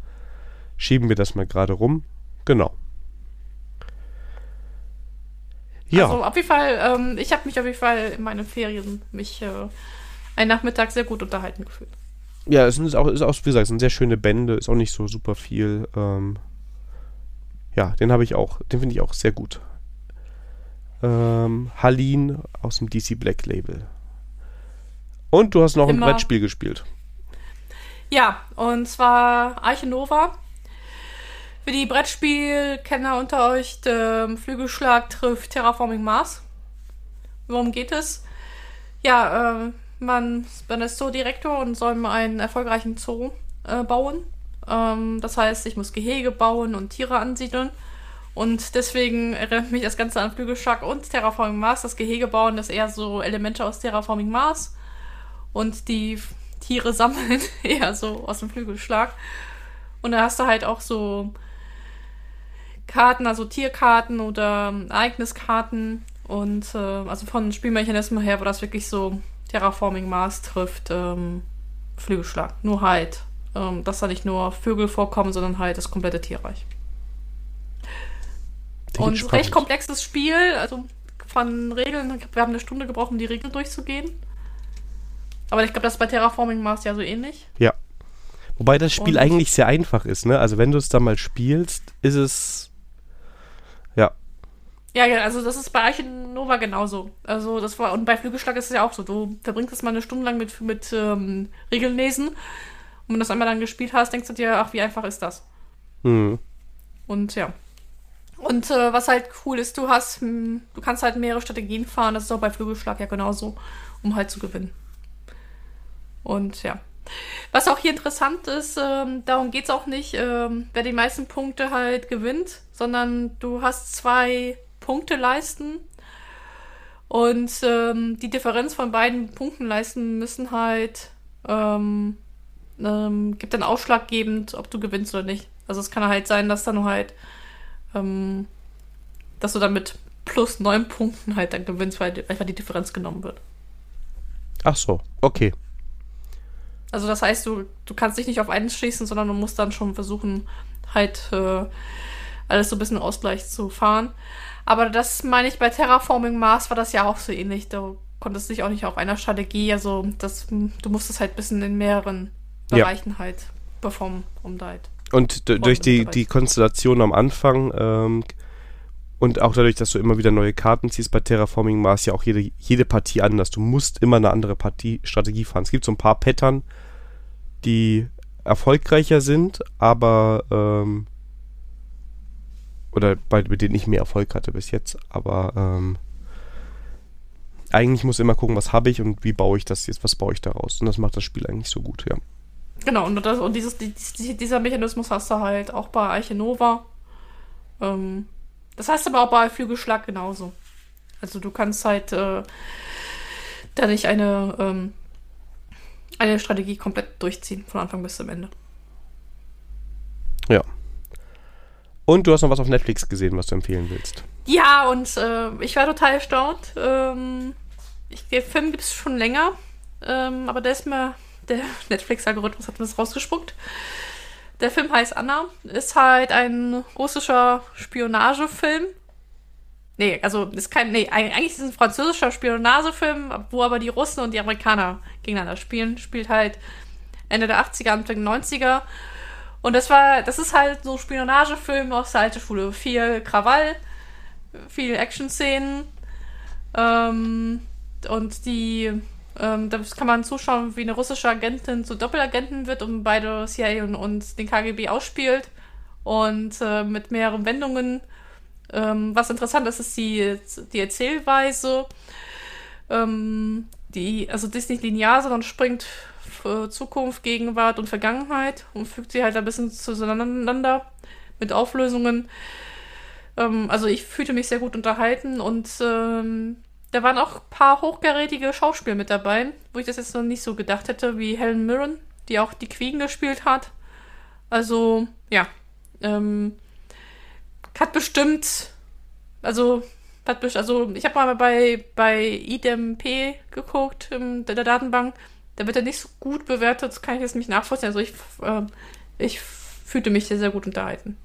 schieben wir das mal gerade rum. Genau. Ja, Also auf jeden Fall, ähm, ich habe mich auf jeden Fall in meinen Ferien mich äh, einen Nachmittag sehr gut unterhalten gefühlt. Ja, es ist auch, ist auch, wie gesagt, es sind sehr schöne Bände, ist auch nicht so super viel. Ähm, ja, den habe ich auch, den finde ich auch sehr gut. Ähm, Halin aus dem DC Black Label. Und du hast noch Immer. ein Brettspiel gespielt. Ja, und zwar Arche Nova. Für die Brettspielkenner unter euch, der Flügelschlag trifft Terraforming Mars. Worum geht es? Ja, äh, man, man ist Zoodirektor und soll einen erfolgreichen Zoo äh, bauen. Ähm, das heißt, ich muss Gehege bauen und Tiere ansiedeln. Und deswegen erinnert mich das Ganze an Flügelschlag und Terraforming Mars. Das Gehege bauen ist eher so Elemente aus Terraforming Mars. Und die Tiere sammeln eher so aus dem Flügelschlag. Und da hast du halt auch so Karten, also Tierkarten oder Ereigniskarten. Und äh, also von Spielmechanismen her war das wirklich so Terraforming Mars trifft ähm, Flügelschlag. Nur halt, ähm, dass da nicht nur Vögel vorkommen, sondern halt das komplette Tierreich. Klingt Und spannend. recht komplexes Spiel, also von Regeln, wir haben eine Stunde gebraucht, um die Regeln durchzugehen. Aber ich glaube, das ist bei Terraforming Mars ja so ähnlich. Ja. Wobei das Spiel Und- eigentlich sehr einfach ist, ne? Also wenn du es dann mal spielst, ist es. Ja. Ja, also das ist bei Archinova genauso. Also das war, und bei Flügelschlag ist es ja auch so. Du verbringst es mal eine Stunde lang mit, mit ähm, Regeln lesen. Und wenn du das einmal dann gespielt hast, denkst du dir, ach, wie einfach ist das? Hm. Und ja. Und äh, was halt cool ist, du hast, hm, du kannst halt mehrere Strategien fahren, das ist auch bei Flügelschlag ja genauso, um halt zu gewinnen. Und ja. Was auch hier interessant ist, ähm, darum geht es auch nicht, ähm, wer die meisten Punkte halt gewinnt, sondern du hast zwei Punkteleisten und ähm, die Differenz von beiden Punktenleisten müssen halt ähm, ähm, gibt dann ausschlaggebend, ob du gewinnst oder nicht. Also es kann halt sein, dass dann halt ähm, dass du dann mit plus neun Punkten halt dann gewinnst, weil einfach die Differenz genommen wird. Ach so, okay. Also das heißt, du, du kannst dich nicht auf einen schießen, sondern du musst dann schon versuchen, halt äh, alles so ein bisschen Ausgleich zu fahren. Aber das meine ich, bei Terraforming Mars war das ja auch so ähnlich. Du konntest dich auch nicht auf einer Strategie, also das, du musstest halt ein bisschen in mehreren Ja. Bereichen halt performen, um da halt. Und durch die, die Konstellation am Anfang ähm, und auch dadurch, dass du immer wieder neue Karten ziehst bei Terraforming Mars, ja auch jede, jede Partie anders. Du musst immer eine andere Partie, Strategie fahren. Es gibt so ein paar Pattern, die erfolgreicher sind, aber ähm, oder bei, mit denen ich mehr Erfolg hatte bis jetzt, aber ähm, eigentlich muss immer gucken, was habe ich und wie baue ich das jetzt, was baue ich daraus. Und das macht das Spiel eigentlich so gut, ja. Genau, und, das, und dieses, die- die- dieser Mechanismus hast du halt auch bei Arche Nova. Ähm, das heißt aber auch bei Flügelschlag genauso. Also du kannst halt äh, da nicht eine, ähm, eine Strategie komplett durchziehen, von Anfang bis zum Ende. Und du hast noch was auf Netflix gesehen, was du empfehlen willst. Ja, und äh, ich war total erstaunt. Ähm, ich, der Film gibt es schon länger, ähm, aber der ist mir, der Netflix-Algorithmus hat mir das rausgespuckt. Der Film heißt Anna, ist halt ein russischer Spionagefilm. Nee, also ist kein, nee, eig- eigentlich ist es ein französischer Spionagefilm, wo aber die Russen und die Amerikaner gegeneinander spielen. Spielt halt Ende der 80er, Anfang der 90er. Und das war, das ist halt so Spionagefilm aus der alten Schule. Viel Krawall, viel Action-Szenen. Ähm, und die, ähm, da kann man zuschauen, wie eine russische Agentin zu Doppelagentin wird und beide CIA und, und den KGB ausspielt. Und äh, mit mehreren Wendungen. Ähm, was interessant ist, ist die, die Erzählweise. Ähm, die, also die ist nicht linear, sondern springt Zukunft, Gegenwart und Vergangenheit und fügt sie halt ein bisschen zueinander mit Auflösungen. Ähm, also ich fühlte mich sehr gut unterhalten und ähm, da waren auch ein paar hochkarätige Schauspieler mit dabei, wo ich das jetzt noch nicht so gedacht hätte, wie Helen Mirren, die auch die Queen gespielt hat. Also, ja. Ähm, hat bestimmt, also, hat best also ich habe mal bei, bei IDMP geguckt, in der Datenbank. Da wird er nicht so gut bewertet, das kann ich jetzt nicht nachvollziehen. Also ich, äh, ich fühlte mich sehr, sehr gut unterhalten.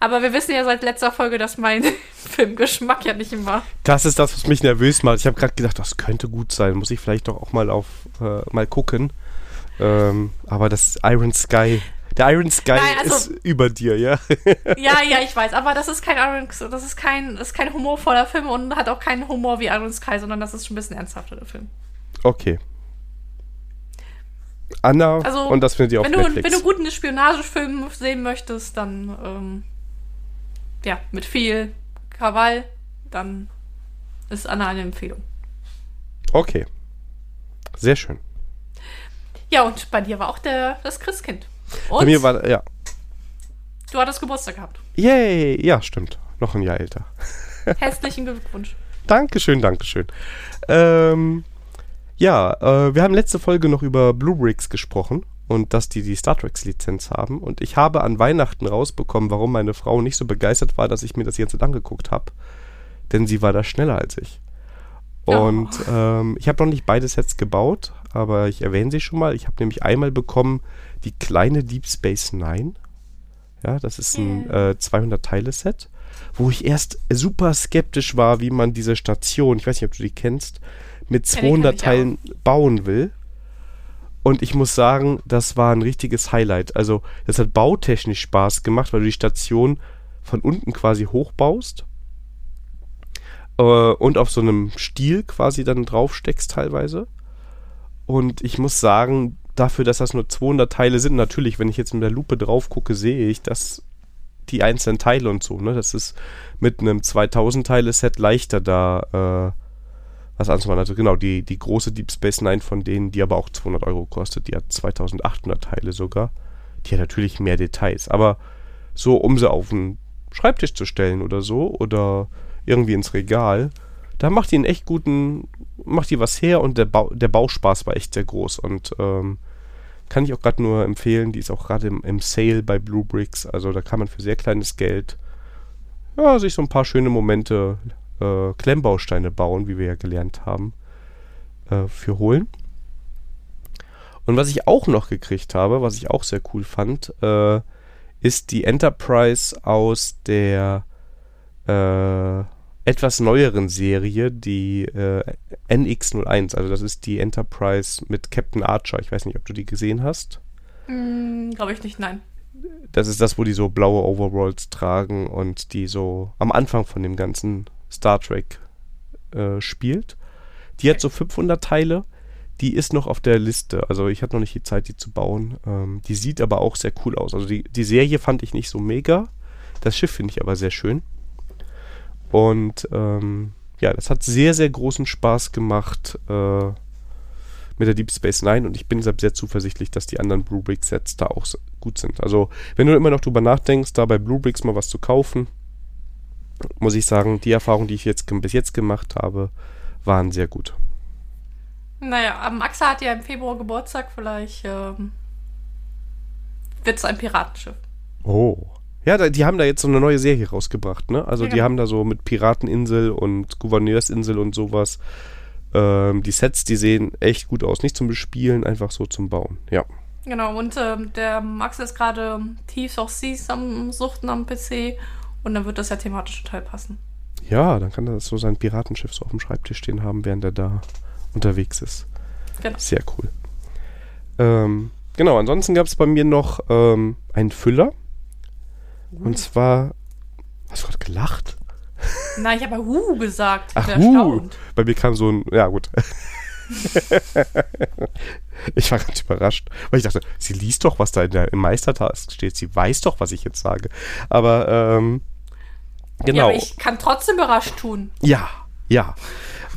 Aber wir wissen ja seit letzter Folge, dass mein Filmgeschmack ja nicht immer. Das ist das, was mich nervös macht. Ich habe gerade gedacht, das könnte gut sein. Muss ich vielleicht doch auch mal auf äh, mal gucken. Ähm, aber das Iron Sky, der Iron Sky Nein, also- ist über dir, ja? Ja, ja, ich weiß, aber das ist kein Iron, das ist kein, das ist kein humorvoller Film und hat auch keinen Humor wie Iron Sky, sondern das ist schon ein bisschen ernsthafter, der Film. Okay. Anna, Also, und das findet ihr auf Wenn du, Netflix. wenn du guten Spionagefilm sehen möchtest, dann, ähm, ja, mit viel Krawall, dann ist Anna eine Empfehlung. okay. Sehr schön. Ja, und bei dir war auch der, das Christkind. Und Bei mir war, ja. du hattest Geburtstag gehabt. Yay! Ja, stimmt. Noch ein Jahr älter. Herzlichen Glückwunsch. Dankeschön, Dankeschön. Ähm, ja, äh, wir haben letzte Folge noch über Blue Bricks gesprochen und dass die die Star Trek Lizenz haben. Und ich habe an Weihnachten rausbekommen, warum meine Frau nicht so begeistert war, dass ich mir das jetzt angeguckt habe. Denn sie war da schneller als ich. Und ähm, ich habe noch nicht beide Sets gebaut, aber ich erwähne sie schon mal. Ich habe nämlich einmal bekommen die kleine Deep Space Nine. Ja, das ist ein äh, 200-Teile-Set, wo ich erst super skeptisch war, wie man diese Station, ich weiß nicht, ob du die kennst, mit Kenn ich, kenn 200 ich Teilen bauen will. Und ich muss sagen, das war ein richtiges Highlight. Also, das hat bautechnisch Spaß gemacht, weil du die Station von unten quasi hochbaust äh, und auf so einem Stiel quasi dann draufsteckst teilweise. Und ich muss sagen, dafür, dass das nur 200 Teile sind, natürlich, wenn ich jetzt mit der Lupe drauf gucke, sehe ich, dass die einzelnen Teile und so, ne, das ist mit einem 2000 Teile Set leichter da äh, was anzumachen. Also genau, die, die große Deep Space Nine von denen, die aber auch 200 Euro kostet, die hat 2800 Teile sogar. Die hat natürlich mehr Details, aber so, um sie auf den Schreibtisch zu stellen oder so oder irgendwie ins Regal, da macht die einen echt guten, macht die was her und der, Bau, der Bauspaß war echt sehr groß und ähm, kann ich auch gerade nur empfehlen, die ist auch gerade im, im Sale bei Blue Bricks, also da kann man für sehr kleines Geld ja, sich so ein paar schöne Momente äh, Klemmbausteine bauen, wie wir ja gelernt haben, äh, für holen. Und was ich auch noch gekriegt habe, was ich auch sehr cool fand, äh, ist die Enterprise aus der äh, etwas neueren Serie, die äh, NX01. Also das ist die Enterprise mit Captain Archer. Ich weiß nicht, ob du die gesehen hast. Hm, Glaube ich nicht, nein. Das ist das, wo die so blaue Overalls tragen und die so am Anfang von dem ganzen Star Trek äh, spielt. Die hat so 500 Teile. Die ist noch auf der Liste. Also ich hatte noch nicht die Zeit, die zu bauen. Ähm, die sieht aber auch sehr cool aus. Also die, die Serie fand ich nicht so mega. Das Schiff finde ich aber sehr schön. Und ähm, ja, das hat sehr, sehr großen Spaß gemacht äh, mit der Deep Space Nine. Und ich bin deshalb sehr zuversichtlich, dass die anderen Blue Brick Sets da auch gut sind. Also wenn du immer noch drüber nachdenkst, da bei Blue Bricks mal was zu kaufen, muss ich sagen, die Erfahrungen, die ich jetzt bis jetzt gemacht habe, waren sehr gut. Naja, am Axel hat ja im Februar Geburtstag, vielleicht ähm, wird es ein Piratenschiff. Oh. Ja, die haben da jetzt so eine neue Serie rausgebracht, ne? Also Ja, die genau. haben da so mit Pirateninsel und Gouverneursinsel und sowas. Ähm, die Sets, die sehen echt gut aus. Nicht zum Bespielen, einfach so zum Bauen. Ja. Genau, und ähm, der Axel ist gerade Thieves of Seas am Suchten am PC und dann wird das ja thematisch total passen. Ja, dann kann er so sein Piratenschiff so auf dem Schreibtisch stehen haben, während er da unterwegs ist. Genau. Sehr cool. Ähm, genau, ansonsten gab es bei mir noch ähm, einen Füller. Und zwar. Hast du gerade gelacht? Nein, ich habe Hu gesagt. Ach, uh, erstaunt. bei mir kam so ein, ja gut. ich war ganz überrascht, weil ich dachte, sie liest doch, was da in der, im Meistertask steht. Sie weiß doch, was ich jetzt sage. Aber, ähm, Ja, genau. aber ich kann trotzdem überrascht tun. Ja, ja,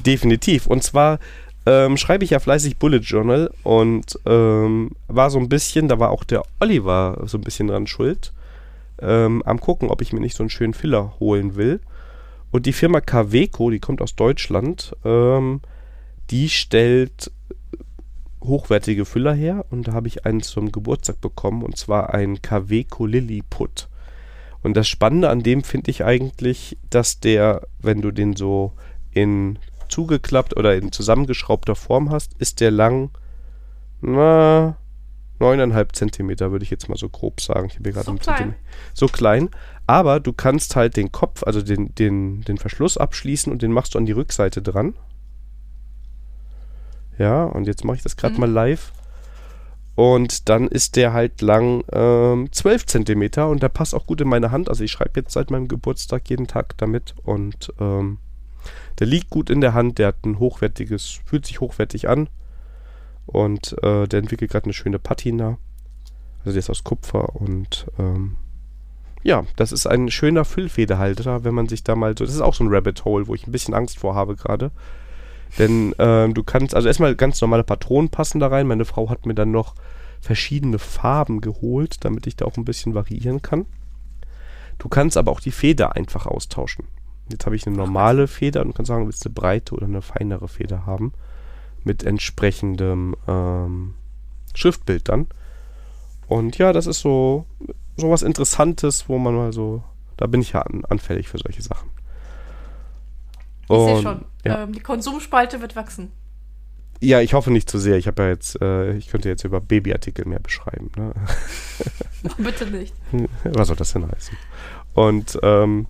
definitiv. Und zwar ähm, schreibe ich ja fleißig Bullet Journal und ähm, war so ein bisschen, da war auch der Oliver so ein bisschen dran schuld, ähm, am gucken, ob ich mir nicht so einen schönen Filler holen will. Und die Firma Kaweco, die kommt aus Deutschland, ähm, die stellt hochwertige Füller her und da habe ich einen zum Geburtstag bekommen und zwar einen Kaweco Lilliput. Und das Spannende an dem finde ich eigentlich, dass der, wenn du den so in zugeklappt oder in zusammengeschraubter Form hast, ist der lang, na, neuneinhalb Zentimeter, würde ich jetzt mal so grob sagen. Ich habe hier gerade So einen klein. So klein. Aber du kannst halt den Kopf, also den, den, den Verschluss abschließen und den machst du an die Rückseite dran. Ja, und jetzt mache ich das gerade Mhm. mal live. Und dann ist der halt lang ähm, 12 Zentimeter und der passt auch gut in meine Hand. Also ich schreibe jetzt seit meinem Geburtstag jeden Tag damit und ähm, der liegt gut in der Hand, der hat ein hochwertiges, fühlt sich hochwertig an und äh, der entwickelt gerade eine schöne Patina. Also der ist aus Kupfer und ähm, ja, das ist ein schöner Füllfederhalter, wenn man sich da mal so. Das ist auch so ein Rabbit Hole, wo ich ein bisschen Angst vor habe gerade. Denn ähm, du kannst, also erstmal ganz normale Patronen passen da rein. Meine Frau hat mir dann noch verschiedene Farben geholt, damit ich da auch ein bisschen variieren kann. Du kannst aber auch die Feder einfach austauschen. Jetzt habe ich eine normale Feder und kann sagen, willst du eine breite oder eine feinere Feder haben. Mit entsprechendem ähm, Schriftbild dann. Und ja, das ist so, so was Interessantes, wo man mal so, da bin ich ja an, anfällig für solche Sachen. Ich sehe schon, ja. ähm, die Konsumspalte wird wachsen. Ja, ich hoffe nicht zu sehr. Ich habe ja jetzt, äh, ich könnte jetzt über Babyartikel mehr beschreiben. Ne? Bitte nicht. Was soll das denn heißen? Und ähm,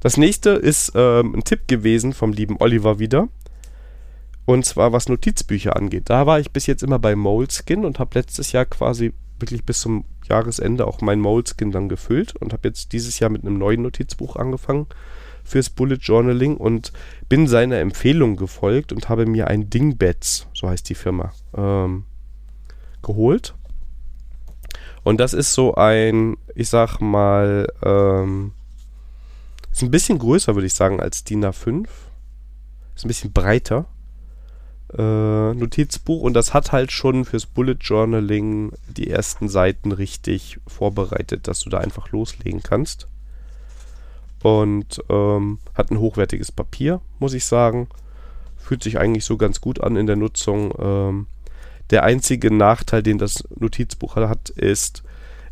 das nächste ist ähm, ein Tipp gewesen vom lieben Oliver wieder. Und zwar was Notizbücher angeht. Da war ich bis jetzt immer bei Moleskin und habe letztes Jahr quasi wirklich bis zum Jahresende auch mein Moleskin dann gefüllt und habe jetzt dieses Jahr mit einem neuen Notizbuch angefangen fürs Bullet Journaling und bin seiner Empfehlung gefolgt und habe mir ein Dingbeds, so heißt die Firma, ähm, geholt. Und das ist so ein, ich sag mal, ähm, ist ein bisschen größer, würde ich sagen, als DIN A5. Ist ein bisschen breiter. Äh, Notizbuch und das hat halt schon fürs Bullet Journaling die ersten Seiten richtig vorbereitet, dass du da einfach loslegen kannst und ähm, hat ein hochwertiges Papier, muss ich sagen. Fühlt sich eigentlich so ganz gut an in der Nutzung. Ähm, der einzige Nachteil, den das Notizbuch hat, ist,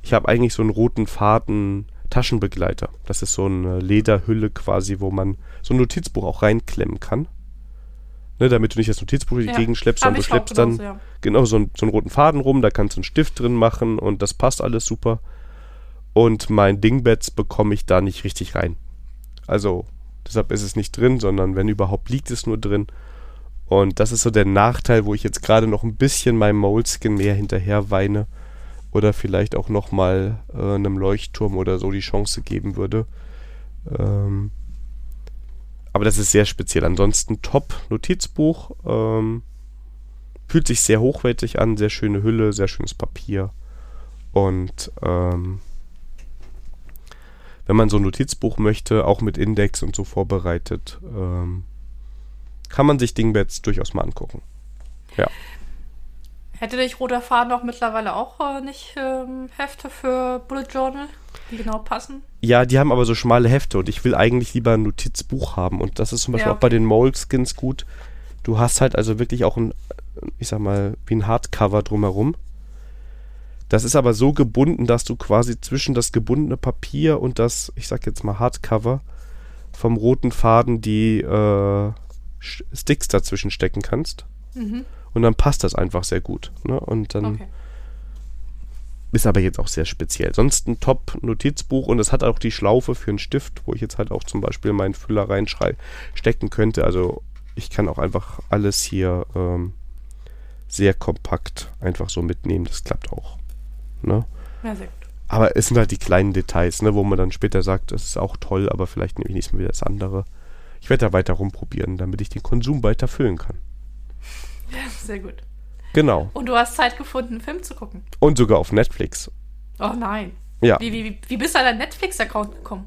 ich habe eigentlich so einen roten Faden Taschenbegleiter. Das ist so eine Lederhülle quasi, wo man so ein Notizbuch auch reinklemmen kann. Ne, damit du nicht das Notizbuch ja, Gegend schleppst, sondern du schleppst dann ja. genau so, ein, so einen roten Faden rum, da kannst du einen Stift drin machen und das passt alles super. Und mein Dingbeds bekomme ich da nicht richtig rein. Also deshalb ist es nicht drin, sondern wenn überhaupt liegt es nur drin. Und das ist so der Nachteil, wo ich jetzt gerade noch ein bisschen meinem Moleskin mehr hinterher weine oder vielleicht auch nochmal äh, einem Leuchtturm oder so die Chance geben würde. Ähm, aber das ist sehr speziell. Ansonsten top Notizbuch. Ähm, fühlt sich sehr hochwertig an, sehr schöne Hülle, sehr schönes Papier. Und ähm, wenn man so ein Notizbuch möchte, auch mit Index und so vorbereitet, ähm, kann man sich Dingbeds durchaus mal angucken. Ja. Hätte dich Roter Faden auch mittlerweile auch äh, nicht ähm, Hefte für Bullet Journal, die genau passen? Ja, die haben aber so schmale Hefte und ich will eigentlich lieber ein Notizbuch haben. Und das ist zum Beispiel ja, okay. auch bei den Moleskins gut. Du hast halt also wirklich auch ein, ich sag mal, wie ein Hardcover drumherum. Das ist aber so gebunden, dass du quasi zwischen das gebundene Papier und das, ich sag jetzt mal Hardcover, vom roten Faden die äh, Sticks dazwischen stecken kannst. Mhm. Und dann passt das einfach sehr gut. Ne? Und dann okay. ist aber jetzt auch sehr speziell. Sonst ein Top-Notizbuch und es hat auch die Schlaufe für einen Stift, wo ich jetzt halt auch zum Beispiel meinen Füller reinstecken könnte. Also ich kann auch einfach alles hier ähm, sehr kompakt einfach so mitnehmen. Das klappt auch. Ne? Ja, sehr gut. Aber es sind halt die kleinen Details, ne, wo man dann später sagt, das ist auch toll, aber vielleicht nehme ich nächstes Mal wieder das andere. Ich werde da weiter rumprobieren, damit ich den Konsum weiter füllen kann. Ja, sehr gut. Genau. Und du hast Zeit gefunden, einen Film zu gucken. Und sogar auf Netflix. Oh nein. Ja. Wie, wie, wie bist du an deinen Netflix-Account gekommen?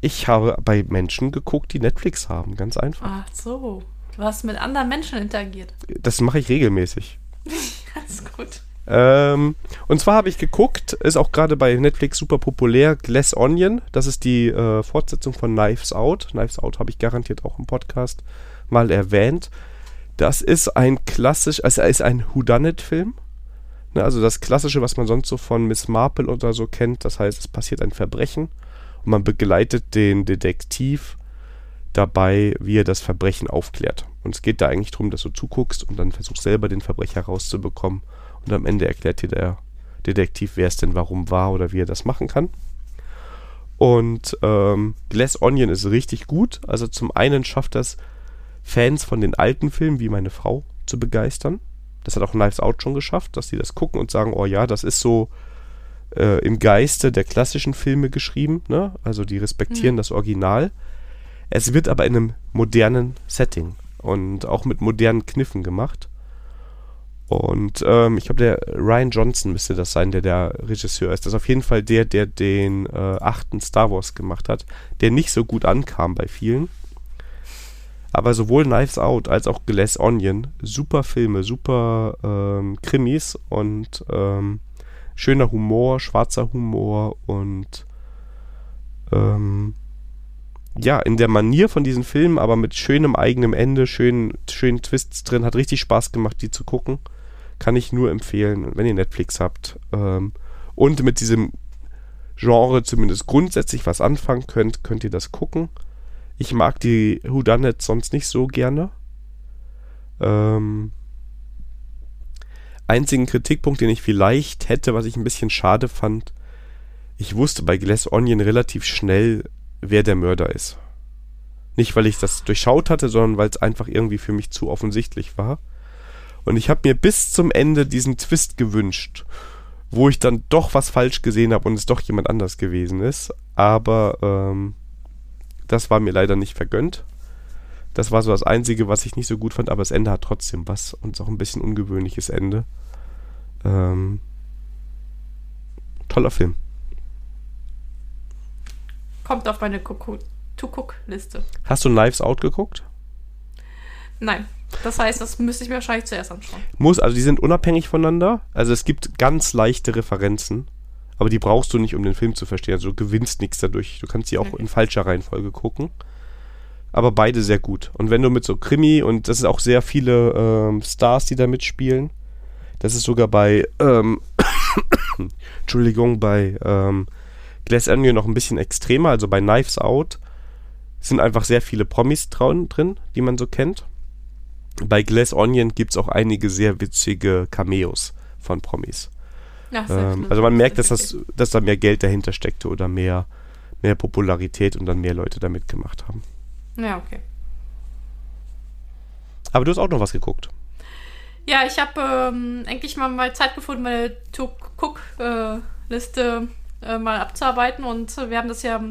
Ich habe bei Menschen geguckt, die Netflix haben, ganz einfach. Ach so. Du hast mit anderen Menschen interagiert. Das mache ich regelmäßig. Ganz gut. Ähm, und zwar habe ich geguckt, ist auch gerade bei Netflix super populär, Glass Onion. Das ist die äh, Fortsetzung von Knives Out. Knives Out habe ich garantiert auch im Podcast mal erwähnt. Das ist ein klassisch, also ist ein Whodunit-Film. Ne, also das Klassische, was man sonst so von Miss Marple oder so kennt. Das heißt, es passiert ein Verbrechen und man begleitet den Detektiv dabei, wie er das Verbrechen aufklärt. Und es geht da eigentlich darum, dass du zuguckst und dann versuchst selber den Verbrecher rauszubekommen und am Ende erklärt dir der Detektiv, wer es denn warum war oder wie er das machen kann. Und ähm, Glass Onion ist richtig gut. Also zum einen schafft das Fans von den alten Filmen wie meine Frau zu begeistern. Das hat auch Knives Out schon geschafft, dass die das gucken und sagen, oh ja, das ist so äh, im Geiste der klassischen Filme geschrieben, ne? Also die respektieren mhm. das Original. Es wird aber in einem modernen Setting und auch mit modernen Kniffen gemacht. Und ähm, ich glaube, der Ryan Johnson müsste das sein, der der Regisseur ist. Das ist auf jeden Fall der, der den äh, achten Star Wars gemacht hat, der nicht so gut ankam bei vielen. Aber sowohl Knives Out als auch Glass Onion, super Filme, super ähm, Krimis und ähm, schöner Humor, schwarzer Humor und ähm, ja, in der Manier von diesen Filmen, aber mit schönem eigenem Ende, schönen, schönen Twists drin, hat richtig Spaß gemacht, die zu gucken. Kann ich nur empfehlen, wenn ihr Netflix habt. Ähm, und mit diesem Genre zumindest grundsätzlich was anfangen könnt, könnt ihr das gucken. Ich mag die Whodunits sonst nicht so gerne. Ähm, einzigen Kritikpunkt, den ich vielleicht hätte, was ich ein bisschen schade fand, ich wusste bei Glass Onion relativ schnell, wer der Mörder ist. Nicht, weil ich das durchschaut hatte, sondern weil es einfach irgendwie für mich zu offensichtlich war. Und ich habe mir bis zum Ende diesen Twist gewünscht, wo ich dann doch was falsch gesehen habe und es doch jemand anders gewesen ist. Aber ähm, das war mir leider nicht vergönnt. Das war so das Einzige, was ich nicht so gut fand, aber das Ende hat trotzdem was und ist auch ein bisschen ungewöhnliches Ende. Ähm, toller Film. Kommt auf meine To-Cook-Liste. Hast du Knives Out geguckt? Nein. Das heißt, das müsste ich mir wahrscheinlich zuerst anschauen. Muss, also die sind unabhängig voneinander. Also es gibt ganz leichte Referenzen, aber die brauchst du nicht, um den Film zu verstehen. Also du gewinnst nichts dadurch. Du kannst sie auch okay. in falscher Reihenfolge gucken. Aber beide sehr gut. Und wenn du mit so Krimi und das sind auch sehr viele ähm, Stars, die da mitspielen. Das ist sogar bei, ähm, Entschuldigung, bei ähm, Glass Onion noch ein bisschen extremer. Also bei Knives Out sind einfach sehr viele Promis drin, die man so kennt bei Glass Onion gibt es auch einige sehr witzige Cameos von Promis. Ach, ähm, also man merkt, dass, das, dass da mehr Geld dahinter steckte oder mehr, mehr Popularität und dann mehr Leute da mitgemacht haben. Ja, okay. Aber du hast auch noch was geguckt. Ja, ich habe ähm, endlich mal, mal Zeit gefunden, meine To-Cook-Liste äh, äh, mal abzuarbeiten und wir haben das ja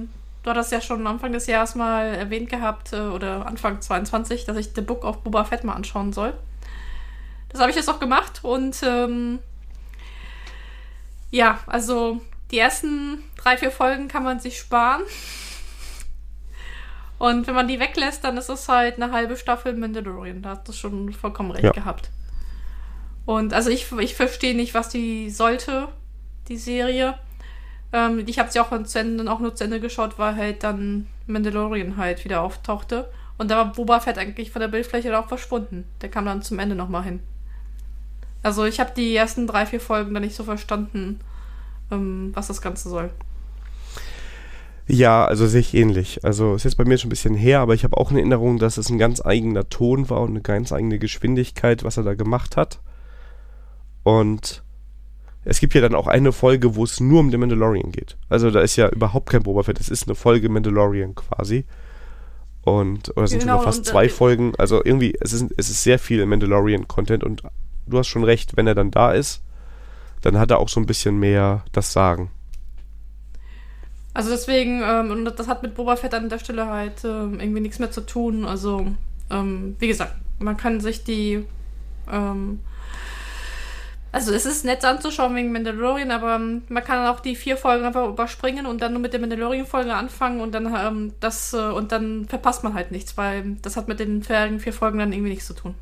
Du hattest ja schon Anfang des Jahres mal erwähnt gehabt, äh, oder Anfang 22, dass ich The Book of Boba Fett mal anschauen soll. Das habe ich jetzt auch gemacht und ähm, ja, also die ersten drei, vier Folgen kann man sich sparen. Und wenn man die weglässt, dann ist es halt eine halbe Staffel Mandalorian. Da hast du schon vollkommen recht ja. gehabt. Und also ich, ich verstehe nicht, was die sollte, die Serie. Ähm, ich habe sie auch, zu Ende, auch nur zu Ende geschaut, weil halt dann Mandalorian halt wieder auftauchte. Und da war Boba Fett eigentlich von der Bildfläche auch verschwunden. Der kam dann zum Ende nochmal hin. Also ich habe die ersten drei, vier Folgen dann nicht so verstanden, ähm, was das Ganze soll. Ja, also sehe ich ähnlich. Also ist jetzt bei mir schon ein bisschen her, aber ich habe auch eine Erinnerung, dass es ein ganz eigener Ton war und eine ganz eigene Geschwindigkeit, was er da gemacht hat. Und es gibt ja dann auch eine Folge, wo es nur um den Mandalorian geht. Also da ist ja überhaupt kein Boba Fett, es ist eine Folge Mandalorian quasi. Und, oder sind genau, sogar fast zwei Folgen. Also irgendwie, es ist, es ist sehr viel Mandalorian-Content und du hast schon recht, wenn er dann da ist, dann hat er auch so ein bisschen mehr das Sagen. Also deswegen, ähm, und das hat mit Boba Fett an der Stelle halt ähm, irgendwie nichts mehr zu tun. Also, ähm, wie gesagt, man kann sich die ähm, also es ist nett anzuschauen wegen Mandalorian, aber ähm, man kann auch die vier Folgen einfach überspringen und dann nur mit der Mandalorian-Folge anfangen und dann ähm, das äh, und dann verpasst man halt nichts, weil das hat mit den vorherigen vier Folgen dann irgendwie nichts zu tun.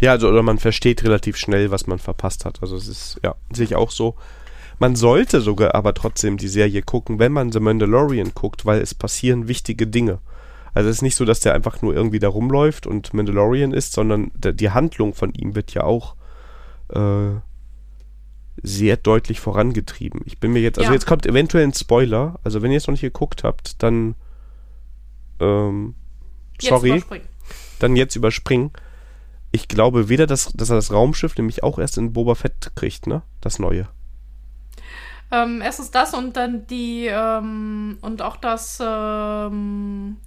Ja, also oder man versteht relativ schnell, was man verpasst hat. Also es ist, ja, sehe ich auch so. Man sollte sogar aber trotzdem die Serie gucken, wenn man The Mandalorian guckt, weil es passieren wichtige Dinge. Also es ist nicht so, dass der einfach nur irgendwie da rumläuft und Mandalorian ist, sondern der, die Handlung von ihm wird ja auch äh, sehr deutlich vorangetrieben. Ich bin mir jetzt, also ja. jetzt kommt eventuell ein Spoiler. Also wenn ihr es noch nicht geguckt habt, dann ähm, sorry, jetzt dann jetzt überspringen. Ich glaube weder, dass, dass er das Raumschiff nämlich auch erst in Boba Fett kriegt, ne? Das neue. Ähm, erstens das und dann die ähm, und auch das ähm,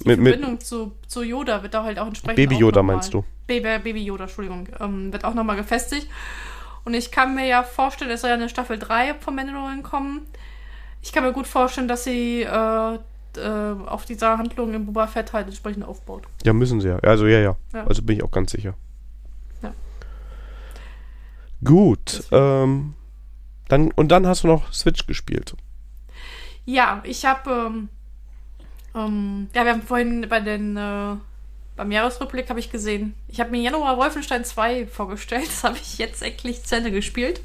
die Mit- mit- Verbindung zu, zu Yoda wird da halt auch entsprechend. Baby Yoda meinst du? Baby, Baby Yoda, Entschuldigung, ähm, wird auch nochmal gefestigt. Und ich kann mir ja vorstellen, es soll ja eine Staffel 3 von Mandalorian kommen. Ich kann mir gut vorstellen, dass sie äh, äh, auf dieser Handlung in Boba Fett halt entsprechend aufbaut. Ja, müssen sie ja. Also ja, ja. Ja. Also bin ich auch ganz sicher. Ja. Gut. Ähm, dann, und dann hast du noch Switch gespielt. Ja, ich habe, ähm, ähm, ja, wir haben vorhin bei den, äh, beim Jahresrückblick habe ich gesehen, ich habe mir Januar Wolfenstein 2 vorgestellt, das habe ich jetzt endlich zu Ende gespielt.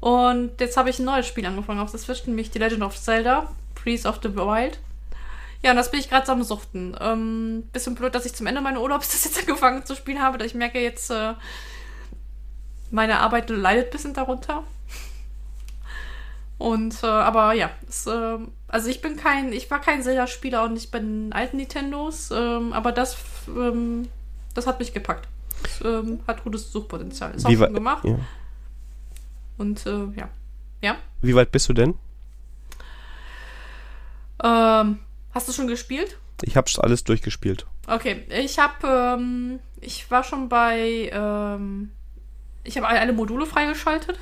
Und jetzt habe ich ein neues Spiel angefangen auf der Switch, nämlich The Legend of Zelda, Breath of the Wild. Ja, und das bin ich gerade am Suchten. Ähm, bisschen blöd, dass ich zum Ende meines Urlaubs das jetzt angefangen zu spielen habe, da ich merke jetzt, äh, meine Arbeit leidet ein bisschen darunter. Und äh, aber ja, es, ähm, also ich bin kein, ich war kein Zelda-Spieler und ich bin alten Nintendos, ähm, aber das, ähm, das hat mich gepackt. Es, ähm, hat gutes Suchpotenzial. Ist auch Wie wa- schon gemacht. Ja. Und äh, ja. Ja. Wie weit bist du denn? Ähm, hast du schon gespielt? Ich hab's alles durchgespielt. Okay, ich habe, ähm, ich war schon bei, ähm, ich habe alle Module freigeschaltet.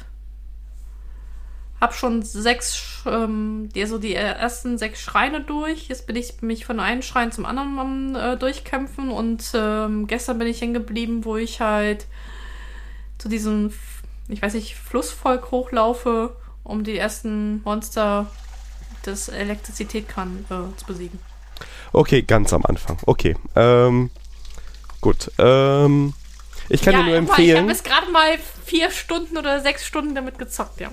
Hab schon sechs, ähm, die, also die ersten sechs Schreine durch. Jetzt bin ich mich von einem Schrein zum anderen am äh, durchkämpfen und ähm, gestern bin ich hängen geblieben, wo ich halt zu diesem, ich weiß nicht, Flussvolk hochlaufe, um die ersten Monster des Elektrizität kann äh, zu besiegen. Okay, ganz am Anfang. Okay. Ähm, gut. Ähm, ich kann dir nur mal, Ich empfehlen. habe jetzt gerade mal vier Stunden oder sechs Stunden damit gezockt, ja.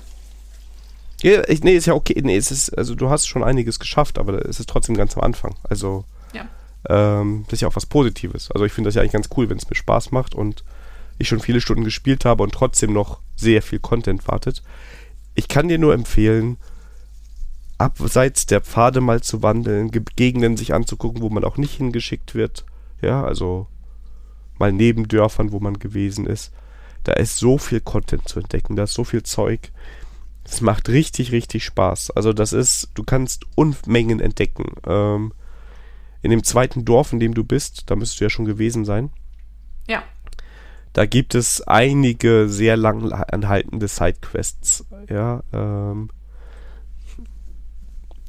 Ja, ich, nee, ist ja okay. Nee, es ist, also du hast schon einiges geschafft, aber es ist trotzdem ganz am Anfang. Also, Ja. ähm, das ist ja auch was Positives. Also ich finde das ja eigentlich ganz cool, wenn es mir Spaß macht und ich schon viele Stunden gespielt habe und trotzdem noch sehr viel Content wartet. Ich kann dir nur empfehlen, abseits der Pfade mal zu wandeln, Ge Gegenden sich anzugucken, wo man auch nicht hingeschickt wird. Ja, also mal neben Dörfern, wo man gewesen ist. Da ist so viel Content zu entdecken, da ist so viel Zeug. Es macht richtig, richtig Spaß. Also das ist, du kannst Unmengen entdecken. Ähm, in dem zweiten Dorf, in dem du bist, da müsstest du ja schon gewesen sein, Ja. da gibt es einige sehr lang anhaltende Sidequests. Ja, ähm,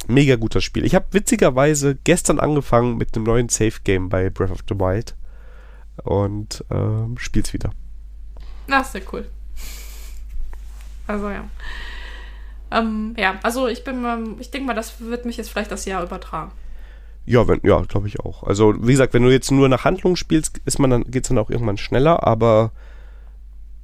mega gutes Spiel. Ich habe witzigerweise gestern angefangen mit einem neuen Safe Game bei Breath of the Wild und ähm, spiel's wieder. Na, sehr cool. Also ja. Ähm, ja, also ich bin, ich denke mal, das wird mich jetzt vielleicht das Jahr übertragen. Ja, ja, glaube ich auch. Also, wie gesagt, wenn du jetzt nur nach Handlung spielst, ist man dann, geht's dann auch irgendwann schneller, aber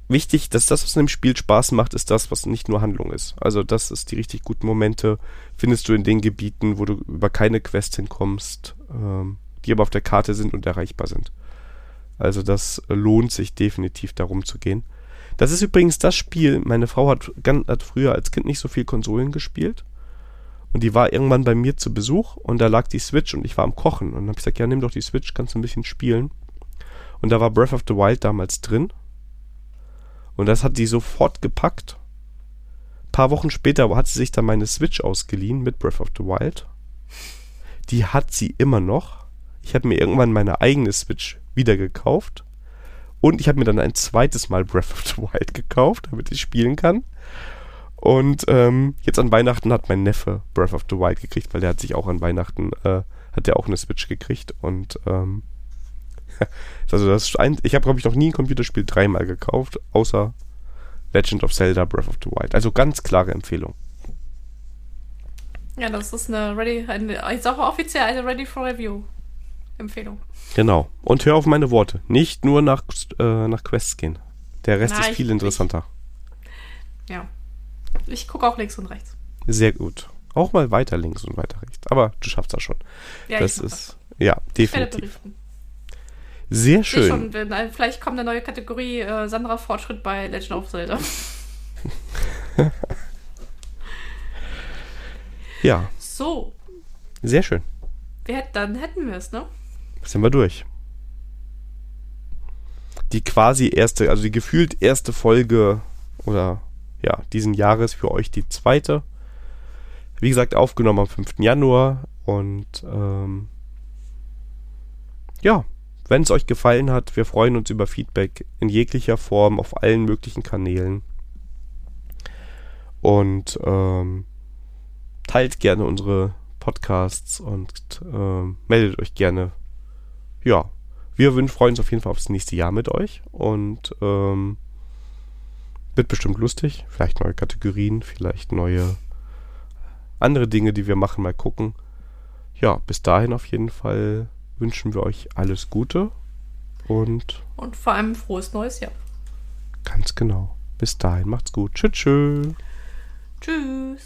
wichtig, dass das, was in dem Spiel Spaß macht, ist das, was nicht nur Handlung ist. Also, das ist die richtig guten Momente, findest du in den Gebieten, wo du über keine Quest hinkommst, ähm, die aber auf der Karte sind und erreichbar sind. Also, das lohnt sich definitiv darum zu gehen. Das ist übrigens das Spiel, meine Frau hat, gan- hat früher als Kind nicht so viel Konsolen gespielt. Und die war irgendwann bei mir zu Besuch und da lag die Switch und ich war am Kochen. Und dann habe ich gesagt, ja, nimm doch die Switch, kannst du ein bisschen spielen. Und da war Breath of the Wild damals drin. Und das hat die sofort gepackt. Ein paar Wochen später hat sie sich dann meine Switch ausgeliehen mit Breath of the Wild. Die hat sie immer noch. Ich habe mir irgendwann meine eigene Switch wieder gekauft. Und ich habe mir dann ein zweites Mal Breath of the Wild gekauft, damit ich spielen kann. Und ähm, jetzt an Weihnachten hat mein Neffe Breath of the Wild gekriegt, weil der hat sich auch an Weihnachten, äh, hat der auch eine Switch gekriegt. Und ähm, also das ist ein, ich habe, glaube ich, noch nie ein Computerspiel dreimal gekauft, außer Legend of Zelda Breath of the Wild. Also ganz klare Empfehlung. Ja, das ist eine Ready, eine, ich sage offiziell eine Ready for Review Empfehlung. Genau. Und hör auf meine Worte. Nicht nur nach, äh, nach Quests gehen. Der Rest Na, ist ich- viel interessanter. Ja. Ich gucke auch links und rechts. Sehr gut. Auch mal weiter links und weiter rechts. Aber du schaffst das schon. Ja, das ich ist, ja, Ich werde definitiv. Sehr Ich schön. schon, wenn, äh, vielleicht kommt eine neue Kategorie äh, Sandra Fortschritt bei Legend of Zelda. Ja, So, sehr schön. wir dann hätten wir es, ne? Sind wir durch. Die quasi erste, also die gefühlt erste Folge oder ja, diesen Jahres für euch die zweite. Wie gesagt, aufgenommen am 5. Januar und ähm, ja, wenn es euch gefallen hat, wir freuen uns über Feedback in jeglicher Form auf allen möglichen Kanälen. Und ähm, teilt gerne unsere Podcasts und ähm, meldet euch gerne. Ja, wir freuen uns auf jeden Fall aufs nächste Jahr mit euch und ähm, wird bestimmt lustig. Vielleicht neue Kategorien, vielleicht neue andere Dinge, die wir machen, mal gucken. Ja, bis dahin auf jeden Fall wünschen wir euch alles Gute und. Und vor allem frohes neues Jahr. Ganz genau. Bis dahin, macht's gut. Tschüss. Tschüss. Tschüss.